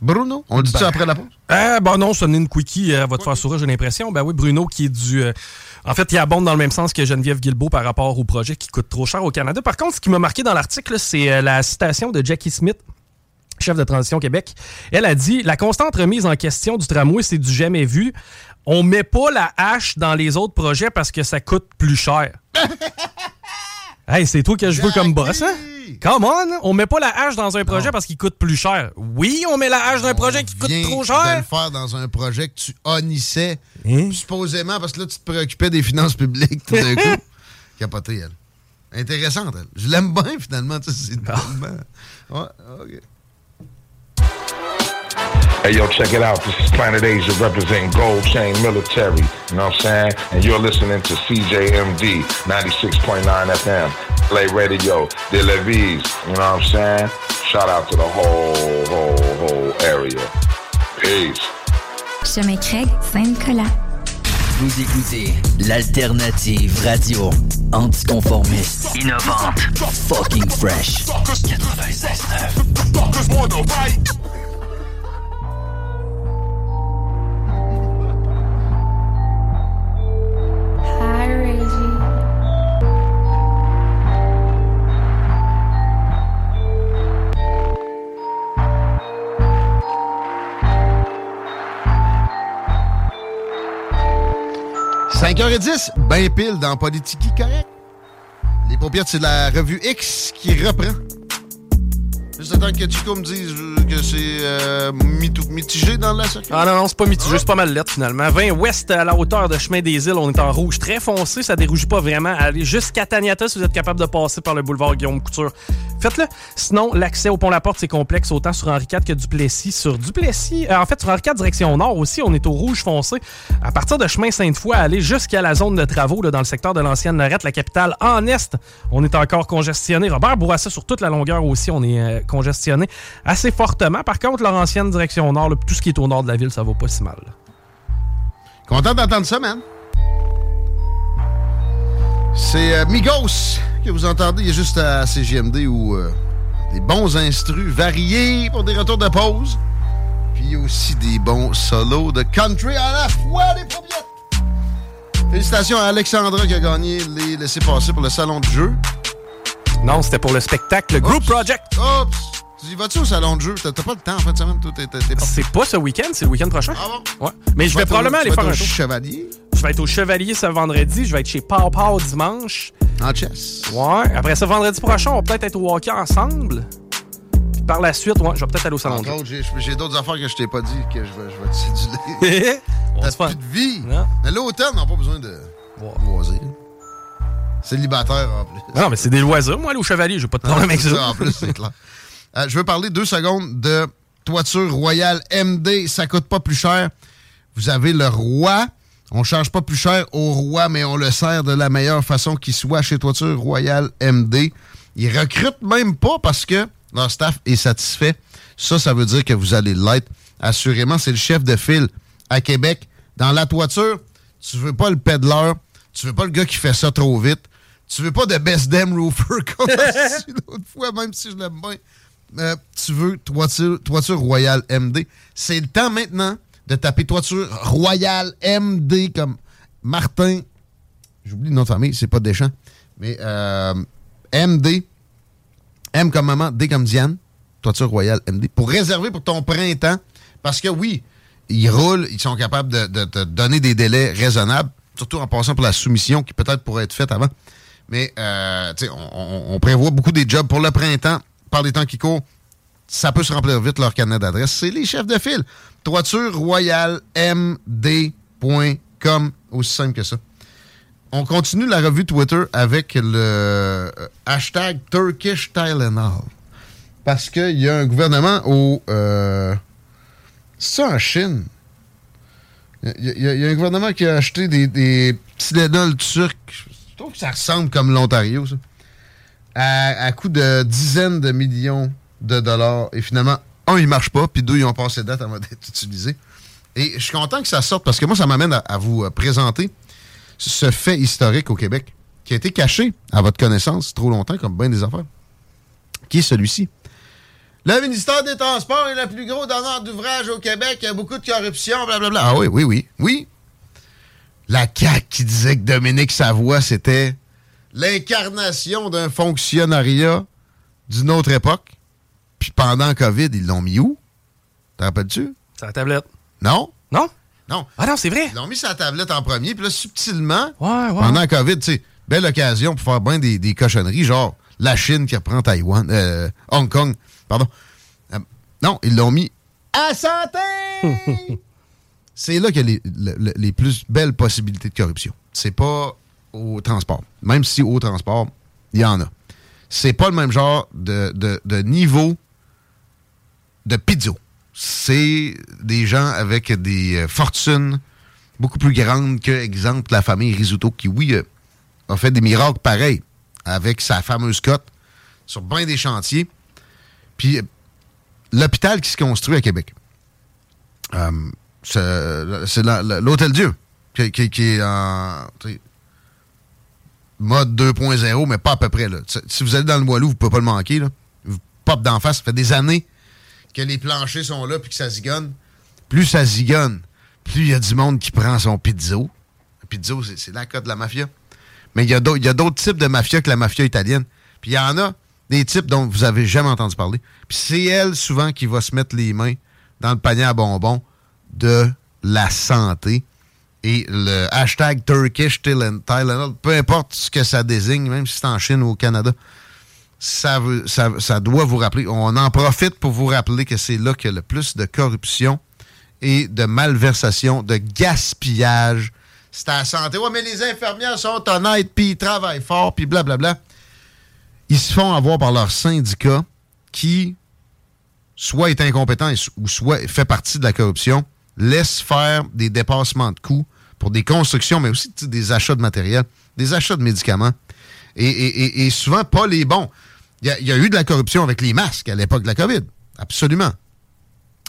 S8: Bruno, on le dit ça
S1: Ben.
S8: après la pause?
S1: Ah, ben non, ça n'est une quickie, elle va te faire sourire, j'ai l'impression. Ben oui, Bruno qui est du. euh, en fait, il abonde dans le même sens que Geneviève Guilbeault par rapport au projet qui coûte trop cher au Canada. Par contre, ce qui m'a marqué dans l'article, c'est euh, la citation de Jackie Smith, chef de Transition Québec. Elle a dit La constante remise en question du tramway, c'est du jamais vu. On met pas la hache dans les autres projets parce que ça coûte plus cher. [laughs] Hey, c'est toi que je veux comme boss, hein? Come on! On met pas la hache dans un projet parce qu'il coûte plus cher. Oui, on met la hache dans un projet qui coûte trop cher.
S8: le faire dans un projet que tu honnissais,
S1: Hein?
S8: supposément, parce que là, tu te préoccupais des finances publiques tout d'un coup. [laughs] Capoté, elle. Intéressante, elle. Je l'aime bien, finalement. tu sais, C'est
S1: Ah.
S8: Ouais.
S11: Hey, yo, check it out. This is Planet Asia representing Gold Chain Military. You know what I'm saying? And you're listening to CJMD 96.9 FM. Play Radio, De La Vise. You know what I'm saying? Shout out to the whole, whole, whole area. Peace.
S12: Chemin Craig, Saint-Nicolas.
S2: Vous écoutez l'alternative radio anticonformiste, innovante, fucking fresh. 96.9.
S8: 5h10, ben pile dans Politique correct. Les paupières, c'est la revue X qui reprend. Juste attendre que Chico me dise que c'est euh, mitigé dans la circulation?
S1: Ah non, non, c'est pas mitigé, c'est pas mal lettre finalement. 20 ouest à la hauteur de Chemin des Îles, on est en rouge très foncé, ça dérougit pas vraiment. Allez jusqu'à Taniata si vous êtes capable de passer par le boulevard Guillaume Couture. Faites-le. Sinon, l'accès au pont-la-porte, c'est complexe, autant sur Henri IV que Duplessis. Sur Duplessis, euh, en fait, sur Henri IV, direction nord aussi, on est au rouge foncé. À partir de Chemin Sainte-Foy, aller jusqu'à la zone de travaux là, dans le secteur de l'ancienne Lorette, la capitale en est, on est encore congestionné. Robert Bourassa, sur toute la longueur aussi, on est euh, congestionné assez fortement. Par contre, leur ancienne direction nord, là, tout ce qui est au nord de la ville, ça va pas si mal.
S8: Content d'entendre ça, man. C'est euh, Migos que vous entendez. Il est juste à CGMD où euh, des bons instrus variés pour des retours de pause. Puis il y a aussi des bons solos de country à la fois, les. Félicitations à Alexandra qui a gagné les laissés passer pour le salon de jeu.
S1: Non, c'était pour le spectacle Group Project.
S8: Oups! Tu vas-tu au salon de jeu? T'as pas le temps en fin de semaine? toi, t'es-
S1: C'est pas ce week-end, c'est le week-end prochain.
S8: Ah bon?
S1: Ouais. Mais je vais probablement aller faire
S8: être
S1: un
S8: au
S1: tour.
S8: Chevalier?
S1: Je vais être au Chevalier ce vendredi. Je vais être chez Pau Pau dimanche.
S8: En chess.
S1: Ouais. Après ce vendredi prochain, on va peut-être être au hockey ensemble. Puis par la suite, ouais, je vais peut-être aller au salon de jeu.
S8: j'ai- d'autres affaires que je t'ai pas dit que je vais, je vais te [laughs] céduler. T'as plus de vie. Mais l'automne n'a pas besoin de loisirs. Célibataire en plus.
S1: Non, mais c'est des loisirs. Moi, aller au Chevalier, j'ai pas de problème avec ça.
S8: En plus, c'est clair. [laughs] Euh, je veux parler deux secondes de toiture royale MD. Ça coûte pas plus cher. Vous avez le roi. On charge pas plus cher au roi, mais on le sert de la meilleure façon qui soit chez Toiture Royale MD. Ils recrutent même pas parce que leur staff est satisfait. Ça, ça veut dire que vous allez l'être. Assurément, c'est le chef de file à Québec. Dans la toiture, tu veux pas le peddler, tu veux pas le gars qui fait ça trop vite, tu veux pas de best damn roofer [laughs] comme l'autre fois, même si je l'aime bien. Euh, tu veux toiture, toiture Royale MD. C'est le temps maintenant de taper toiture Royale MD comme Martin. J'oublie le nom de famille, c'est pas Deschamps. Mais euh, MD. M comme maman, D comme Diane. Toiture Royale MD. Pour réserver pour ton printemps. Parce que oui, ils roulent, ils sont capables de, te donner des délais raisonnables. Surtout en passant pour la soumission qui peut-être pourrait être faite avant. Mais euh, on prévoit beaucoup des jobs pour le printemps. Par les temps qui courent, ça peut se remplir vite leur carnet d'adresse. C'est les chefs de file. Toiture Royale MD.com. Aussi simple que ça. On continue la revue Twitter avec le euh, hashtag Turkish Tylenol. Parce qu'il y a un gouvernement au. Euh, c'est ça en Chine? Il y a un gouvernement qui a acheté des, des Tylenol turcs. Je trouve que ça ressemble comme l'Ontario, ça. À, à coût de dizaines de millions de dollars. Et finalement, un, il marche pas, puis deux, ils ont passé date avant d'être utilisés. Et je suis content que ça sorte parce que moi, ça m'amène à, vous euh, présenter ce fait historique au Québec qui a été caché à votre connaissance trop longtemps, comme bien des affaires, qui est celui-ci. Le ministère des Transports est le plus gros donneur d'ouvrage au Québec. Il y a beaucoup de corruption, blablabla. Ah oui, oui, oui, oui. La CAQ qui disait que Dominique Savoie, c'était l'incarnation d'un fonctionnariat d'une autre époque. Puis pendant COVID, ils l'ont mis où? T'en rappelles-tu?
S1: C'est la tablette.
S8: Non?
S1: Non?
S8: Non.
S1: Ah non, c'est vrai.
S8: Ils l'ont mis sur la tablette en premier, puis là, subtilement,
S1: Ouais, ouais.
S8: pendant COVID, tu sais, belle occasion pour faire bien des, des cochonneries, genre la Chine qui reprend Taïwan, euh, Hong Kong, pardon. Euh, non, ils l'ont mis à santé! [laughs] C'est là qu'il y a les, le- le- les plus belles possibilités de corruption. C'est pas au transport. Même si au transport, il y en a. C'est pas le même genre de, de- de niveau de pizzo. C'est des gens avec des euh, fortunes beaucoup plus grandes que, exemple, la famille Risuto, qui, oui, euh, a fait des miracles pareils avec sa fameuse cote sur bien des chantiers. Puis, euh, l'hôpital qui se construit à Québec, c'est l'Hôtel Dieu, qui, qui- qui est en mode 2.0, mais pas à peu près. Là. Si- vous allez dans le Moilou, vous pouvez pas le manquer. Vous pop d'en face. Ça fait des années que les planchers sont là puis que ça zigonne. Plus ça zigonne, plus il y a du monde qui prend son pizzo. Le pizzo, c'est la cote de la mafia. Mais il y a d'autres types de mafia que la mafia italienne. Puis il y en a des types dont vous avez jamais entendu parler. C'est elle, souvent, qui va se mettre les mains dans le panier à bonbons de la santé. Et le hashtag Turkish Tylen- Tylenol, peu importe ce que ça désigne, même si c'est en Chine ou au Canada, ça, veut- ça, ça doit vous rappeler. On en profite pour vous rappeler que c'est là qu'il y a le plus de corruption et de malversation, de gaspillage. C'est à la santé. Ouais, mais les infirmières sont honnêtes, puis ils travaillent fort, puis blablabla. Ils se font avoir par leur syndicat qui soit est incompétent ou soit fait partie de la corruption, laisse faire des dépassements de coûts pour des constructions, mais aussi des achats de matériel, des achats de médicaments. Et, souvent pas les bons. Il y, a- eu de la corruption avec les masques à l'époque de la COVID. Absolument.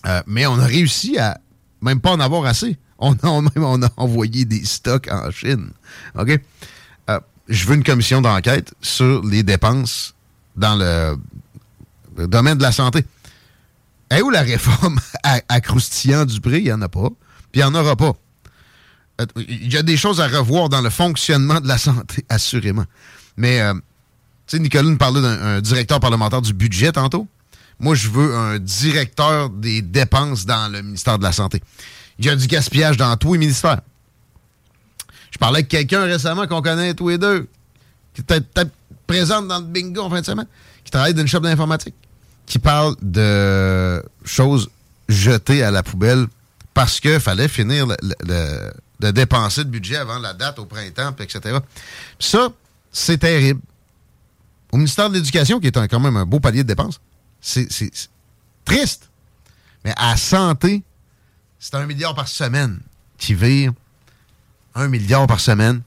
S8: Euh, mais on a réussi à même pas en avoir assez. On a, on- a envoyé des stocks en Chine. OK? Euh, je veux une commission d'enquête sur les dépenses dans le, domaine de la santé. Et où la réforme [laughs] à, à croustillant du prix? Il n'y en a pas. Puis il n'y en aura pas. Euh, Il y a des choses à revoir dans le fonctionnement de la santé, [laughs] assurément. Mais, euh, tu sais, Nicolas nous parlait d'un un directeur parlementaire du budget tantôt. Moi, je veux un directeur des dépenses dans le ministère de la Santé. Il y a du gaspillage dans tous les ministères. Je parlais avec quelqu'un récemment qu'on connaît tous les deux, qui était peut-être présente dans le bingo en fin de semaine, qui travaille dans une shop d'informatique, qui parle de choses jetées à la poubelle parce qu'il fallait finir de dépenser le budget avant la date au printemps, etc. Ça, c'est terrible. Au ministère de l'Éducation, qui est un- quand même un beau palier de dépenses, c'est triste. Mais à santé, c'est un milliard par semaine qui vire. Un milliard par semaine.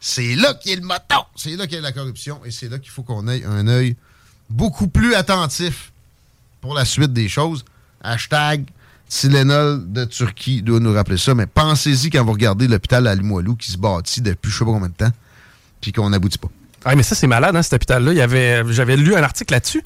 S8: C'est là qu'il y a le moton. C'est là qu'il y a la corruption. Et c'est là qu'il faut qu'on ait un œil beaucoup plus attentif pour la suite des choses. Hashtag Tylenol de Turquie doit nous rappeler ça. Mais pensez-y quand vous regardez l'hôpital à Limoilou qui se bâtit depuis je sais pas combien de temps, puis qu'on n'aboutit pas.
S1: Ah, mais ça, c'est malade, hein, cet hôpital-là. Il y avait, j'avais lu un article là-dessus.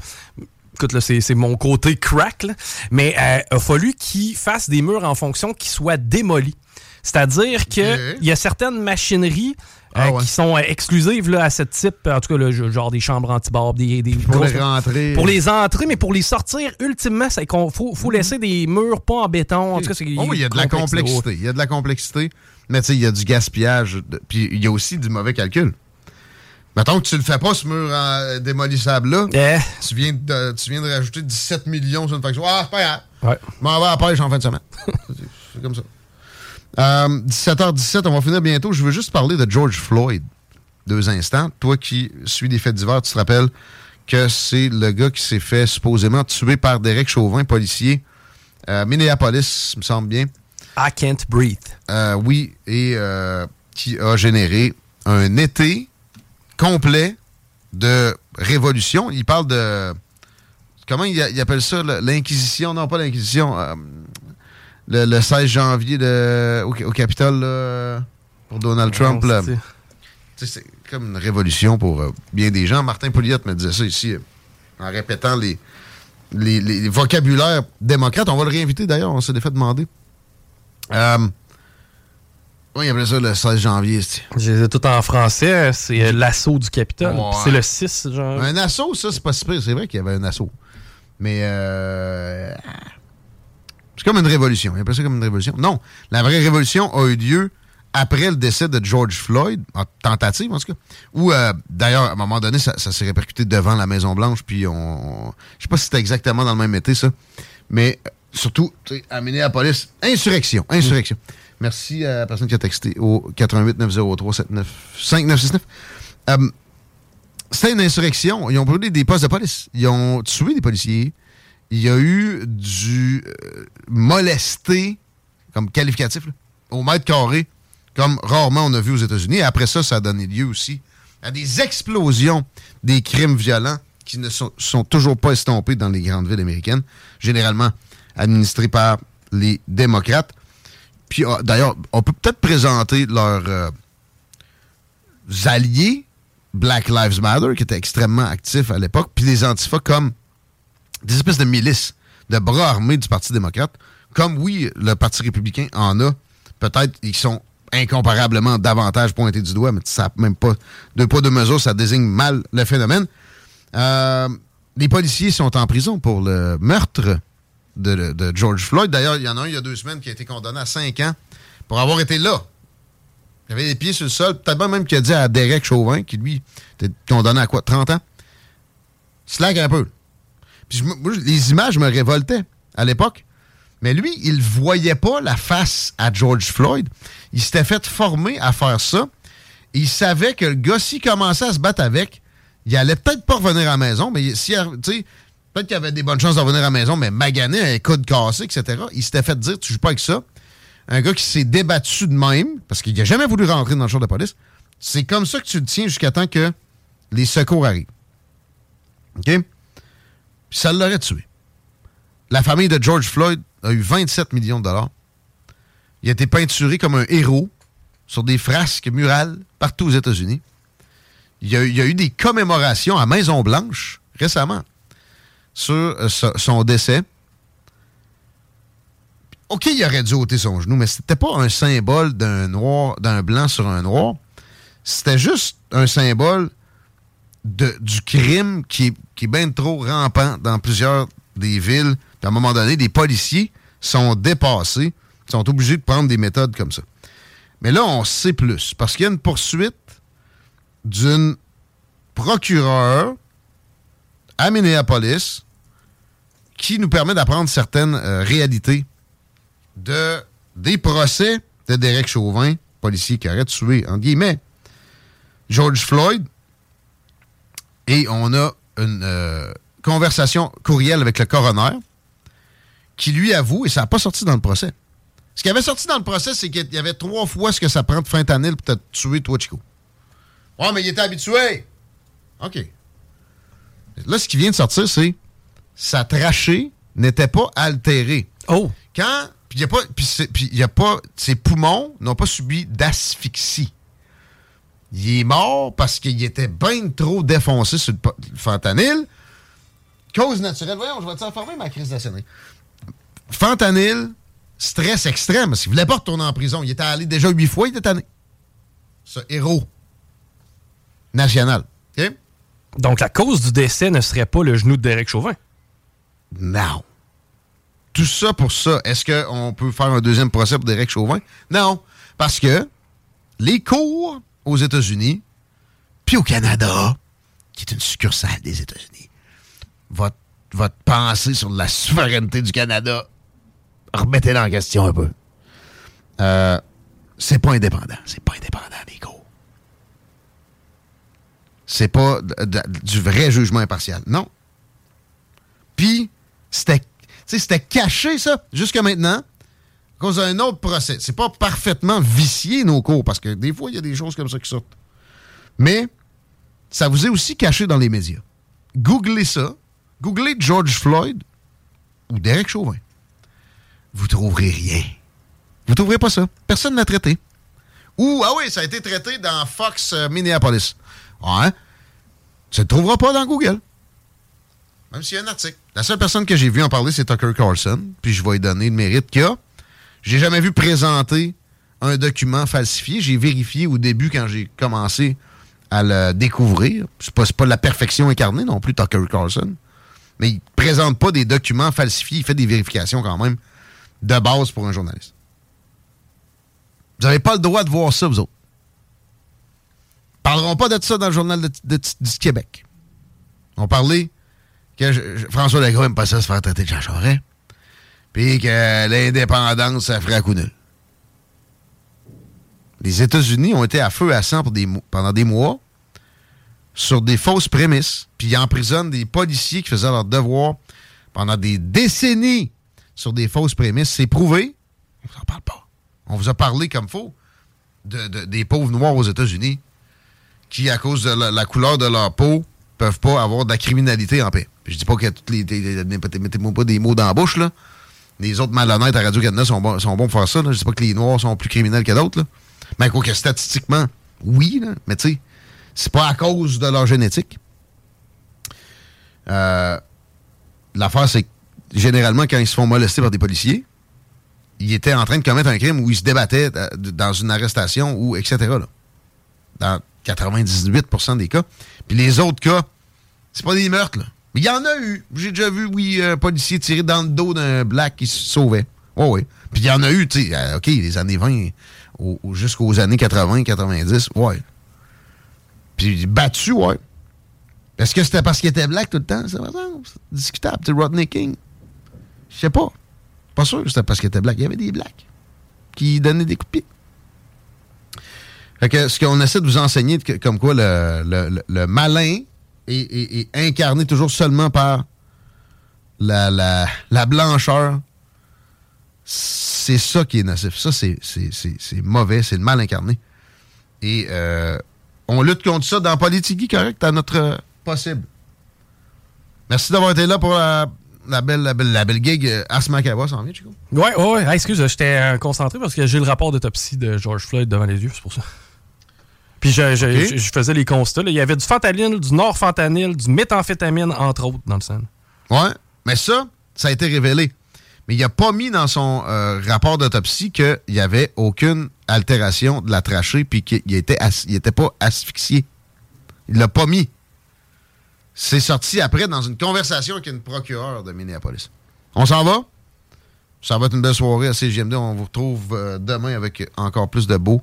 S1: Écoute, là, c'est, mon côté crack, là. Mais euh, il a fallu qu'ils fassent des murs en fonction qui soient démolis. C'est-à-dire qu'il y a certaines machineries euh,
S8: Ah ouais.
S1: qui sont euh, exclusives là, à ce type, en tout cas, là, genre des chambres anti-barbe, des, des
S8: Pour
S1: grosses-
S8: les rentrer.
S1: Pour les entrer, mais pour les sortir, ultimement, il faut, faut laisser des murs pas en béton. En tout cas, c'est
S8: Oh il y a de la complexité. Il y a de la complexité. Mais tu sais, il y a du gaspillage. de- Puis il y a aussi du mauvais calcul. Mettons que tu le fais pas, ce mur en- démolissable-là.
S1: Eh.
S8: Tu, viens de, tu viens de rajouter 17 millions sur une facture. Ah, c'est pas grave.
S1: Ouais.
S8: M'en vais à la pêche en fin de semaine. [laughs] c'est comme ça. Euh, 17h17, on va finir bientôt. Je veux juste parler de George Floyd. Deux instants. Toi qui suis des faits divers, tu te rappelles que c'est le gars qui s'est fait supposément tuer par Derek Chauvin, policier, à Minneapolis, me semble bien.
S1: I can't breathe.
S8: Euh, oui, et euh, qui a généré un été complet de révolution. Il parle de. Comment il, il appelle ça L'Inquisition? Non, pas l'Inquisition. Le, le 16 janvier de, au, au Capitole là, pour Donald Trump. là.
S1: c'est-
S8: C'est comme une révolution pour euh, bien des gens. Martin Pouliot me disait ça ici euh, en répétant les, les, les- vocabulaires démocrates. On va le réinviter d'ailleurs, on s'est fait demander. Euh, oui, il appelait ça le 16 janvier. c'est-
S1: J'ai tout en français. C'est euh, l'assaut du Capitole.
S8: Ouais.
S1: C'est le 6, genre.
S8: Un assaut, ça, c'est pas si pire. C'est vrai qu'il y avait un assaut. Mais euh, c'est comme une révolution. Il appelle ça comme une révolution. Non, la vraie révolution a eu lieu après le décès de George Floyd, en tentative en tout cas, où euh, d'ailleurs, à un moment donné, ça, s'est répercuté devant la Maison-Blanche, puis on... Je sais pas si c'était exactement dans le même été, ça, mais euh, surtout, à Minneapolis, insurrection, insurrection. Merci à la personne qui a texté au 88 903 79 5969. Euh, c'était une insurrection. Ils ont brûlé des postes de police. Ils ont tué des policiers. Il y a eu du euh, molesté, comme qualificatif, au mètre carré, comme rarement on a vu aux États-Unis. Après ça, ça a donné lieu aussi à des explosions des crimes violents qui ne sont, sont toujours pas estompés dans les grandes villes américaines, généralement administrées par les démocrates. Puis ah, d'ailleurs, on peut peut-être présenter leurs euh, alliés, Black Lives Matter, qui étaient extrêmement actifs à l'époque, puis les antifas comme des espèces de milices, de bras armés du Parti démocrate, comme oui, le Parti républicain en a. Peut-être ils sont incomparablement davantage pointés du doigt, mais ça même pas deux poids, deux mesures, ça désigne mal le phénomène. Euh, les policiers sont en prison pour le meurtre de, de George Floyd. D'ailleurs, il y en a un il y a deux semaines qui a été condamné à cinq ans pour avoir été là. Il avait les pieds sur le sol. Peut-être même qu'il a dit à Derek Chauvin, qui lui était condamné à quoi 30 ans? Slack un peu. Les images me révoltaient à l'époque. Mais lui, il voyait pas la face à George Floyd. Il s'était fait former à faire ça. Il savait que le gars, s'il commençait à se battre avec, il allait peut-être pas revenir à la maison, mais si, peut-être qu'il avait des bonnes chances de revenir à la maison, mais magané, un coude cassé, etc. Il s'était fait dire, tu joues pas avec ça. Un gars qui s'est débattu de même, parce qu'il n'a jamais voulu rentrer dans le champ de police. C'est comme ça que tu le tiens jusqu'à temps que les secours arrivent. OK? Puis ça l'aurait tué. La famille de George Floyd a eu 27 millions de dollars. Il a été peinturé comme un héros sur des frasques murales partout aux États-Unis. Il y, a, eu des commémorations à Maison-Blanche récemment sur euh, so- son décès. OK, il aurait dû ôter son genou, mais c'était pas un symbole d'un noir, d'un blanc sur un noir. C'était juste un symbole du crime qui est, qui est bien trop rampant dans plusieurs des villes. Puis à un moment donné, des policiers sont dépassés, sont obligés de prendre des méthodes comme ça. Mais là, on sait plus, parce qu'il y a une poursuite d'une procureure à Minneapolis qui nous permet d'apprendre certaines euh, réalités de, des procès de Derek Chauvin, policier qui aurait tué, en guillemets, George Floyd. Et on a une euh, conversation courriel avec le coroner qui lui avoue, et ça n'a pas sorti dans le procès. Ce qui avait sorti dans le procès, c'est qu'il y avait trois fois ce que ça prend de fentanyl pour te tuer, toi, Chico. Ouais, mais il était habitué. OK. Là, ce qui vient de sortir, c'est sa trachée n'était pas altérée.
S1: Oh!
S8: Quand. Puis il y a pas. Puis. Ses poumons n'ont pas subi d'asphyxie. Il est mort parce qu'il était bien trop défoncé sur le, fentanyl. Cause naturelle. Voyons, je vais t'informer ma crise de Fentanyl, stress extrême. Parce qu'il voulait pas retourner en prison. Il était allé déjà huit fois, il était tanné. Ce héros national.
S1: Donc, la cause du décès ne serait pas le genou de Derek Chauvin?
S8: Non. Tout ça pour ça. Est-ce qu'on peut faire un deuxième procès pour Derek Chauvin? Non. Parce que les cours aux États-Unis, puis au Canada, qui est une succursale des États-Unis, votre, votre pensée sur la souveraineté du Canada, remettez-la en question un peu. Euh, c'est pas indépendant. C'est pas indépendant des cours. C'est pas du vrai jugement impartial. Non. Puis, c'était caché, ça, jusqu'à maintenant, à cause d'un autre procès. C'est pas parfaitement vicié, nos cours, parce que des fois, il y a des choses comme ça qui sortent. Mais, ça vous est aussi caché dans les médias. Googlez ça. Googlez George Floyd ou Derek Chauvin. Vous trouverez rien. Vous trouverez pas ça. Personne n'a traité. Ou, ah oui, ça a été traité dans Fox euh, Minneapolis. Ouais. Tu ne le trouveras pas dans Google. Même s'il y a un article. La seule personne que j'ai vu en parler, c'est Tucker Carlson. Puis je vais lui donner le mérite qu'il a. J'ai jamais vu présenter un document falsifié. J'ai vérifié au début quand j'ai commencé à le découvrir. C'est pas, pas la perfection incarnée non plus, Tucker Carlson. Mais il présente pas des documents falsifiés. Il fait des vérifications quand même de base pour un journaliste. Vous n'avez pas le droit de voir ça, vous autres. Parleront pas de ça dans le journal du Québec. On parlait que François Legault n'aime pas ça se faire traiter de Jean Charest, puis que l'indépendance, ça ferait à coup nul. Les États-Unis ont été à feu à sang pendant des mois sur des fausses prémices, puis ils emprisonnent des policiers qui faisaient leur devoir pendant des décennies sur des fausses prémices. C'est prouvé. On vous en parle pas. On vous a parlé comme faux de, des pauvres noirs aux États-Unis qui, à cause de la, couleur de leur peau, peuvent pas avoir de la criminalité en paix. Je dis pas que toutes les. Mettez-moi pas des mots dans la bouche, là. Les autres malhonnêtes à Radio-Canada sont, bons, sont bons pour faire ça. Là. Je dis pas que les Noirs sont plus criminels que d'autres. Mais quoi que statistiquement, oui, là. mais tu sais, c'est pas à cause de leur génétique. Euh, L'affaire, c'est que généralement, quand ils se font molester par des policiers, ils étaient en train de commettre un crime où ils se débattaient euh, dans une arrestation ou etc. Dans 98% des cas. Puis les autres cas, c'est pas des meurtres, là. Il y en a eu. J'ai déjà vu, oui, un policier tirer dans le dos d'un black qui se sauvait. Oh, oui. Puis il y en a eu, tu sais, euh, OK, les années 20 jusqu'aux années 80, 90, ouais. Puis battu, ouais. Est-ce que c'était parce qu'il était black tout le temps? C'est discutable. C'est Rodney King. Je sais pas. Pas sûr que c'était parce qu'il était black. Il y avait des blacks qui donnaient des coups de pied. Fait que ce qu'on essaie de vous enseigner, comme quoi le, malin est, incarné toujours seulement par la, la, blancheur, c'est ça qui est nocif. Ça, c'est mauvais, c'est mal incarné. Et euh, on lutte contre ça dans Politique correct, à notre possible. Merci d'avoir été là pour la, belle, la, belle, la belle gig. Euh, Asma Kawa s'en vient, Chico?
S1: Ouais, ouais, ouais. excuse, j'étais euh, concentré parce que j'ai le rapport d'autopsie de George Floyd devant les yeux, c'est pour ça. Puis je, faisais les constats. Il y avait du fentanyl, du norfentanyl, du méthamphétamine, entre autres, dans le sang.
S8: Ouais, mais ça, ça a été révélé. Mais il n'a pas mis dans son euh, rapport d'autopsie qu'il n'y avait aucune altération de la trachée puis qu'il n'était était pas asphyxié. Il l'a pas mis. C'est sorti après dans une conversation avec une procureure de Minneapolis. On s'en va? Ça va être une belle soirée à CGMD. On vous retrouve euh, demain avec encore plus de beau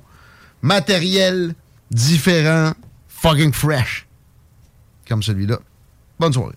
S8: matériel différent, fucking fresh, comme celui-là. Bonne soirée.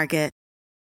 S13: Market.